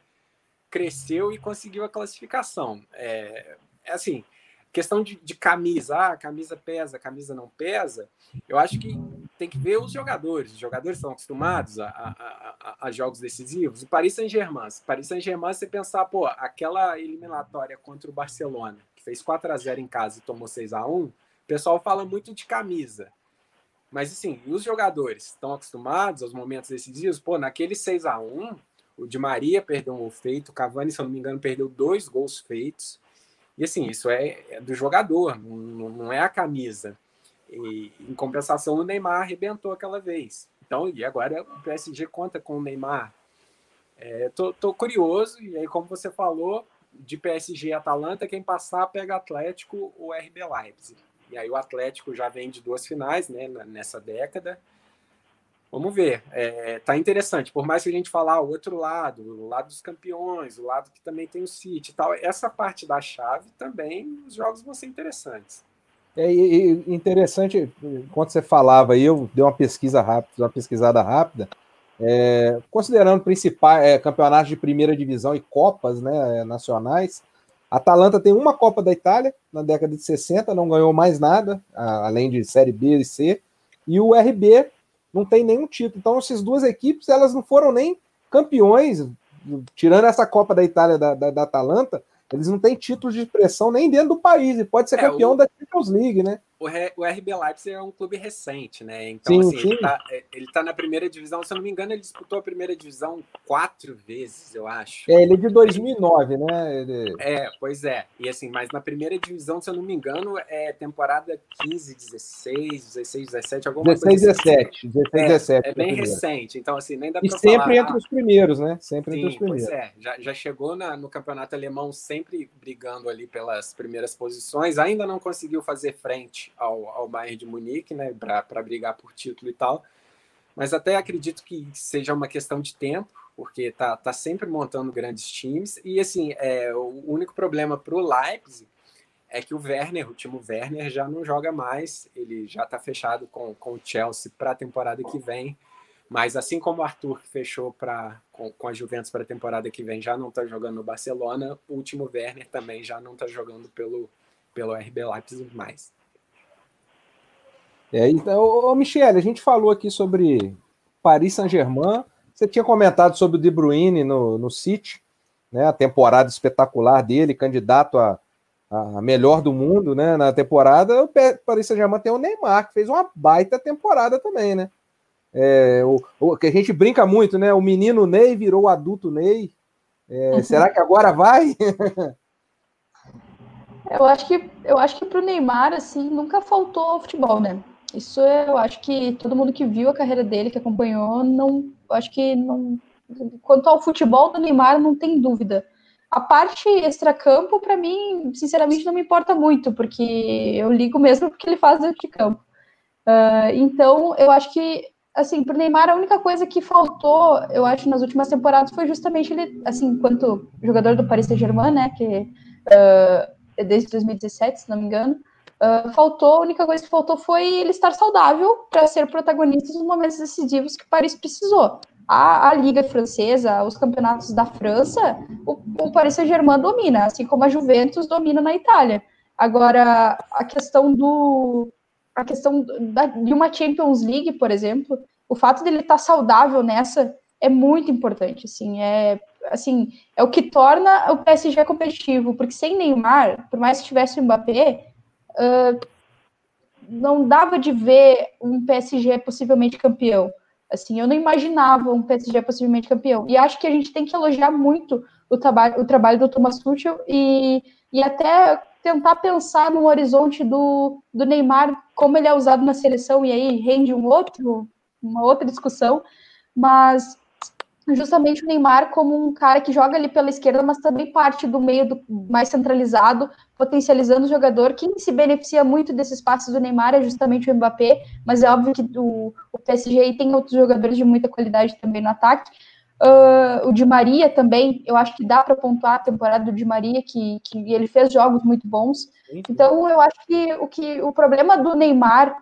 cresceu e conseguiu a classificação. É, é assim, questão de, de, camisa, ah, camisa pesa, camisa não pesa, eu acho que tem que ver os jogadores. Os jogadores estão acostumados a, a, a, a jogos decisivos. O Paris Saint-Germain, Paris Saint-Germain, você pensar, pô, aquela eliminatória contra o Barcelona, que fez 4 a 0 em casa e tomou 6 a 1 o pessoal fala muito de camisa. Mas assim, os jogadores estão acostumados aos momentos decisivos, pô, naquele 6 a 1 o Di Maria perdeu um gol feito, o Cavani, se eu não me engano, perdeu dois gols feitos. E assim, isso é, é do jogador, não, não, é a camisa. E, em compensação, o Neymar arrebentou aquela vez. Então, e agora o PSG conta com o Neymar. É, tô, tô curioso, e aí, como você falou, de PSG e Atalanta, quem passar pega Atlético ou RB Leipzig. E aí o Atlético já vem de duas finais né, nessa década. Vamos ver. É, tá interessante. Por mais que a gente falar o outro lado, o lado dos campeões, o lado que também tem o City e tal, essa parte da chave também, os jogos vão ser interessantes. É interessante, enquanto você falava aí, eu dei uma pesquisa rápida, uma pesquisada rápida. É, considerando principais é, campeonatos de primeira divisão e copas né, nacionais, a Atalanta tem uma Copa da Itália na década de 60, não ganhou mais nada, além de Série B e C, e o RB não tem nenhum título. Então, essas duas equipes, elas não foram nem campeões, tirando essa Copa da Itália da, da, da Atalanta, eles não têm títulos de expressão nem dentro do país, e pode ser é, campeão o... da Champions League, né? O, o RB Leipzig é um clube recente, né? Então, sim, assim, sim. Ele, tá, é, ele tá na primeira divisão. Se eu não me engano, ele disputou a primeira divisão quatro vezes, eu acho. É, ele é de 2009, né? Ele... É, pois é. E assim, mas na primeira divisão, se eu não me engano, é temporada 15, 16, 16, 17, alguma 16, coisa 17, assim. 16, é, 17. É bem recente. Então, assim, nem dá pra E sempre falar, entre ah, os primeiros, né? Sempre sim, entre os primeiros. Pois é. Já, já chegou na, no campeonato alemão sempre brigando ali pelas primeiras posições. Ainda não conseguiu fazer frente ao, ao Bayern de Munique, né, para brigar por título e tal. Mas até acredito que seja uma questão de tempo, porque tá, tá sempre montando grandes times. E assim, é, o único problema para o Leipzig é que o Werner, o time Werner, já não joga mais, ele já está fechado com, com o Chelsea para a temporada que vem. Mas assim como o Arthur que fechou pra, com, com a Juventus para a temporada que vem já não está jogando no Barcelona, o último Werner também já não está jogando pelo, pelo RB Leipzig mais. É, então, ô, Michele, a gente falou aqui sobre Paris Saint-Germain. Você tinha comentado sobre o De Bruyne no, no City, né? A temporada espetacular dele, candidato a, a melhor do mundo, né? Na temporada, o Paris Saint-Germain tem o Neymar, que fez uma baita temporada também, né? É, o, o, que a gente brinca muito, né? O menino Ney virou o adulto Ney. É, uhum. Será que agora vai? eu acho que eu acho que para o Neymar assim nunca faltou futebol, né? Isso eu acho que todo mundo que viu a carreira dele, que acompanhou, não acho que não. Quanto ao futebol do Neymar, não tem dúvida. A parte extracampo, para mim, sinceramente, não me importa muito, porque eu ligo mesmo porque ele faz dentro de campo. Uh, então, eu acho que assim, pro Neymar, a única coisa que faltou, eu acho, nas últimas temporadas foi justamente ele, assim, enquanto jogador do Paris Saint-Germain, né, que uh, desde 2017, se não me engano, uh, faltou, a única coisa que faltou foi ele estar saudável para ser protagonista nos momentos decisivos que Paris precisou. A, a, Liga Francesa, os campeonatos da França, o, o Paris Saint-Germain domina, assim como a Juventus domina na Itália. Agora, a questão do, a questão da, de uma Champions League, por exemplo, o fato dele estar saudável nessa é muito importante, assim, é assim, é o que torna o PSG competitivo, porque sem Neymar, por mais que tivesse o Mbappé, uh, não dava de ver um PSG possivelmente campeão. Assim, eu não imaginava um PSG possivelmente campeão. E acho que a gente tem que elogiar muito o, trabalho, o trabalho do Thomas Tuchel e, e até tentar pensar no horizonte do, do Neymar, como ele é usado na seleção, e aí rende um outro, uma outra discussão, mas justamente o Neymar como um cara que joga ali pela esquerda, mas também parte do meio do, mais centralizado, potencializando o jogador. Quem se beneficia muito desses passos do Neymar é justamente o Mbappé, mas é óbvio que o, o PSG tem outros jogadores de muita qualidade também no ataque. Uh, o Di Maria também, eu acho que dá para pontuar a temporada do Di Maria, que, que ele fez jogos muito bons. Então, eu acho que o, que o problema do Neymar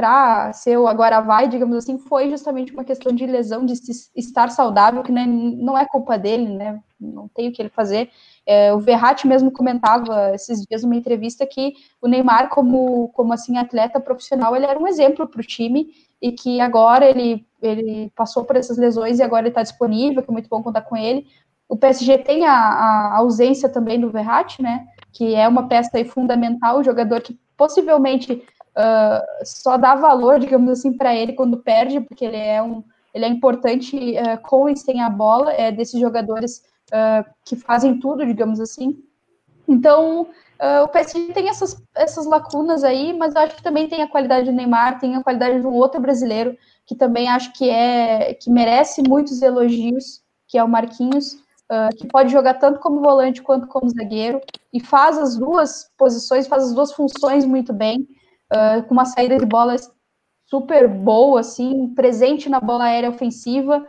para ser o agora vai, digamos assim, foi justamente uma questão de lesão, de estar saudável, que não é culpa dele, né? Não tem o que ele fazer. É, o Verratti mesmo comentava esses dias numa entrevista que o Neymar, como, como assim atleta profissional, ele era um exemplo para o time e que agora ele, ele passou por essas lesões e agora ele está disponível, que é muito bom contar com ele. O PSG tem a, a ausência também do Verratti, né? Que é uma peça fundamental, um jogador que possivelmente uh, só dá valor, digamos assim, para ele quando perde, porque ele é um ele é importante uh, com e sem a bola, é desses jogadores uh, que fazem tudo, digamos assim. Então, o PSG tem essas, essas lacunas aí, mas eu acho que também tem a qualidade do Neymar, tem a qualidade de um outro brasileiro que também acho que é que merece muitos elogios, que é o Marquinhos, uh, que pode jogar tanto como volante quanto como zagueiro e faz as duas posições, faz as duas funções muito bem, uh, com uma saída de bola super boa, assim, presente na bola aérea ofensiva.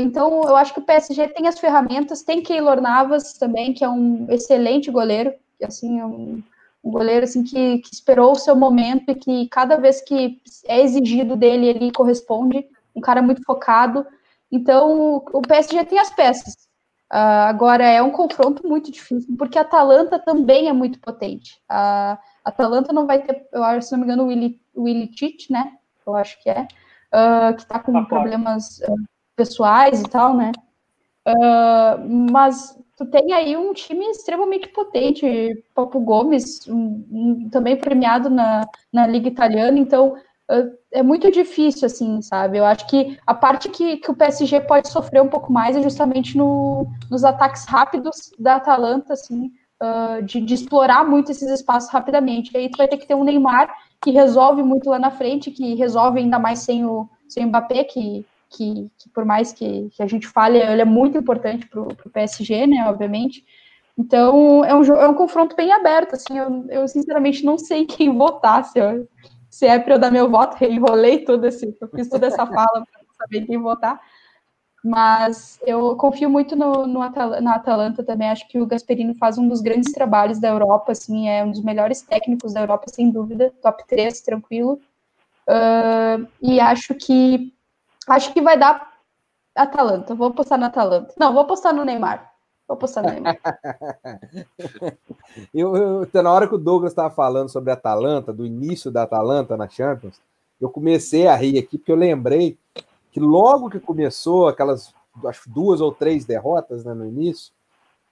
então, eu acho que o PSG tem as ferramentas, tem Keylor Navas também, que é um excelente goleiro assim, é um, um goleiro assim que, que, esperou o seu momento e que cada vez que é exigido dele, ele corresponde, um cara muito focado. Então, o PSG tem as peças. Uh, agora, é um confronto muito difícil, porque a Atalanta também é muito potente. A Atalanta não vai ter, eu acho, se não me engano, o Willi, Willi Tite, né? Eu acho que é, uh, que está com tá problemas uh, pessoais e tal, né? mas tu tem aí um time extremamente potente, Papo Gomes, um, um, também premiado na, na Liga Italiana, então uh, é muito difícil, assim, sabe? Eu acho que a parte que, que o PSG pode sofrer um pouco mais é justamente no, nos ataques rápidos da Atalanta, assim, uh, de, de, explorar muito esses espaços rapidamente. E aí tu vai ter que ter um Neymar que resolve muito lá na frente, que resolve ainda mais sem o, sem o Mbappé, que que, que por mais que, que, a gente fale, ele é muito importante para o PSG, né, obviamente. Então, é um, é um confronto bem aberto, assim, eu, eu sinceramente não sei quem votar, se, eu, se é para eu dar meu voto, enrolei tudo esse, eu fiz toda essa fala para saber quem votar, mas eu confio muito no, no Atal na Atalanta também. Acho que o Gasperini faz um dos grandes trabalhos da Europa, assim, é um dos melhores técnicos da Europa, sem dúvida, top 3, tranquilo. Uh, e acho que acho que vai dar Atalanta. Vou apostar na Atalanta. Não, vou apostar no Neymar. Vou apostar no Neymar. eu, eu, na hora que o Douglas estava falando sobre a Atalanta, do início da Atalanta na Champions, eu comecei a rir aqui porque eu lembrei que logo que começou aquelas acho duas ou três derrotas né, no início,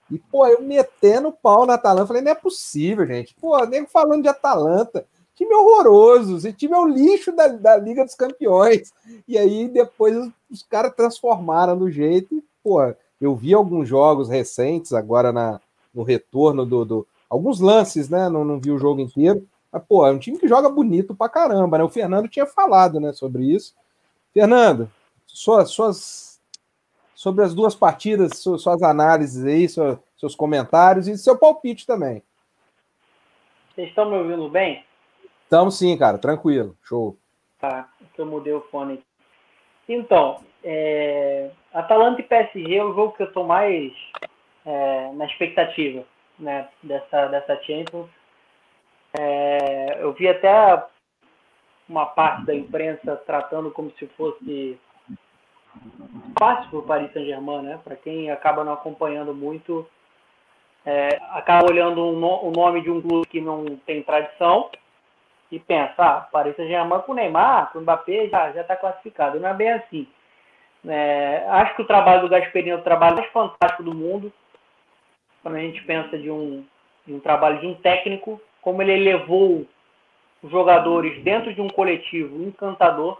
e pô, eu metendo o pau na Atalanta, falei, não é possível, gente. Pô, nego falando de Atalanta, time horroroso, esse time é o lixo da, da Liga dos Campeões. E aí depois os, os caras transformaram do jeito e, pô, eu vi alguns jogos recentes agora na, no retorno do, do alguns lances, né? Não, não vi o jogo inteiro. Mas, pô, é um time que joga bonito pra caramba, né? O Fernando tinha falado, né, sobre isso. Fernando, suas, suas sobre as duas partidas, suas, suas análises aí, suas, seus comentários e seu palpite também. Vocês estão me ouvindo bem? Estamos sim, cara, tranquilo, show. Tá, que eu mudei o fone. Então, é, Atalanta e PSG é o jogo que eu estou mais é, na expectativa né, dessa, dessa Champions. É, eu vi até uma parte da imprensa tratando como se fosse fácil para o Paris Saint-Germain, né? Para quem acaba não acompanhando muito, é, acaba olhando o um, um nome de um clube que não tem tradição e pensa, ah, Paris Saint-Germain com o Neymar, com o Mbappé já já está classificado. Não é bem assim. É, acho que o trabalho do Gasperini é o trabalho mais fantástico do mundo. Quando a gente pensa de um, de um trabalho de um técnico, como ele levou os jogadores dentro de um coletivo encantador.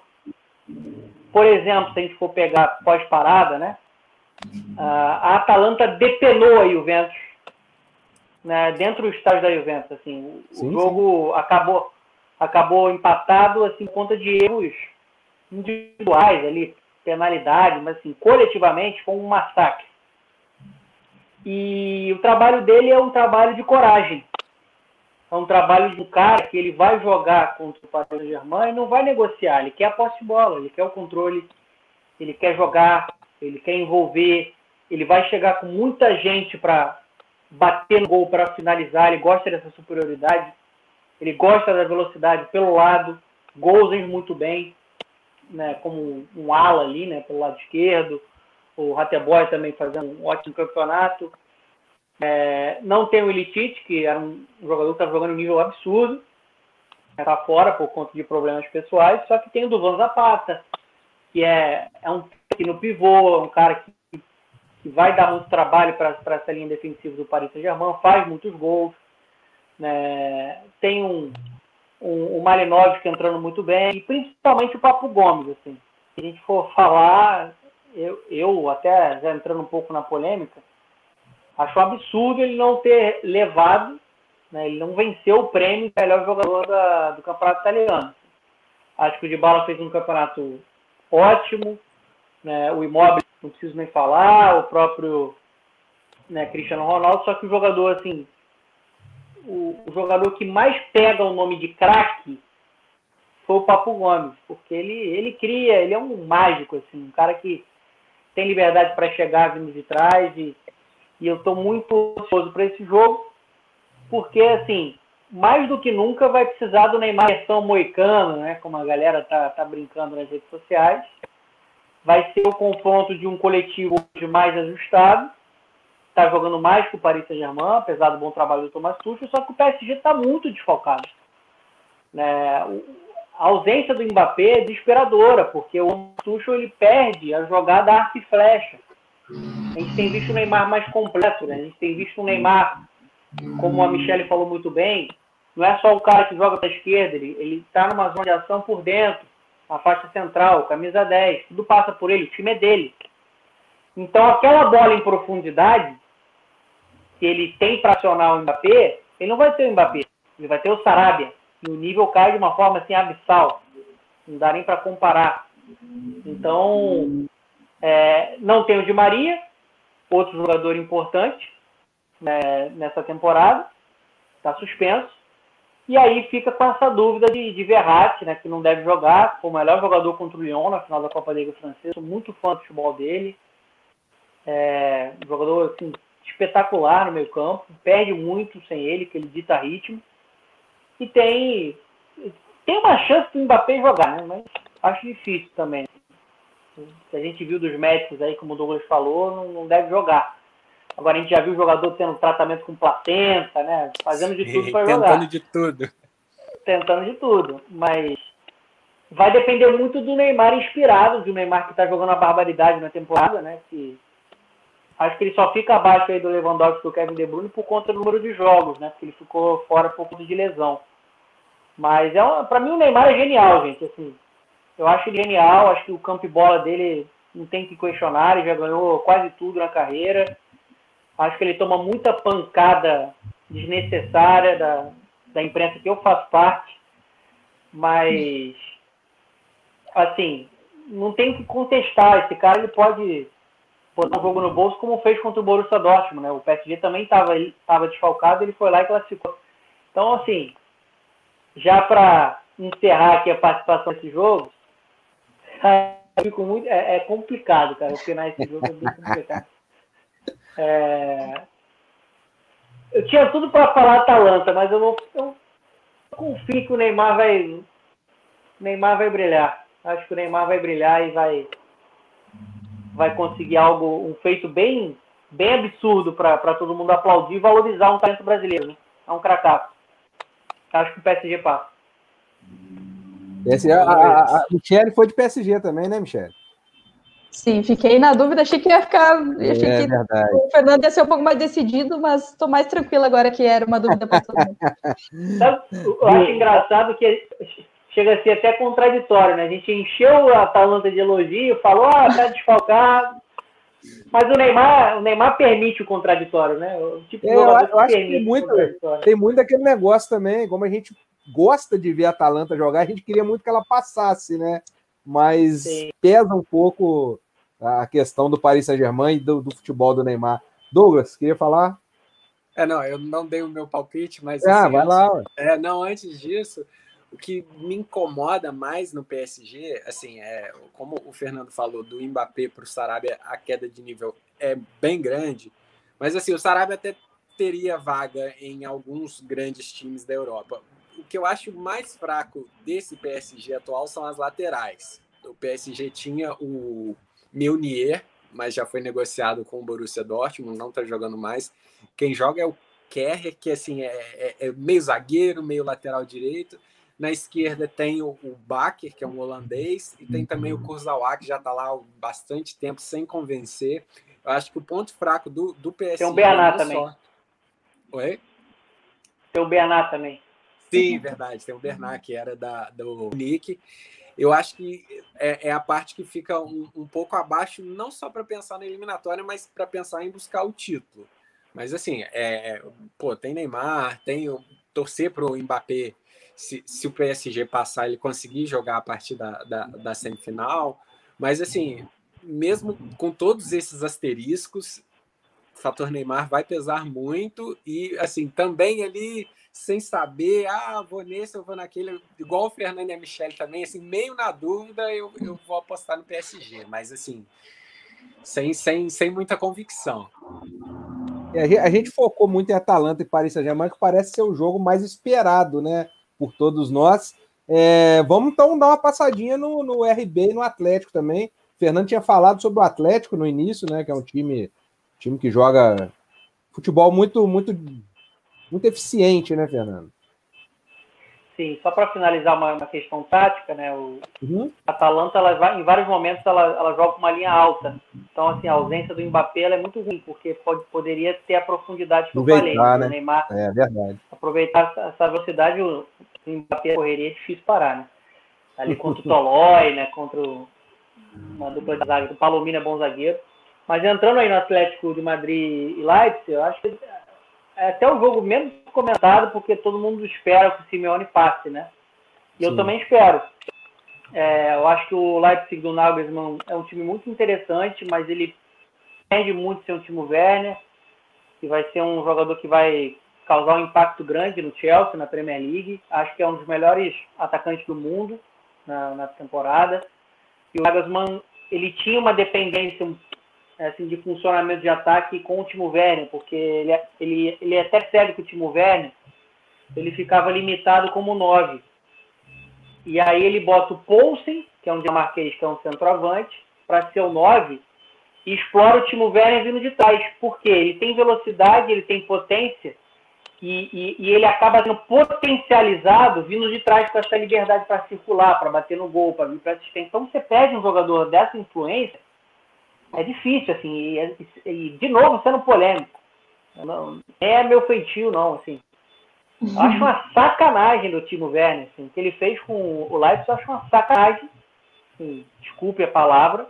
Por exemplo, se a gente for pegar pós-parada, né? A Atalanta depenou a Juventus né, dentro do estádio da Juventus. Assim, sim, o jogo sim. acabou acabou empatado assim conta de erros individuais ali, penalidade, mas assim, coletivamente foi um massacre. E o trabalho dele é um trabalho de coragem é um trabalho do cara que ele vai jogar contra o Paris Saint-Germain e não vai negociar. Ele quer a posse de bola, ele quer o controle, ele quer jogar, ele quer envolver, ele vai chegar com muita gente para bater no gol, para finalizar. Ele gosta dessa superioridade, ele gosta da velocidade pelo lado, gols muito bem, né, como um ala ali, né, pelo lado esquerdo. O Rateboy também fazendo um ótimo campeonato. É, não tem o Elitite, que era um jogador que estava jogando um nível absurdo, está fora por conta de problemas pessoais, só que tem o Duvan Zapata, que é, é um que no pivô, é um cara que, que vai dar muito trabalho para essa linha defensiva do Paris Saint-Germain, faz muitos gols. Né? Tem um, um, um Malinovski entrando muito bem, e principalmente o Papo Gomes. Assim. Se a gente for falar, eu, eu até já entrando um pouco na polêmica, Acho um absurdo ele não ter levado, né, ele não venceu o prêmio de melhor jogador da, do campeonato italiano. Acho que o Dybala fez um campeonato ótimo, né, o Immobile não preciso nem falar, o próprio né, Cristiano Ronaldo, só que o jogador assim, o, o jogador que mais pega o nome de craque foi o Papo Gomes, porque ele, ele cria, ele é um mágico, assim, um cara que tem liberdade para chegar vindo de trás e e eu estou muito ansioso para esse jogo, porque, assim, mais do que nunca vai precisar do Neymar versão moicano, né? Como a galera tá, tá brincando nas redes sociais. Vai ser o confronto de um coletivo mais ajustado. Está jogando mais que o Paris Saint-Germain, apesar do bom trabalho do Thomas Tuchel, só que o PSG está muito desfalcado. Né? A ausência do Mbappé é desesperadora, porque o Tuchel ele perde a jogada arco e flecha. A gente tem visto o Neymar mais completo, né? A gente tem visto o Neymar, como a Michelle falou muito bem, não é só o cara que joga para esquerda, ele está numa zona de ação por dentro, a faixa central, camisa 10, tudo passa por ele, o time é dele. Então aquela bola em profundidade que ele tem para acionar o Mbappé, ele não vai ter o Mbappé, ele vai ter o Sarabia. E o nível cai de uma forma assim abissal. Não dá nem para comparar. Então, é, não tem o Di Maria, outro jogador importante né, nessa temporada, está suspenso. E aí fica com essa dúvida de, de Verratti, né, que não deve jogar, foi o melhor jogador contra o Lyon na final da Copa Liga Francesa. Sou muito fã do futebol dele. É, um jogador assim, espetacular no meio campo, perde muito sem ele, que ele dita ritmo. E tem, tem uma chance do Mbappé jogar, né? mas acho difícil também. Se a gente viu dos médicos aí, como o Douglas falou, não, não deve jogar. Agora a gente já viu o jogador tendo tratamento com placenta, né? Fazendo de tudo para jogar. Tentando de tudo. Tentando de tudo. Mas vai depender muito do Neymar inspirado, do Neymar que está jogando a barbaridade na temporada, né? Que acho que ele só fica abaixo aí do Lewandowski e do Kevin De Bruyne por conta do número de jogos, né? Porque ele ficou fora por conta de lesão. Mas é para mim o Neymar é genial, gente. Assim, eu acho genial. Acho que o campo e bola dele não tem que questionar. Ele já ganhou quase tudo na carreira. Acho que ele toma muita pancada desnecessária da, da imprensa que eu faço parte. Mas assim, não tem que contestar. Esse cara ele pode botar o jogo no bolso, como fez contra o Borussia Dortmund, né? O PSG também estava tava desfalcado, ele foi lá e classificou. Então, assim, já para encerrar aqui a participação nesse jogo, fico muito, é, é, complicado, cara, opinar esse jogo é bem complicado. É, eu tinha tudo para falar Atalanta, mas eu não eu confio que o Neymar vai o Neymar vai brilhar. Acho que o Neymar vai brilhar e vai vai conseguir algo, um feito bem, bem absurdo para todo mundo aplaudir e valorizar um talento brasileiro. Né? É um cracaço. Acho que o PSG passa. Esse, a, a, a Michelle foi de PSG também, né, Michelle? Sim, fiquei na dúvida, achei que ia ficar. Achei é, que verdade. o Fernando ia ser um pouco mais decidido, mas estou mais tranquila agora que era uma dúvida para todo mundo. Eu acho engraçado que chega a ser até contraditório, né? A gente encheu a Atalanta de elogio, falou, ah, tá desfalcado. Mas o Neymar, o Neymar permite o contraditório, né? O tipo é, eu, eu acho que tem muito, tem muito aquele negócio também, como a gente gosta de ver a Atalanta jogar, a gente queria muito que ela passasse, né? Mas Sim. pesa um pouco a questão do Paris Saint-Germain e do, do, futebol do Neymar. Douglas, queria falar? É, não, eu não dei o meu palpite, mas. Ah, assim, vai lá. É, não, antes disso, o que me incomoda mais no PSG, assim, é como o Fernando falou, do Mbappé para o Sarabia, a queda de nível é bem grande. Mas assim, o Sarabia até teria vaga em alguns grandes times da Europa. O que eu acho mais fraco desse PSG atual são as laterais. O PSG tinha o Meunier, mas já foi negociado com o Borussia Dortmund, não está jogando mais. Quem joga é o Kerr, que assim é, é, é meio zagueiro, meio lateral direito. Na esquerda tem o, o Baker, que é um holandês, e tem também o Kurzawa, que já está lá há bastante tempo sem convencer. Eu acho que o ponto fraco do, do PSG... Tem o Bernat também. Só... Oi? Tem o Bernat também. Sim, verdade. Tem o Bernat, que era da, do Nick. Eu acho que é, é a parte que fica um, um pouco abaixo, não só para pensar na eliminatória, mas para pensar em buscar o título. Mas assim, é, pô, tem Neymar, tem torcer para o Mbappé se, se o PSG passar, ele conseguir jogar a partir da, da, da semifinal. Mas, assim, mesmo com todos esses asteriscos, o fator Neymar vai pesar muito e, assim, também ali sem saber, ah, vou nesse, eu vou naquele, igual o Fernando e a Michelle também, assim, meio na dúvida, eu, eu vou apostar no PSG, mas, assim, sem, sem, sem muita convicção. É, a gente focou muito em Atalanta e Paris Saint-Germain, que parece ser o jogo mais esperado, né? por todos nós. É, vamos então dar uma passadinha no, no RB e no Atlético também. O Fernando tinha falado sobre o Atlético no início, né? Que é um time, time que joga futebol muito, muito, muito eficiente, né, Fernando? Sim, só para finalizar uma, uma, questão tática, né? O uhum. Atalanta, ela vai, em vários momentos, ela, ela joga com uma linha alta. Então, assim, a ausência do Mbappé é muito ruim, porque pode, poderia ter a profundidade que eu falei. Né? né? O Neymar, é verdade. Aproveitar essa velocidade, o Mbappé correria é difícil parar, né? Ali contra o Tolói, né? Contra o, uma dupla de zaga, o Palomino é bom zagueiro. Mas entrando aí no Atlético de Madrid e Leipzig, eu acho que até o jogo menos comentado, porque todo mundo espera que o Simeone passe, né? E Sim. eu também espero. É, eu acho que o Leipzig do Nagelsmann é um time muito interessante, mas ele perde muito ser um time Werner, que vai ser um jogador que vai causar um impacto grande no Chelsea, na Premier League. Acho que é um dos melhores atacantes do mundo na, na temporada. E o Nagelsmann, ele tinha uma dependência assim, de funcionamento de ataque com o Timo Werner, porque ele, é, ele, ele é até sério que o Timo Werner ele ficava limitado como 9. E aí ele bota o Poulsen, que é um dinamarquês, que é um centroavante, para ser o 9, e explora o Timo Werner vindo de trás. Por quê? Ele tem velocidade, ele tem potência, e, e, e ele acaba sendo potencializado vindo de trás com essa liberdade para circular, para bater no gol, para vir para assistência. Então você perde um jogador dessa influência, é difícil, assim, e, e de novo sendo polêmico. Não é meu feitio, não, assim. Eu acho uma sacanagem do Timo Werner, assim, o que ele fez com o Leipzig, eu acho uma sacanagem, assim, desculpe a palavra,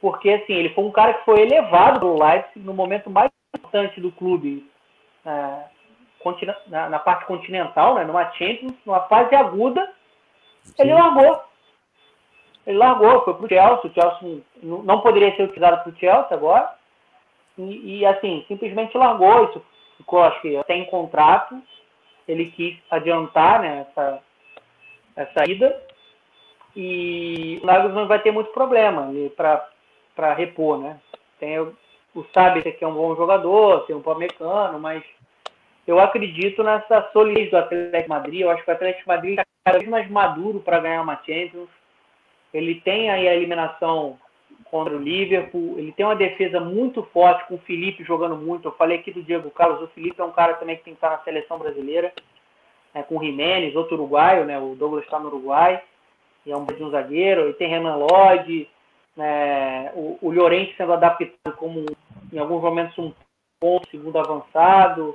porque, assim, ele foi um cara que foi elevado pelo Leipzig no momento mais importante do clube, é, na, na, parte continental, né, numa Champions, numa fase aguda, Sim. ele largou. Ele largou, foi pro Chelsea, o Chelsea não poderia ser utilizado pro Chelsea agora, e, e assim, simplesmente largou, isso ficou, acho que até em contrato, ele quis adiantar né, essa, essa ida e o não vai ter muito problema para repor, né? Tem o, Sabe que é um bom jogador, tem um Pamecano, mas eu acredito nessa solidez do Atlético Madrid. Eu acho que o Atlético Madrid está cada vez mais maduro para ganhar uma Champions. Ele tem aí a eliminação contra o Liverpool. Ele tem uma defesa muito forte, com o Felipe jogando muito. Eu falei aqui do Diego Carlos. O Felipe é um cara também que tem que estar na seleção brasileira. Né, com o Jiménez, outro uruguaio, né? O Douglas está no Uruguai. E é um zagueiro. E tem Renan Lodge. Né, o, o Llorente sendo adaptado como, em alguns momentos, um ponto segundo avançado.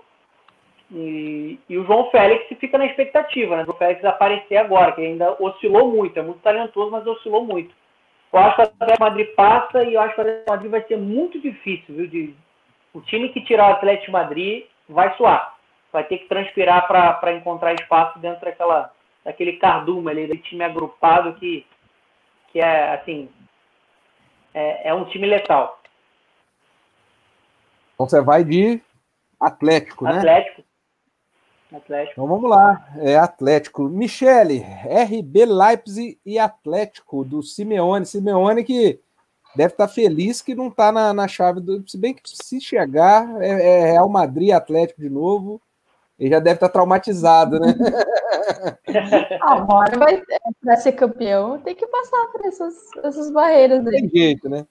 E, e, o João Félix fica na expectativa, né? O João Félix aparecer agora, que ainda oscilou muito, é muito talentoso, mas oscilou muito. Eu acho que o Atlético Madrid passa e eu acho que o Atlético Madrid vai ser muito difícil, viu? De, o time que tirar o Atlético Madrid vai suar. Vai ter que transpirar para encontrar espaço dentro daquela, daquele cardume ali, do time agrupado que, que é, assim, é, é um time letal. Então você vai de Atlético, né? Atlético. Atlético. Então vamos lá, é Atlético. Michele, RB Leipzig e Atlético do Simeone. Simeone que deve estar feliz que não está na, na chave do. Se bem que se chegar, é, é Real Madrid Atlético de novo. Ele já deve estar traumatizado, né? Agora vai para ser campeão, tem que passar por essas, essas barreiras aí. Tem jeito, né?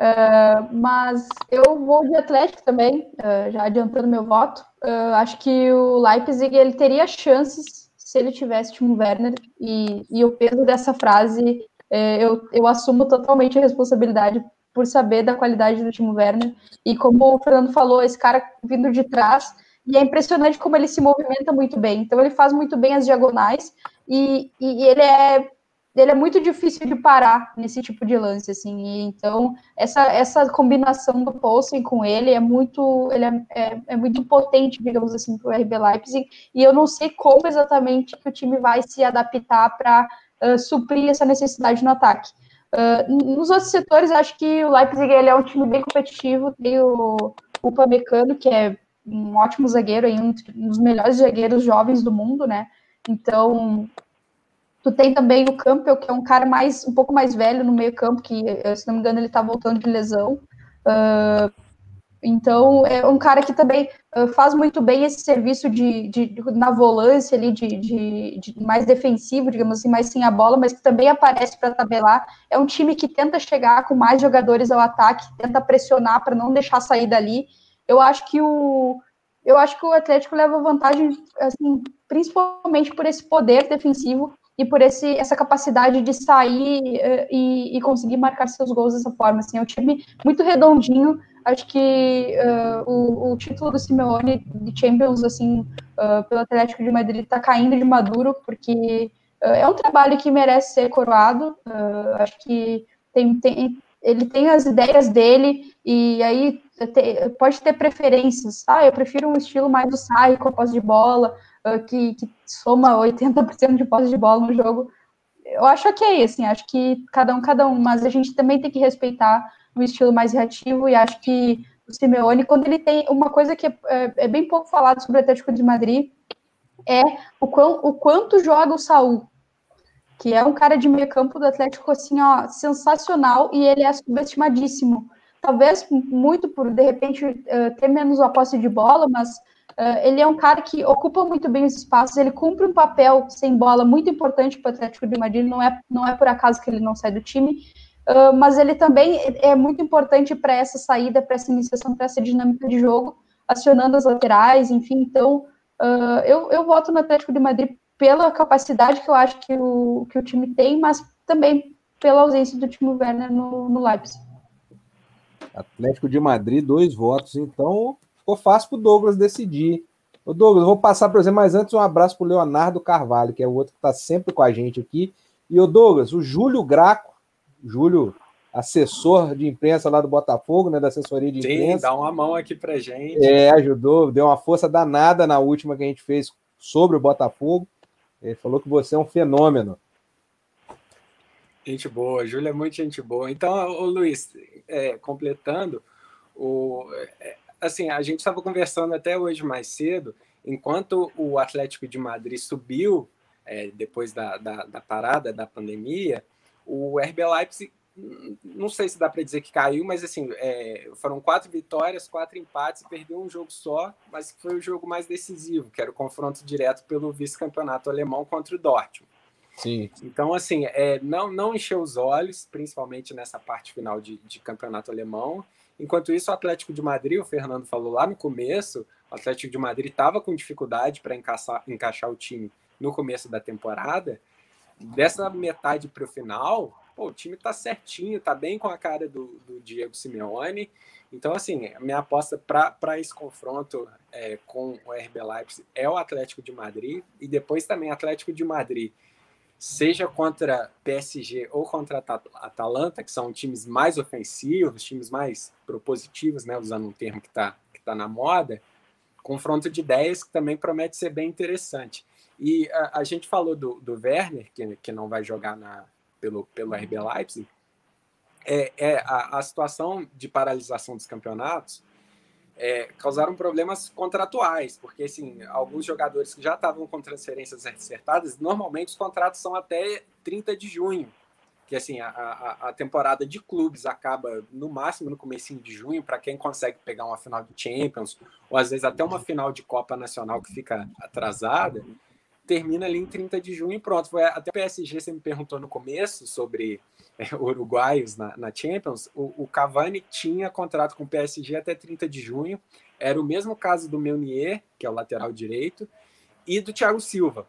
Uh, mas eu vou de Atlético também, uh, já adiantando meu voto. Uh, acho que o Leipzig ele teria chances se ele tivesse Timo Werner, e, e o peso dessa frase eu, eu assumo totalmente a responsabilidade por saber da qualidade do Timo Werner. E como o Fernando falou, esse cara vindo de trás, e é impressionante como ele se movimenta muito bem. Então ele faz muito bem as diagonais, e, e ele é ele é muito difícil de parar nesse tipo de lance, assim. E, então, essa, essa combinação do Poulsen com ele é muito, ele é, é, é muito potente, digamos assim, para o RB Leipzig. E eu não sei como exatamente que o time vai se adaptar para uh, suprir essa necessidade no ataque. Uh, nos outros setores, acho que o Leipzig ele é um time bem competitivo. Tem o, o Pamecano, que é um ótimo zagueiro, aí, um dos melhores zagueiros jovens do mundo, né? Então, Tu tem também o Campbell, que é um cara mais um pouco mais velho no meio campo, que, eh, se não me engano, ele tá voltando de lesão. Uh, então, é um cara que também uh, faz muito bem esse serviço de, de, de na volância ali, de, de, mais defensivo, digamos assim, mais sem a bola, mas que também aparece para tabelar. É um time que tenta chegar com mais jogadores ao ataque, tenta pressionar para não deixar sair dali. Eu acho que o eu acho que o Atlético leva vantagem, assim, principalmente por esse poder defensivo e por esse, essa capacidade de sair uh, e, e, conseguir marcar seus gols dessa forma. Assim, é um time muito redondinho. Acho que uh, o, o, título do Simeone de Champions, assim, uh, pelo Atlético de Madrid, está caindo de maduro, porque é um trabalho que merece ser coroado. acho que tem, tem, ele tem as ideias dele, e aí pode ter preferências. Ah, eu prefiro um estilo mais do Sai com a posse de bola, uh, que, que, soma 80% de posse de bola no jogo. Eu acho ok, assim, acho que cada um, cada um, mas a gente também tem que respeitar um estilo mais reativo e acho que o Simeone, quando ele tem uma coisa que é, é, é bem pouco falado sobre o Atlético de Madrid, é o, quão, o quanto joga o Saul, que é um cara de meio campo do Atlético, assim, ó, sensacional, e ele é subestimadíssimo. talvez muito por, de repente, uh, ter menos a posse de bola, mas uh, ele é um cara que ocupa muito bem os espaços, ele cumpre um papel sem bola muito importante para o Atlético de Madrid, não é, não é por acaso que ele não sai do time, uh, mas ele também é muito importante para essa saída, para essa iniciação, para essa dinâmica de jogo, acionando as laterais, enfim, então eu, eu voto no Atlético de Madrid pela capacidade que eu acho que o, que o time tem, mas também pela ausência do Timo Werner no, no Leipzig. Atlético de Madrid, dois votos. Então, ficou fácil para o Douglas decidir. Ô Douglas, eu vou passar para você, mas antes um abraço para o Leonardo Carvalho, que é o outro que está sempre com a gente aqui. E o Douglas, o Júlio Graco, Júlio, assessor de imprensa lá do Botafogo, né, da assessoria de imprensa. Sim, dá uma mão aqui para gente. É, ajudou, deu uma força danada na última que a gente fez sobre o Botafogo. Ele falou que você é um fenômeno. Gente boa, Júlia é muito gente boa. Então, o Luiz, é, completando, o, é, assim, a gente estava conversando até hoje mais cedo, enquanto o Atlético de Madrid subiu é, depois da, da, da, parada da pandemia, o RB Leipzig, não sei se dá para dizer que caiu, mas assim, é, foram quatro vitórias, quatro empates, perdeu um jogo só, mas foi o jogo mais decisivo, que era o confronto direto pelo vice-campeonato alemão contra o Dortmund. Sim. Então, assim, é, não, não encheu os olhos, principalmente nessa parte final de, de campeonato alemão. Enquanto isso, o Atlético de Madrid, o Fernando falou lá no começo, o Atlético de Madrid estava com dificuldade para encaixar, encaixar o time no começo da temporada. Dessa metade para o final, pô, o time está certinho, está bem com a cara do, do Diego Simeone. Então, assim, minha aposta para esse confronto é, com o RB Leipzig é o Atlético de Madrid e depois também Atlético de Madrid seja contra PSG ou contra Atalanta, que são times mais ofensivos, times mais propositivos, né, usando um termo que está que tá na moda, confronto de ideias que também promete ser bem interessante. E a, a gente falou do, do Werner, que, que não vai jogar na, pelo, pelo RB Leipzig, é, é a, a situação de paralisação dos campeonatos é, causaram problemas contratuais, porque assim, alguns jogadores que já estavam com transferências acertadas, normalmente os contratos são até 30 de junho, que assim, a, a, a temporada de clubes acaba no máximo no começo de junho, para quem consegue pegar uma final de Champions, ou às vezes até uma final de Copa Nacional que fica atrasada, termina ali em 30 de junho e pronto. Foi até o PSG, você me perguntou no começo sobre é, uruguaios na, na Champions, o, o, Cavani tinha contrato com o PSG até 30 de junho. Era o mesmo caso do Meunier, que é o lateral direito, e do Thiago Silva.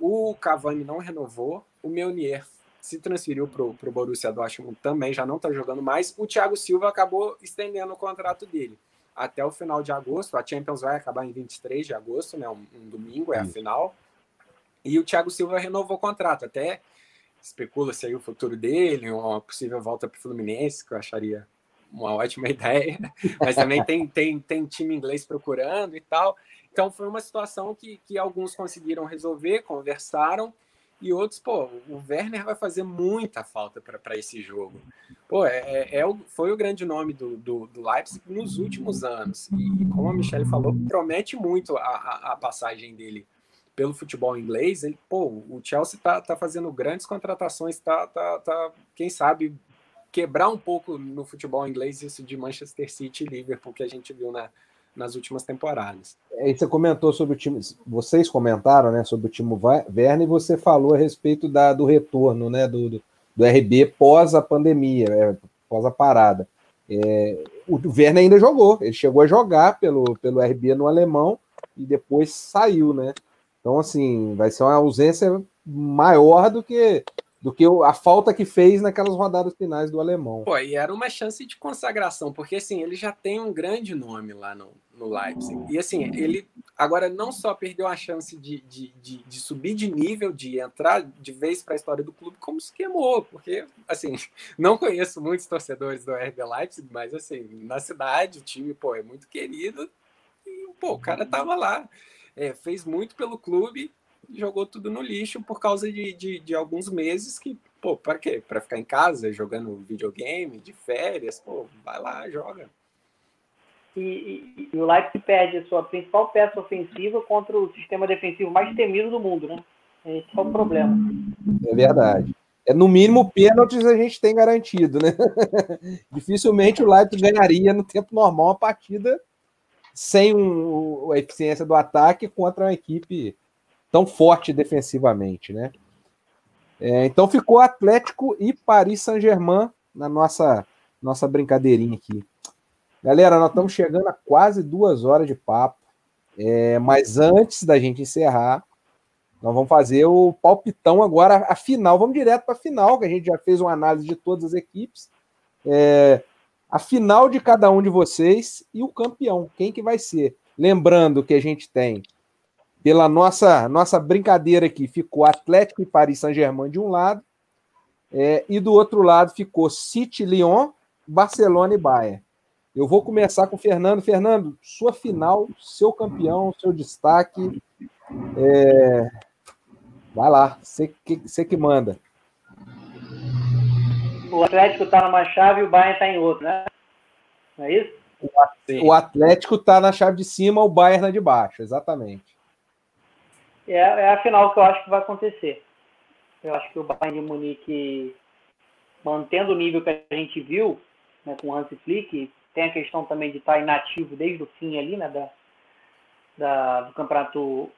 O Cavani não renovou, o Meunier se transferiu para o Borussia Dortmund também, já não está jogando mais. O Thiago Silva acabou estendendo o contrato dele até o final de agosto. A Champions vai acabar em 23 de agosto, né? Um, um domingo é a final. E o Thiago Silva renovou o contrato até especula-se aí o futuro dele, uma possível volta para o Fluminense, que eu acharia uma ótima ideia, mas também tem, tem, tem time inglês procurando e tal. Então foi uma situação que, que alguns conseguiram resolver, conversaram, e outros, pô, o Werner vai fazer muita falta para esse jogo. Pô, é, é, é, foi o grande nome do, do, do, Leipzig nos últimos anos. E, como a Michelle falou, promete muito a, a, a passagem dele pelo futebol inglês, ele, pô, o Chelsea tá, tá fazendo grandes contratações, tá, tá, tá, quem sabe quebrar um pouco no futebol inglês isso de Manchester City e Liverpool que a gente viu na, nas últimas temporadas. É, você comentou sobre o time, vocês comentaram, né, sobre o time Werner e você falou a respeito da, do retorno, né, do, do, do RB pós a pandemia, é, pós a parada. É, o Werner ainda jogou, ele chegou a jogar pelo, pelo RB no alemão e depois saiu, né? Então, assim, vai ser uma ausência maior do que do que a falta que fez naquelas rodadas finais do alemão. Pô, e era uma chance de consagração, porque assim, ele já tem um grande nome lá no, no Leipzig. E assim, ele agora não só perdeu a chance de, de, de, de subir de nível, de entrar de vez para a história do clube, como se queimou, porque assim, não conheço muitos torcedores do RB Leipzig, mas assim, na cidade o time, pô, é muito querido. E, pô, o cara tava lá é, fez muito pelo clube, jogou tudo no lixo por causa de, de, de alguns meses que, pô, para quê? Para ficar em casa jogando videogame, de férias, pô, vai lá, joga. E, e, e, o Leipzig perde a sua principal peça ofensiva contra o sistema defensivo mais temido do mundo, né? Esse é o problema. É verdade. é no mínimo pênaltis a gente tem garantido, né? Dificilmente o Leipzig ganharia no tempo normal uma partida sem um, a eficiência do ataque contra uma equipe tão forte defensivamente, né? É, então ficou Atlético e Paris Saint-Germain na nossa nossa brincadeirinha aqui. Galera, nós estamos chegando a quase duas horas de papo, é, mas antes da gente encerrar, nós vamos fazer o palpitão agora, a final. Vamos direto para a final, que a gente já fez uma análise de todas as equipes. É, a final de cada um de vocês e o campeão, quem que vai ser. Lembrando que a gente tem, pela nossa nossa brincadeira aqui, ficou Atlético e Paris Saint-Germain de um lado, é, e do outro lado ficou City, Lyon, Barcelona e Bayern. Eu vou começar com o Fernando. Fernando, sua final, seu campeão, seu destaque. É, Vai lá, você que, que manda. O Atlético está numa chave e o Bayern está em outra, né? Não é isso? O Atlético está na chave de cima, o Bayern na de baixo, exatamente. É, é a final que eu acho que vai acontecer. Eu acho que o Bayern de Munique, mantendo o nível que a gente viu, né, com o Hans Flick, tem a questão também de estar inativo desde o fim ali, né, da, da, do campeonato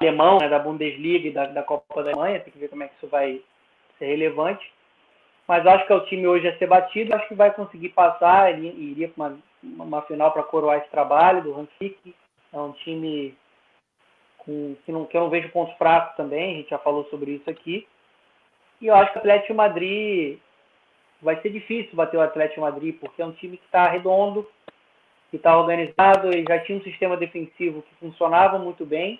alemão, né, da Bundesliga e da, da, Copa da Alemanha, tem que ver como é que isso vai ser relevante. Mas acho que é o time hoje a ser batido, acho que vai conseguir passar, ele iria para uma, uma final para coroar esse trabalho do Hansik. É um time com, que, não, que eu não vejo pontos fracos também, a gente já falou sobre isso aqui. E eu acho que o Atlético Madrid vai ser difícil bater o Atlético Madrid, porque é um time que está redondo, que está organizado, e já tinha um sistema defensivo que funcionava muito bem.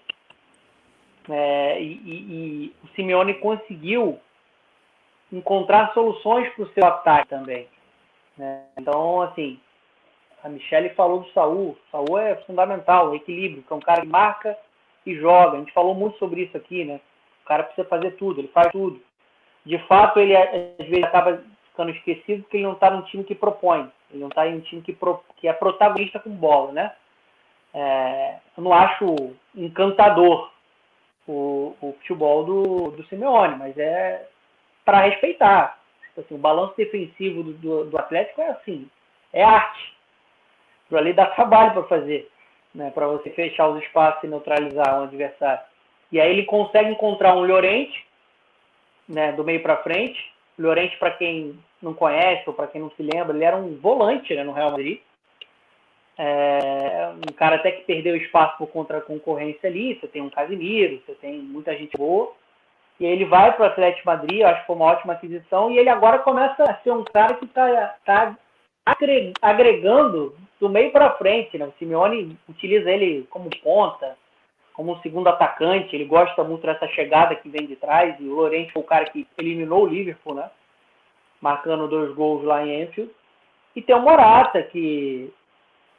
É, e, e, e, o Simeone conseguiu encontrar soluções para o seu ataque também. Né? Então, assim, a Michelle falou do Saul. Saul é fundamental, o equilíbrio, que é um cara que marca e joga. A gente falou muito sobre isso aqui, né? O cara precisa fazer tudo, ele faz tudo. De fato, ele às vezes acaba ficando esquecido porque ele não está num time que propõe. Ele não está em um time que, pro, que é protagonista com bola, né? É, eu não acho encantador o, o futebol do, do Simeone, mas é para respeitar. Tipo assim, o balanço defensivo do, do, do, Atlético é assim, é arte. Por ali dá trabalho para fazer, né, para você fechar os espaços e neutralizar o adversário. E aí ele consegue encontrar um Llorente, né, do meio para frente. Llorente, para quem não conhece ou para quem não se lembra, ele era um volante né, no Real Madrid. É, um cara até que perdeu espaço por contra a concorrência ali. Você tem um Casimiro, você tem muita gente boa. E ele vai para o Atlético Madrid, acho que foi uma ótima aquisição. E ele agora começa a ser um cara que está tá agregando do meio para frente. Né? O Simeone utiliza ele como ponta, como segundo atacante. Ele gosta muito dessa chegada que vem de trás. E o Lorente foi o cara que eliminou o Liverpool, né? marcando dois gols lá em Enfield. E tem o Morata, que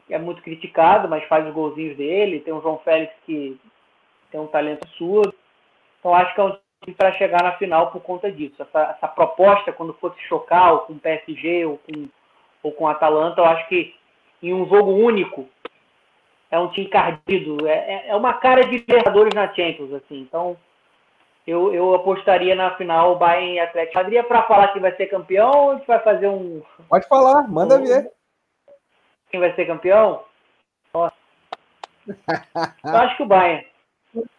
é muito criticado, mas faz os golzinhos dele. Tem o João Félix que tem um talento absurdo. Então acho que é um para chegar na final por conta disso. Essa, essa proposta, quando fosse chocar ou com o PSG ou com, ou com o Atalanta, eu acho que em um jogo único é um time encardido. É, é, é uma cara de Libertadores na Champions, assim. Então eu, eu apostaria na final Bayern e Atlético Madrid. Para falar que vai ser campeão ou a gente vai fazer um. Pode falar, manda um, ver quem vai ser campeão? Nossa. Eu acho que o Bayern.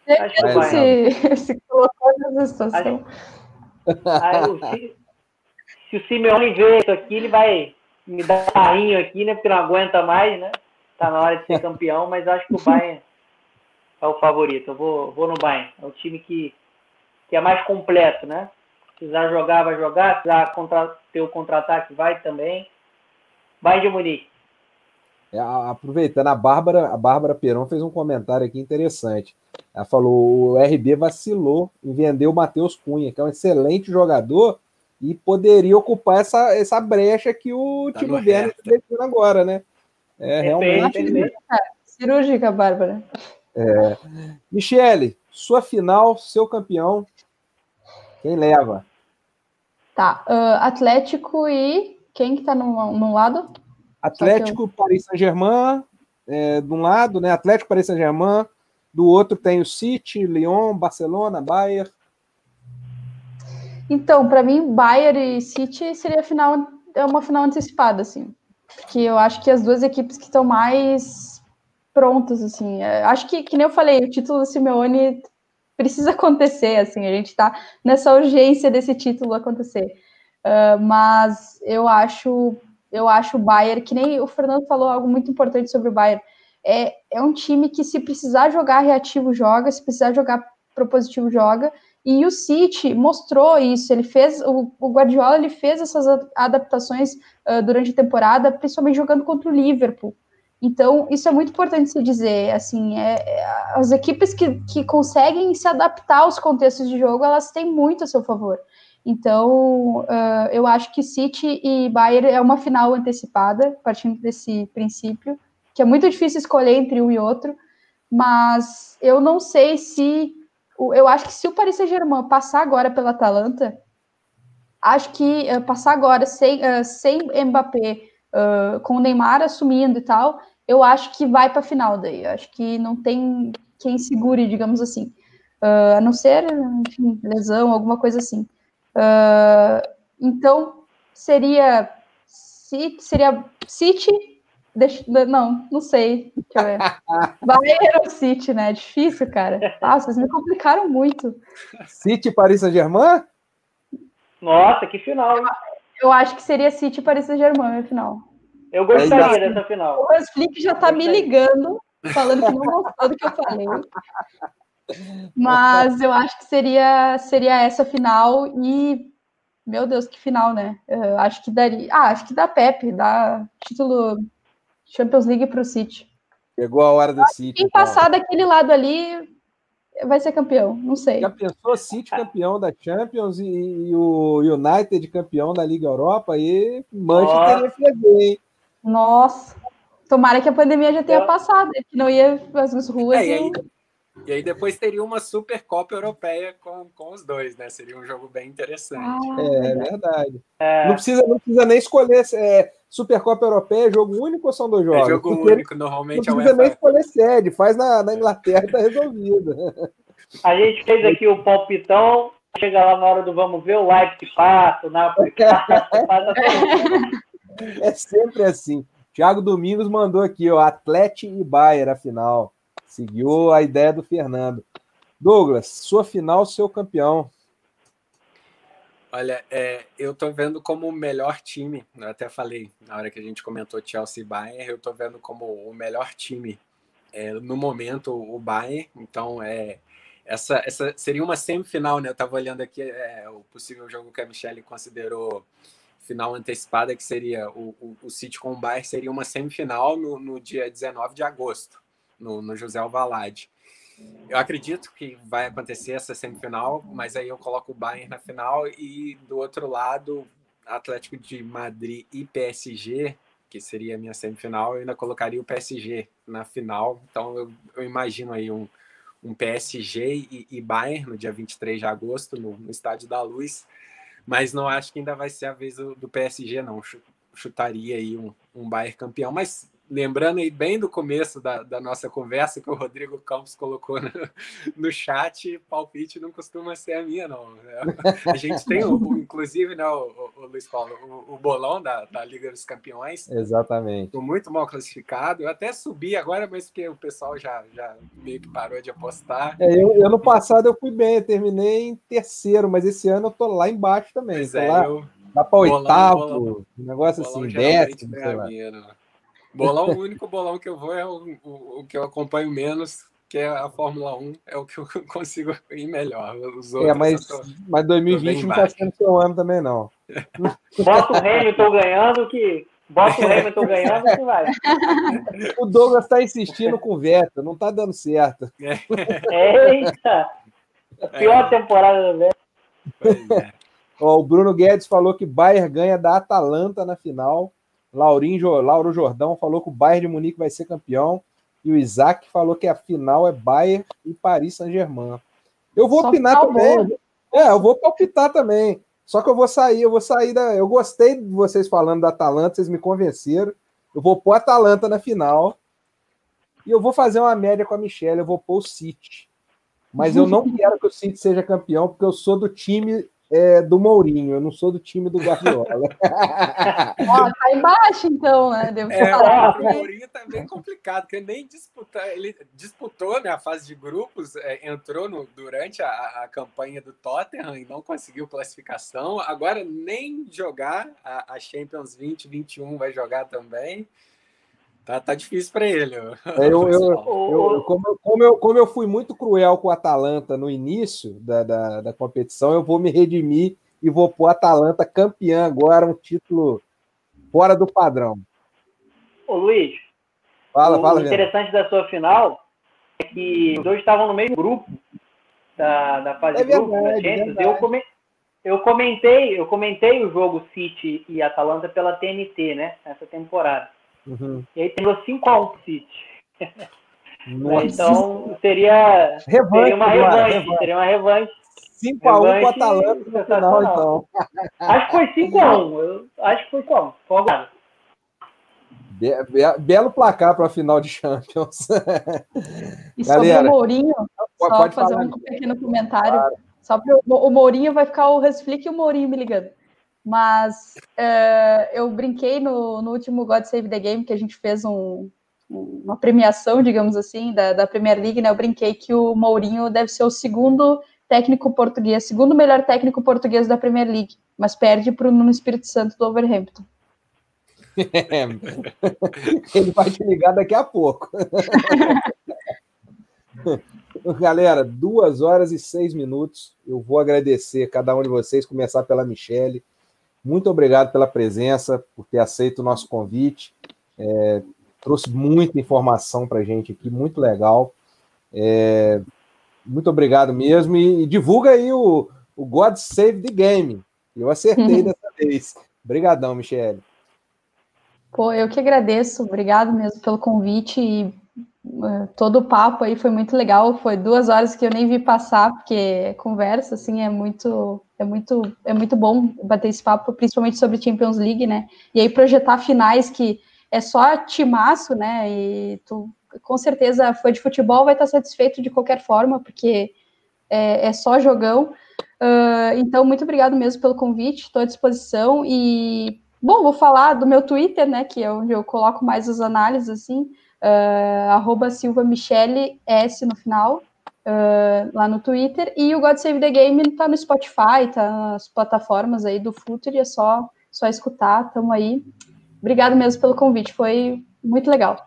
Acho que o Bayern. Se, se colocou Acho... se, se o Simeone ver isso aqui, ele vai me dar carrinho aqui, né? Porque não aguenta mais, né? Tá na hora de ser campeão, mas acho que o Bayern é o favorito. Eu vou, vou no Bayern. É o time que, que é mais completo, né? Se precisar jogar, vai jogar. Se precisar contra, ter o contra-ataque, vai também. Bayern de Munique. É, aproveitando, a Bárbara, a Bárbara Peron fez um comentário aqui interessante. Ela falou: o RB vacilou em vender o Matheus Cunha, que é um excelente jogador e poderia ocupar essa, essa brecha que o tá Timo Werner está deixando agora, né? É realmente. É, cirúrgica, Bárbara. É. Michele, sua final, seu campeão, quem leva? Tá, uh, Atlético e quem que tá no, no lado? Atlético, Paris Saint-Germain, é, de um lado, né? Atlético, Paris Saint-Germain, do outro tem o City, Lyon, Barcelona, Bayern. Então, para mim, Bayern e City seria final, é uma final antecipada, assim. Porque eu acho que as duas equipes que estão mais prontas, assim. É, acho que, que nem eu falei, o título do Simeone precisa acontecer, assim. A gente está nessa urgência desse título acontecer. Uh, mas eu acho, eu acho o Bayern, que nem o Fernando falou algo muito importante sobre o Bayern. É, é um time que, se precisar jogar reativo, joga, se precisar jogar propositivo, joga. E o City mostrou isso. Ele fez o, o Guardiola ele fez essas adaptações uh, durante a temporada, principalmente jogando contra o Liverpool. Então isso é muito importante se dizer. Assim, é, é, as equipes que, que conseguem se adaptar aos contextos de jogo, elas têm muito a seu favor. Então uh, eu acho que City e Bayern é uma final antecipada, partindo desse princípio, que é muito difícil escolher entre um e outro. Mas eu não sei se eu acho que se o Paris Saint-Germain passar agora pela Atalanta, acho que uh, passar agora sem, uh, sem Mbappé, uh, com o Neymar assumindo e tal, eu acho que vai para a final daí. Eu acho que não tem quem segure, digamos assim. a não ser, enfim, lesão, alguma coisa assim. então, seria, seria City Deixa, não, não sei. Deixa eu ver. Ou City, né? É difícil, cara. Ah, vocês me complicaram muito. City Paris Saint-Germain? Nossa, que final, hein? Eu acho que seria City Paris Saint-Germain, a final. Eu gostaria dessa final. O Hans Flick já tá me ligando, falando que não gostou do que eu falei. Mas eu acho que seria, seria essa final e meu Deus, que final, né? Eu acho que daria. Ah, acho que dá Pepe, dá título Champions League para o City. Pegou a hora do City. Quem passar daquele lado ali vai ser campeão, não sei. Já pensou City campeão da Champions e, e o United campeão da Liga Europa e Manchester ia perder, hein? Nossa. Tomara que a pandemia já tenha é. passado, que não ia as ruas. É, e, aí, e aí depois teria uma Supercopa Europeia com, com os dois, né? Seria um jogo bem interessante. Ah, é, verdade. É. Não, precisa, não precisa nem escolher é, Supercopa Europeia, é jogo único ou são dois jogos? É jogo Porque único, normalmente não precisa nem escolher sede, faz na, na Inglaterra e tá resolvido. A gente fez aqui o palpitão, chega lá na hora do vamos ver, o Leipzig passa, o Napoli passa, passa É sempre assim. Thiago Domingos mandou aqui, ó, Atlético e Bayern, a final. Seguiu a ideia do Fernando. Douglas, sua final, seu campeão. Olha, é, eu tô vendo como o melhor time, eu até falei na hora que a gente comentou Chelsea e Bayern, eu tô vendo como o melhor time é, no momento o Bayern, então é essa, essa seria uma semifinal, né? Eu tava olhando aqui é, o possível jogo que a Michelle considerou final antecipada, que seria o, o, o City com o Bayern, seria uma semifinal no, no dia 19 de agosto no, no José Alvalade. Eu acredito que vai acontecer essa semifinal, mas aí eu coloco o Bayern na final e do outro lado, Atlético de Madrid e PSG, que seria a minha semifinal, eu ainda colocaria o PSG na final. Então eu, eu imagino aí um, um PSG e, e, Bayern no dia 23 de agosto no, no, Estádio da Luz, mas não acho que ainda vai ser a vez do, do PSG, não. Chutaria aí um, um Bayern campeão, mas lembrando aí bem do começo da, da, nossa conversa que o Rodrigo Campos colocou no, no chat, palpite não costuma ser a minha, não. Né? A gente tem, o, inclusive, né, o, o, Luiz Paulo, o, o bolão da, da, Liga dos Campeões. Exatamente. Estou muito mal classificado. Eu até subi agora, mas porque o pessoal já, já meio que parou de apostar. É, eu, ano passado eu fui bem, eu terminei em terceiro, mas esse ano eu tô lá embaixo também. Pois é, lá, eu... Lá para oitavo, um negócio assim, décimo, sei lá. Minha, Bolão, o único bolão que eu vou é o, o, o, que eu acompanho menos, que é a Fórmula 1, é o que eu consigo ir melhor. Os é, outros, é, mas, tô, mas 2020 não está sendo seu ano também, não. Bota o Hamilton ganhando que. Bota o Hamilton ganhando que vai. O Douglas está insistindo com o Vettel, não está dando certo. Eita! A pior é. temporada do Vettel. É. o Bruno Guedes falou que Bayern ganha da Atalanta na final. Laurinho, Lauro Jordão falou que o Bayern de Munique vai ser campeão. E o Isaac falou que a final é Bayern e Paris Saint-Germain. Eu vou Só opinar também. É, eu vou palpitar também. Só que eu vou sair, eu vou sair da. Eu gostei de vocês falando da Atalanta, vocês me convenceram. Eu vou pôr a Atalanta na final. E eu vou fazer uma média com a Michelle, eu vou pôr o City. Mas eu não quero que o City seja campeão, porque eu sou do time é do Mourinho, eu não sou do time do Guardiola. Ó, tá embaixo, então, né? Devo É, falar. o Mourinho tá bem complicado, porque nem disputar, ele disputou né, a fase de grupos, é, entrou no- durante a, a campanha do Tottenham e não conseguiu classificação. Agora nem jogar a, a Champions 2021 vai jogar também. Tá, tá difícil para ele. É, eu, eu, eu- como, eu- como eu, como eu fui muito cruel com o Atalanta no início da, da, da competição, eu vou me redimir e vou pôr o Atalanta campeã agora, um título fora do padrão. Ô, Luiz, Fala, o fala, Leandro. interessante da sua final é que os dois estavam no mesmo grupo da, da fase É de grupo verdade, da Champions. verdade. Eu, come- eu comentei, eu comentei o jogo City e Atalanta pela TNT, né? Essa temporada. Uhum. E aí terminou 5x1 pro City. Nossa. Então seria, revanche, seria uma agora, revanche, seria uma revanche. 5x1 com o Revanche Atalanta no final, então. Acho que foi 5x1. Eu acho que foi 5x1. Foi agora. Be- be- belo placar para a final de Champions. E sobre Galera, o Mourinho, só pode fazer falar. um pequeno comentário. Só pro, o Mourinho vai ficar o Resflick e o Mourinho me ligando. Mas é, eu brinquei no, no último God Save the Game, que a gente fez um- uma premiação, digamos assim, da, da Premier League, né? Eu brinquei que o Mourinho deve ser o segundo técnico português, segundo melhor técnico português da Premier League, mas perde para o Nuno Espírito Santo do Overhampton. É. Ele vai te ligar daqui a pouco. Galera, duas horas e seis minutos. Eu vou agradecer cada um de vocês, começar pela Michele. Muito obrigado pela presença, por ter aceito o nosso convite. É, trouxe muita informação para a gente aqui, muito legal. É, muito obrigado mesmo. E, e divulga aí o, o God Save the Game. Eu acertei dessa vez. Obrigadão, Michele. Pô, eu que agradeço, obrigado mesmo pelo convite e todo o papo aí foi muito legal. Foi duas horas que eu nem vi passar, porque conversa assim é muito, é muito, é muito bom bater esse papo, principalmente sobre Champions League, né? E aí projetar finais que é só timaço, né? E tu com certeza foi de futebol, vai estar satisfeito de qualquer forma, porque é, é só jogão. Uh, então, muito obrigado mesmo pelo convite, estou à disposição e Bom, vou falar do meu Twitter, né, que é onde eu coloco mais as análises, assim, uh, arroba Silva Michele S no final, uh, lá no Twitter, e o God Save the Game tá no Spotify, tá nas plataformas aí do Future, é só, só escutar, tamo aí. Obrigado mesmo pelo convite, foi muito legal.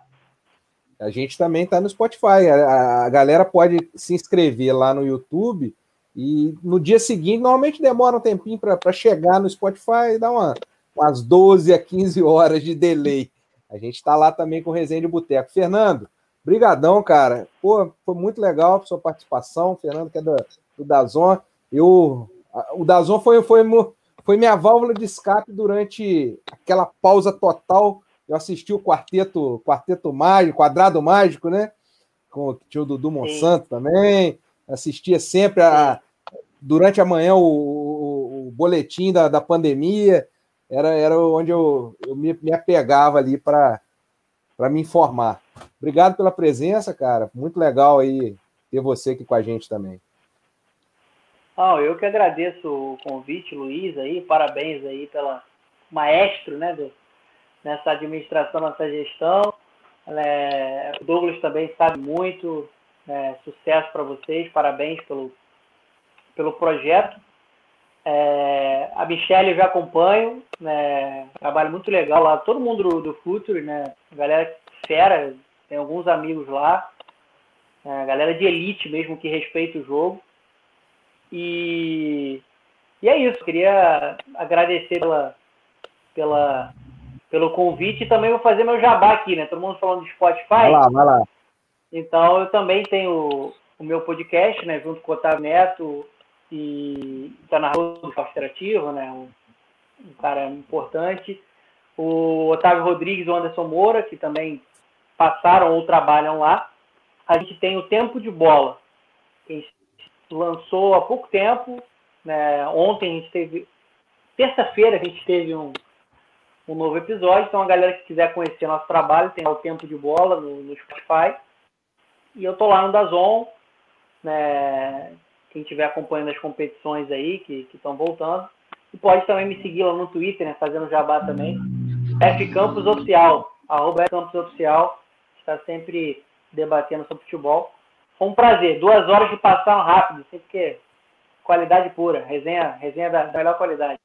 A gente também está no Spotify. A, a, galera pode se inscrever lá no YouTube e no dia seguinte, normalmente demora um tempinho para chegar no Spotify dá uma, umas 12 a 15 horas de delay. A gente está lá também com o Resenha de Boteco. Fernando, brigadão, cara. Pô, foi muito legal a sua participação. Fernando, que é do, do Dazon. Eu, o Dazon foi, foi, foi minha válvula de escape durante aquela pausa total eu assisti o quarteto, quarteto mágico, quadrado mágico, né? Com o tio Dudu Monsanto Sim. também. Assistia sempre a, durante a manhã o, o, o boletim da, da pandemia. Era, era onde eu, eu me, me apegava ali para me informar. Obrigado pela presença, cara. Muito legal aí ter você aqui com a gente também. Oh, eu que agradeço o convite, Luiz, aí, parabéns aí pela maestro, né, do, nessa administração, nessa gestão. É, o Douglas também sabe muito. É, sucesso para vocês, parabéns pelo, pelo projeto. É, a Michelle eu já acompanho, né, trabalho muito legal lá, todo mundo do, do Future, né, galera fera, tem alguns amigos lá, é, galera de elite mesmo que respeita o jogo. E, e é isso, queria agradecer pela, pela, pelo convite e também vou fazer meu jabá aqui, né? Todo mundo falando de Spotify. Vai lá, vai lá. Então eu também tenho o meu podcast, né? Junto com o Otávio Neto e está na rua do né? Um, um, cara importante. O Otávio Rodrigues e o Anderson Moura, que também passaram ou trabalham lá. A gente tem o Tempo de Bola, que a gente lançou há pouco tempo. Né? Ontem a gente teve. Terça-feira a gente teve um, um novo episódio. Então, a galera que quiser conhecer nosso trabalho, tem o Tempo de Bola no, no Spotify. E eu tô lá no Dazon, né, quem estiver acompanhando as competições aí que estão voltando. E pode também me seguir lá no Twitter, né, fazendo jabá também. F Campos Oficial, arroba F Campos Oficial, está sempre debatendo sobre futebol. Foi um prazer, duas horas que passaram rápido, sempre que qualidade pura, resenha, resenha da, da melhor qualidade.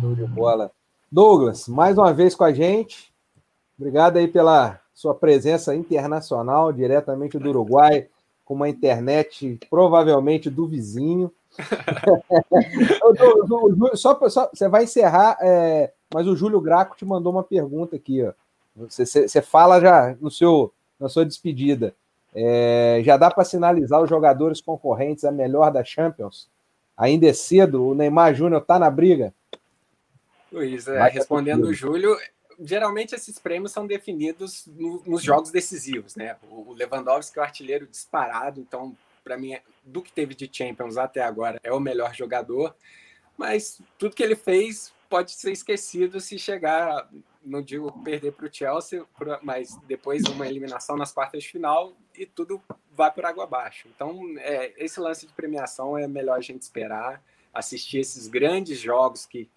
Show de bola. Douglas, mais uma vez com a gente. Obrigado aí pela sua presença internacional, diretamente do Uruguai, com uma internet provavelmente do vizinho. só, só, você vai encerrar, é, mas o Júlio Graco te mandou uma pergunta aqui. Ó. Você, você fala já no seu, na sua despedida. É, já dá para sinalizar os jogadores concorrentes a melhor da Champions? Ainda é cedo? O Neymar Júnior está na briga? Luiz, é, respondendo o Júlio, geralmente esses prêmios são definidos no, nos jogos decisivos, né? O Lewandowski é o artilheiro disparado, então, para mim, do que teve de Champions até agora, é o melhor jogador, mas tudo que ele fez pode ser esquecido se chegar, não digo perder para o Chelsea, mas depois uma eliminação nas quartas de final e tudo vai por água abaixo. Então, é, esse lance de premiação é melhor a gente esperar, assistir esses grandes jogos que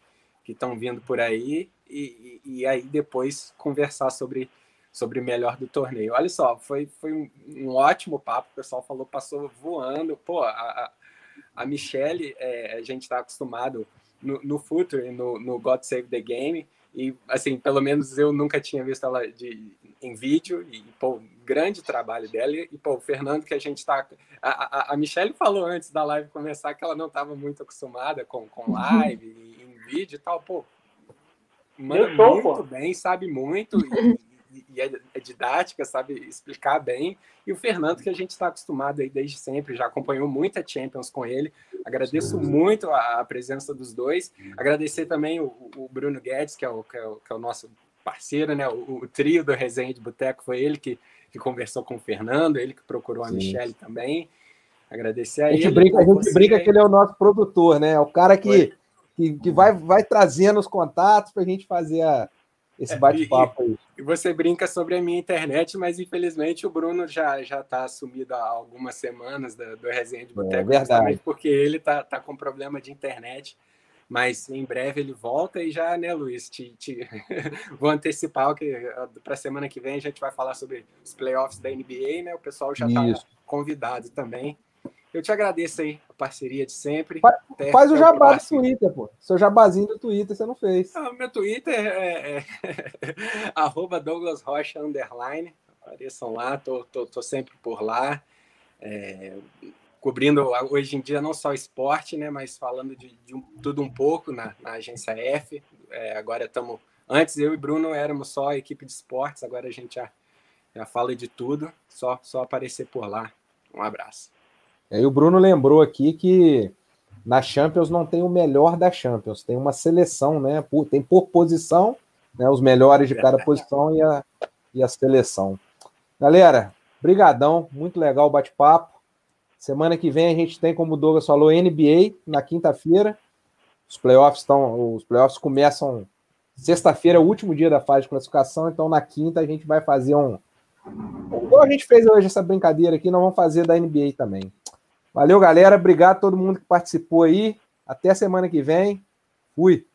estão vindo por aí e, e, aí depois conversar sobre sobre melhor do torneio. Olha só, foi, foi um, ótimo papo, o pessoal falou, passou voando. Pô, a, a Michelle, é, a gente está acostumado no, no Future, no, no God Save the Game, e assim, pelo menos eu nunca tinha visto ela de, em vídeo, e pô, grande trabalho dela, e pô, o Fernando que a gente está... A, a, a Michelle falou antes da live começar que ela não estava muito acostumada com, com live em vídeo e tal, pô, manda sou, muito pô. bem, sabe muito, e, e é, é, didática, sabe explicar bem. E o Fernando, que a gente está acostumado aí desde sempre, já acompanhou muita Champions com ele. Agradeço muito a, a presença dos dois. Agradecer também o, o Bruno Guedes, que é o, que é o, que é o nosso parceiro, né? O, o, trio do Resenha de Boteco foi ele que, que conversou com o Fernando, ele que procurou a Sim. Michelle também. Agradecer a, a gente ele. Brinca, a gente brinca que ele é o nosso produtor, né? O cara que, que, que, vai, vai trazendo os contatos para a gente fazer a, esse é, bate-papo aí. E você brinca sobre a minha internet, mas infelizmente o Bruno já já está assumido há algumas semanas do, do Resenha de é Boteco, é verdade. porque ele tá, tá com problema de internet. Mas em breve ele volta e já, né, Luiz? Te, te... Vou antecipar que para a semana que vem a gente vai falar sobre os playoffs da NBA, né? O pessoal já está convidado também. Eu te agradeço aí a parceria de sempre. Faz, faz o jabá do Twitter, pô. Seu jabazinho do Twitter você não fez. Ah, meu Twitter é, é... arroba Douglas Rocha underline. Apareçam lá, tô, tô, tô sempre por lá. É... cobrindo hoje em dia não só esporte, né, mas falando de, de um, tudo um pouco na, na agência F. É, agora estamos. Antes eu e Bruno éramos só a equipe de esportes, agora a gente já, já fala de tudo. Só, só aparecer por lá. Um abraço. E aí o Bruno lembrou aqui que na Champions não tem o melhor da Champions, tem uma seleção, né? Tem por posição, né? Os melhores de cada posição e a, e a seleção. Galera, brigadão, muito legal o bate-papo. Semana que vem a gente tem, como o Douglas falou, NBA na quinta-feira. Os playoffs estão, os playoffs começam sexta-feira, o último dia da fase de classificação, então na quinta a gente vai fazer um Igual a gente fez hoje essa brincadeira aqui, nós vamos fazer da NBA também. Valeu, galera. Obrigado a todo mundo que participou aí. Até semana que vem. Fui.